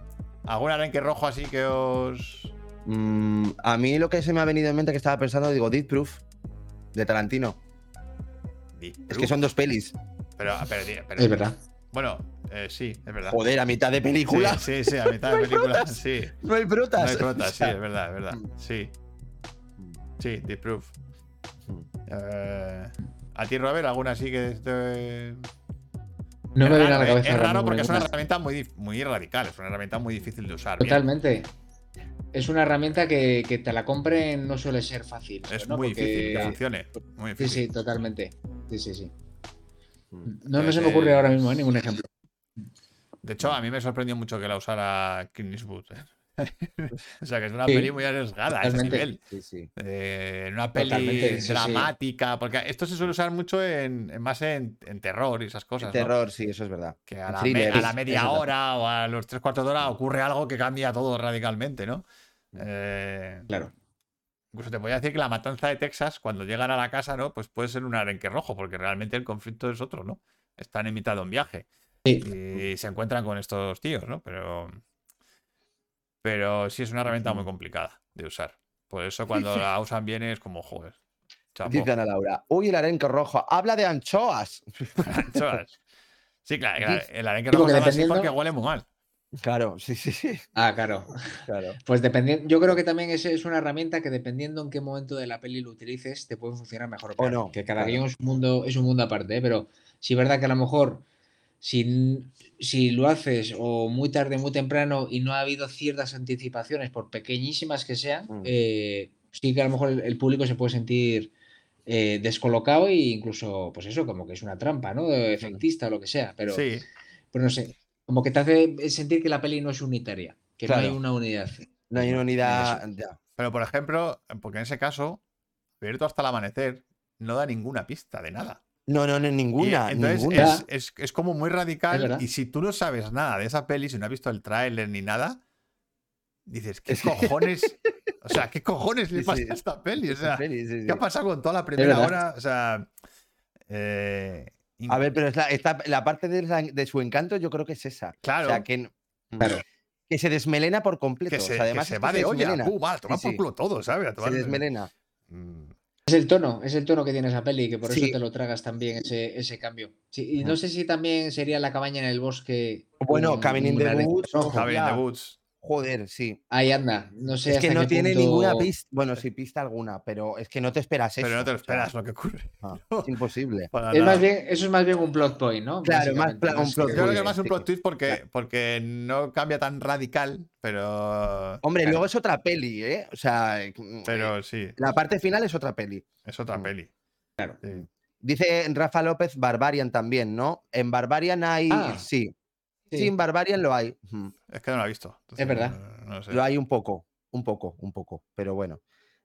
¿Algún arenque rojo así que os. Mm, a mí lo que se me ha venido en mente que estaba pensando, digo, Deep Proof, de Tarantino. Es que son dos pelis. Pero, pero, pero- Es verdad. Bueno, eh, sí, es verdad. Joder, a mitad de película. Sí, sí, sí, a mitad de [LAUGHS] No película. Sí. No hay frutas. No hay frutas, [LAUGHS] O sí, es verdad, es verdad. Mm. Sí. Sí, The Proof. Mm. Eh, ¿A ti, Robert, alguna así que esté- No es me viene a la ¿eh? cabeza. Es raro porque es una ninguna. herramienta muy, muy radical, es una herramienta muy difícil de usar. bien. Es una herramienta que, que te la compren no suele ser fácil. Es ¿no? muy Porque- difícil que funcione. Muy Sí, difícil. sí, totalmente. Sí, sí, sí. Mm. No, no se me Eh, ocurre ahora mismo ¿eh? ningún ejemplo. De hecho, a mí me sorprendió mucho que la usara Clint Eastwood. ¿eh? [LAUGHS] o sea, que es una Sí, peli muy arriesgada a ese nivel. Sí, sí. Eh, en una peli Totalmente, dramática, porque esto se suele usar mucho en, en más en, en terror y esas cosas. ¿no? Terror, sí, eso es verdad. Que a En la, thriller, me- a la es- media hora o a los tres cuartos de hora ocurre algo que cambia todo radicalmente, ¿no? Eh, Claro. incluso te voy a decir que la matanza de Texas, cuando llegan a la casa, ¿no? Pues puede ser un arenque rojo, porque realmente el conflicto es otro, ¿no? Están en mitad de un viaje Sí. y se encuentran con estos tíos, ¿no? Pero. Pero sí es una herramienta muy complicada de usar. Por eso cuando la usan bien es como, joder. chapo. Dice Ana Laura. Uy, el arenque rojo. Habla de anchoas. [LAUGHS] Anchoas. Sí, claro, claro, el arenque rojo así dependiendo- porque huele muy mal. Claro, sí, sí, sí. Ah, claro. Claro. Pues dependiendo, yo creo que también es, es una herramienta que dependiendo en qué momento de la peli lo utilices, te puede funcionar mejor O peor. no, Que cada claro. guion es un mundo, es un mundo aparte, ¿eh? pero sí es verdad que a lo mejor si, si lo haces o muy tarde, muy temprano y no ha habido ciertas anticipaciones, por pequeñísimas que sean, Mm. eh, sí que a lo mejor el, el público se puede sentir eh, descolocado e incluso, pues eso, como que es una trampa, ¿no? Efectista o lo que sea, pero, Sí, pero no sé, como que te hace sentir que la peli no es unitaria, que no hay una unidad. No hay una unidad. ya. pero por ejemplo, porque en ese caso, abierto hasta el amanecer no da ninguna pista de nada. No, no, no, Y, ninguna. entonces ninguna. es, es- es como muy radical. Y si tú no sabes nada de esa peli, si no has visto el tráiler ni nada, dices, ¿qué cojones? [LAUGHS] O sea, ¿qué cojones le Sí, pasa sí. a esta peli? O sea, Sí, sí, sí. ¿qué ha pasado con toda la primera hora? O sea, eh, A ver, pero esta- la parte de, la- de su encanto yo creo que es esa. Claro. O sea, que, n- Claro. que se desmelena por completo. que se, o sea, además que se va de olla. desmelena. ¡Pum! va, a tomar por culo todo, ¿sabes? A Se desmelena. Mm, Es el tono, es el tono que tiene esa peli, que por Sí. eso te lo tragas también ese, ese cambio. Sí, y no sé si también sería la cabaña en el bosque. Bueno, un- Cabin in the Woods. Cabin in the. Woods. Joder, sí. Ahí anda, no sé Es que no tiene punto- ninguna pista. Bueno, sí, pista alguna, pero es que no te esperas eso. Pero no te lo o sea, esperas lo que ocurre. [LAUGHS] ah, es imposible. Para Es más bien, eso es más bien un plot point, ¿no? Claro, más un plot Yo creo que es más un plot twist porque, porque no cambia tan radical, pero. Hombre, Claro, luego es otra peli, ¿eh? O sea, eh, Pero sí, la parte final es otra peli. es otra Mm. peli. Claro. Sí. Dice Rafa López Barbarian también, ¿no? En Barbarian hay. Ah, sí. Sí. En Barbarian lo hay. Es que no lo he visto. Es verdad. No, no sé. Lo hay un poco, un poco, un poco, pero bueno.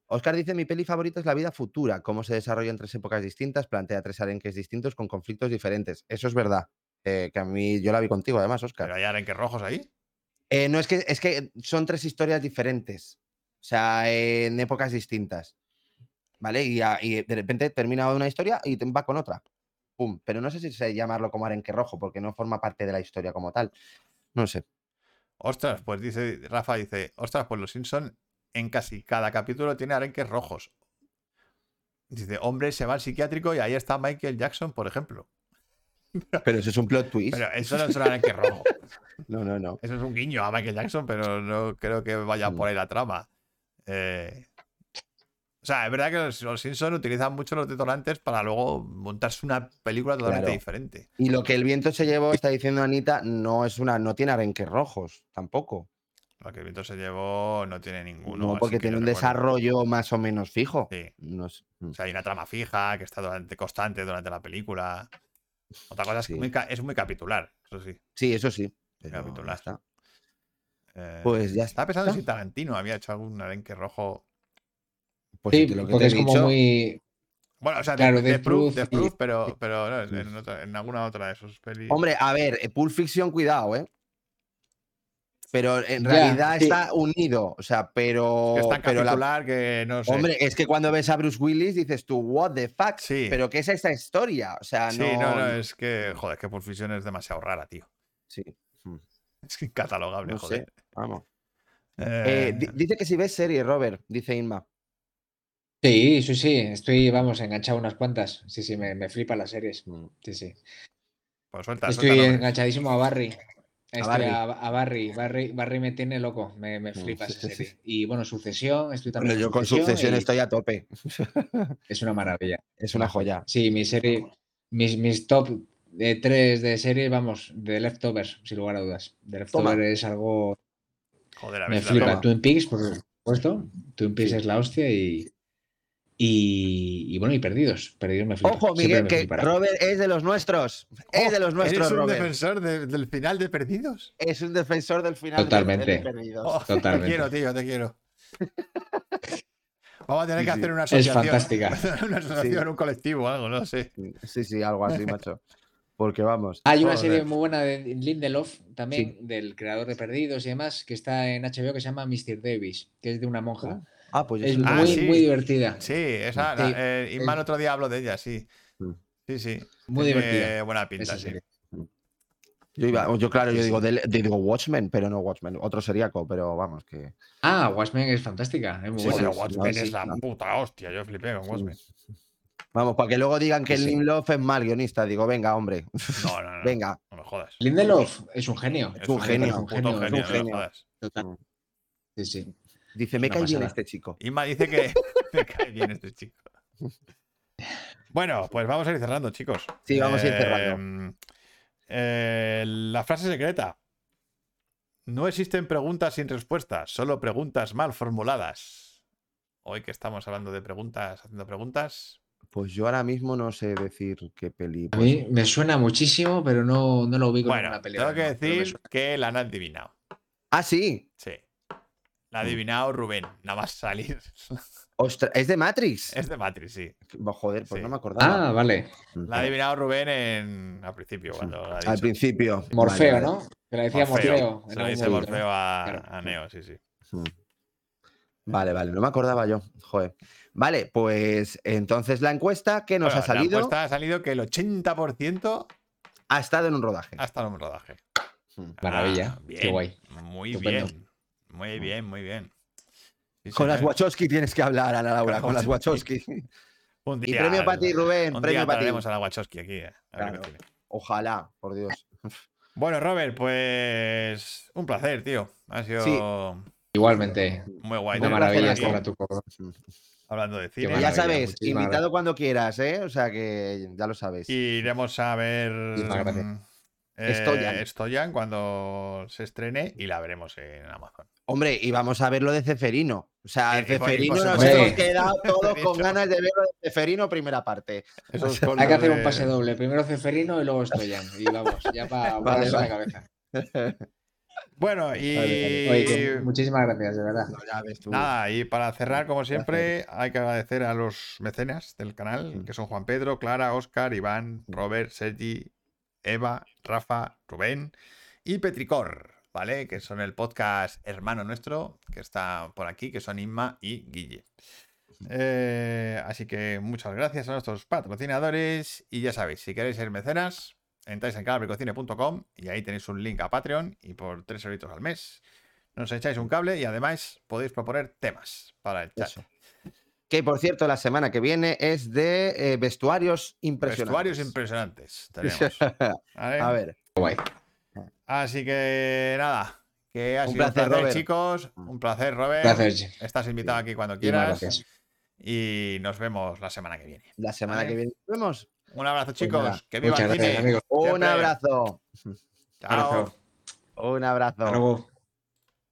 Oscar dice, mi peli favorita es La vida futura, cómo se desarrolla en tres épocas distintas, plantea tres arenques distintos con conflictos diferentes. Eso es verdad, eh, que a mí yo la vi contigo además, Oscar. Pero hay arenques rojos ahí. Eh, no, es que, es que son tres historias diferentes, o sea, en épocas distintas, ¿vale? Y, de repente termina una historia y va con otra. Pum. Pero no sé si sé llamarlo como arenque rojo, porque no forma parte de la historia como tal. No sé. Ostras, pues dice, Rafa dice, ostras, pues los Simpson en casi cada capítulo tiene arenques rojos. Dice, hombre, se va al psiquiátrico y ahí está Michael Jackson, por ejemplo. [LAUGHS] Pero eso es un plot twist. Pero eso no es un arenque rojo. [LAUGHS] No, no, no. Eso es un guiño a Michael Jackson, pero no creo que vaya por ahí la trama. Eh, o sea, es verdad que los, Simpson utilizan mucho los detonantes para luego montarse una película totalmente Claro. diferente. Y lo que el viento se llevó, está diciendo Anita, no es una, no tiene arenques rojos, tampoco. Lo que el viento se llevó no tiene ninguno. No, porque que tiene un desarrollo más o menos fijo. Sí. No sé. Mm. O sea, hay una trama fija que está durante, constante durante la película. Otra cosa es, que muy es muy capitular, eso sí. Sí, eso sí. Capitular. está. Eh, Pues ya Estaba pensando está. si Tarantino había hecho algún arenque rojo. Pues Sí, lo que porque te he es como dicho, muy. Bueno, o sea, Claro, de, Proof, Proof Proof, pero, pero no, en, otra- en alguna otra de sus pelis. Hombre, a ver, eh, Pulp Fiction, cuidado, ¿eh? Pero en Ya, realidad sí. está unido. O sea, pero. que es tan pero la- que no sé. Hombre, es que cuando ves a Bruce Willis dices tú, what the fuck. Sí. Pero ¿qué es esta historia? O sea, sí, no. no, no, es que, joder, es que Pulp Fiction es demasiado rara, tío. Sí. Mm, [LAUGHS] Es incatalogable, No joder. sé. Vamos. Eh, Eh, di- dice que si ves serie, Robert, dice Inma. Sí, sí, sí. Estoy, vamos, enganchado unas cuantas. Sí, sí, me, me flipan las series. Mm. Sí, sí. pues suelta, Estoy suelta enganchadísimo a Barry. Estoy Barry. a, a Barry. Barry. Barry me tiene loco. Me, me Mm, flipa esa [LAUGHS] serie. Y bueno, Sucesión. Estoy Bueno, también yo con sucesión y estoy a tope. [LAUGHS] Es una maravilla. Es una joya. Sí, mi serie. Mis, mis top de tres de series, vamos, de Leftovers, sin lugar a dudas. De Toma. Leftovers es algo. Joder, a ver Me flipa. veo. Twin Peaks, por supuesto. Twin Peaks Sí. es la hostia y. Y, y bueno, y perdidos. Perdidos me flipa. Ojo, Miguel, me que flipará. Robert es de los nuestros. Es de los Oh, nuestros, ¿Eres un Robert. defensor de- del final de Perdidos? Es un defensor del final. de- Totalmente. de Perdidos. Oh, Totalmente. Te quiero, tío, te quiero. [LAUGHS] Vamos a tener Sí, que hacer una Es asociación. fantástica. [LAUGHS] una asociación, Sí. un colectivo, algo, no sé. Sí, sí, algo así, [LAUGHS] macho. Porque vamos. Hay una serie muy buena de Lindelof, también, del creador de Perdidos y demás, que está en HBO que se llama Mr. Davis, que es de una monja. Ah, pues Es. Ah, muy, sí. muy divertida. Sí, esa. Sí. la- eh, Inma el Es- otro día habló de ella, sí. Mm. Sí, sí. Muy Tiene divertida. buena pinta, sí. serie. Yo, iba- yo, claro, yo digo, digo Watchmen, pero no Watchmen. Otro seríaco, pero vamos, que. Ah, Watchmen es fantástica. Es muy Sí, buena. pero sí, Watchmen es la no. puta hostia. Yo flipé con Watchmen. Vamos, para que luego digan que Sí, el sí. Lindelof es mal guionista. Digo, venga, hombre. No, [LAUGHS] no, no. Venga. No me jodas. Lindelof es un genio. Es un genio, es un genio, genio, es un no me genio. jodas. Total. Sí, sí. Dice, me cae bien este chico. Inma dice que [LAUGHS] me cae bien este chico. Bueno, pues vamos a ir cerrando, chicos. Sí, vamos a ir cerrando. cerrando. la frase secreta. No existen preguntas sin respuestas, solo preguntas mal formuladas. Hoy que estamos hablando de preguntas, haciendo preguntas. Pues yo ahora mismo no sé decir qué peli. A mí me suena muchísimo, pero no, no lo ubico en Bueno, una tengo película. que decir que la han adivinado. Ah, sí. Sí. La ha adivinado Rubén, nada más salir. [LAUGHS] Ostras, es de Matrix. Es de Matrix, sí. Joder, pues Sí. no me acordaba. Ah, vale. La ha adivinado Rubén en... al principio, cuando la ha dicho. Al principio. Morfeo, Vale, ¿no? Que le decía Morfeo. Se lo dice Morfeo ¿no? a, Claro. a Neo, sí, sí. vale. Vale, vale, no me acordaba yo. Joder. Vale, pues entonces la encuesta que nos Bueno, ha salido La encuesta ha salido que el 80% ha estado en un rodaje. ha estado en un rodaje. Mm. Maravilla. Ah, Qué guay. Muy Estupendo. bien. Muy bien, muy bien. Sí, Con las. Wachowski tienes que hablar, Ana Laura, Con las Wachowski. Un Y día- premio para ti, Rubén. Un Premio día para ti. a la Wachowski aquí. eh, a Claro. Ojalá, por Dios. Bueno, Robert, pues un placer, tío. Ha sido Sí. Igualmente. muy guay. Una maravilla estar a tu Hablando de cine. Y ya sabes, muchísimas invitado cuando quieras, ¿eh? O sea que ya lo sabes. Y iremos a ver Muchísimas gracias. mm, eh, Stoyan. Stoyan cuando se estrene y la veremos en Amazon. Hombre, y vamos a ver lo de Ceferino. O sea, el Ceferino nos hemos quedado [LAUGHS] todos con ganas de ver lo de Ceferino primera parte. Eso es Hay que hacer un pase doble. Primero Ceferino y luego Stoyan. Y vamos, ya para [LAUGHS] Vale, la cabeza. [LAUGHS] Bueno, y Oye, muchísimas gracias, de verdad. No, ya ves tú. nada, y para cerrar, como siempre, hay que agradecer a los mecenas del canal, que son Juan Pedro, Clara, Oscar, Iván, Robert, Sergi, Eva, Rafa, Rubén y Petricor, ¿vale? Que son el podcast hermano nuestro, que está por aquí, que son Inma y Guille. Eh, así que muchas gracias a nuestros patrocinadores y ya sabéis, si queréis ser mecenas, entráis en canalbricocine.com y ahí tenéis un link a Patreon y por 3 euritos al mes nos echáis un cable y además podéis proponer temas para el chat. Eso. Que por cierto, la semana que viene es de eh, vestuarios impresionantes. Vestuarios impresionantes tenemos. ¿vale? [LAUGHS] a ver. Guay. Así que nada, que ha Un sido placer, un placer, Robert. chicos. Un placer, Robert. Gracias. Estás invitado aquí cuando quieras. gracias. Y nos vemos la semana que viene. La semana Vale. que viene nos vemos. Un abrazo, chicos. nada, que viva Muchas el gracias, cine. amigos. Un abrazo. [LAUGHS] Chao. Abrazo. Un abrazo. Hasta luego.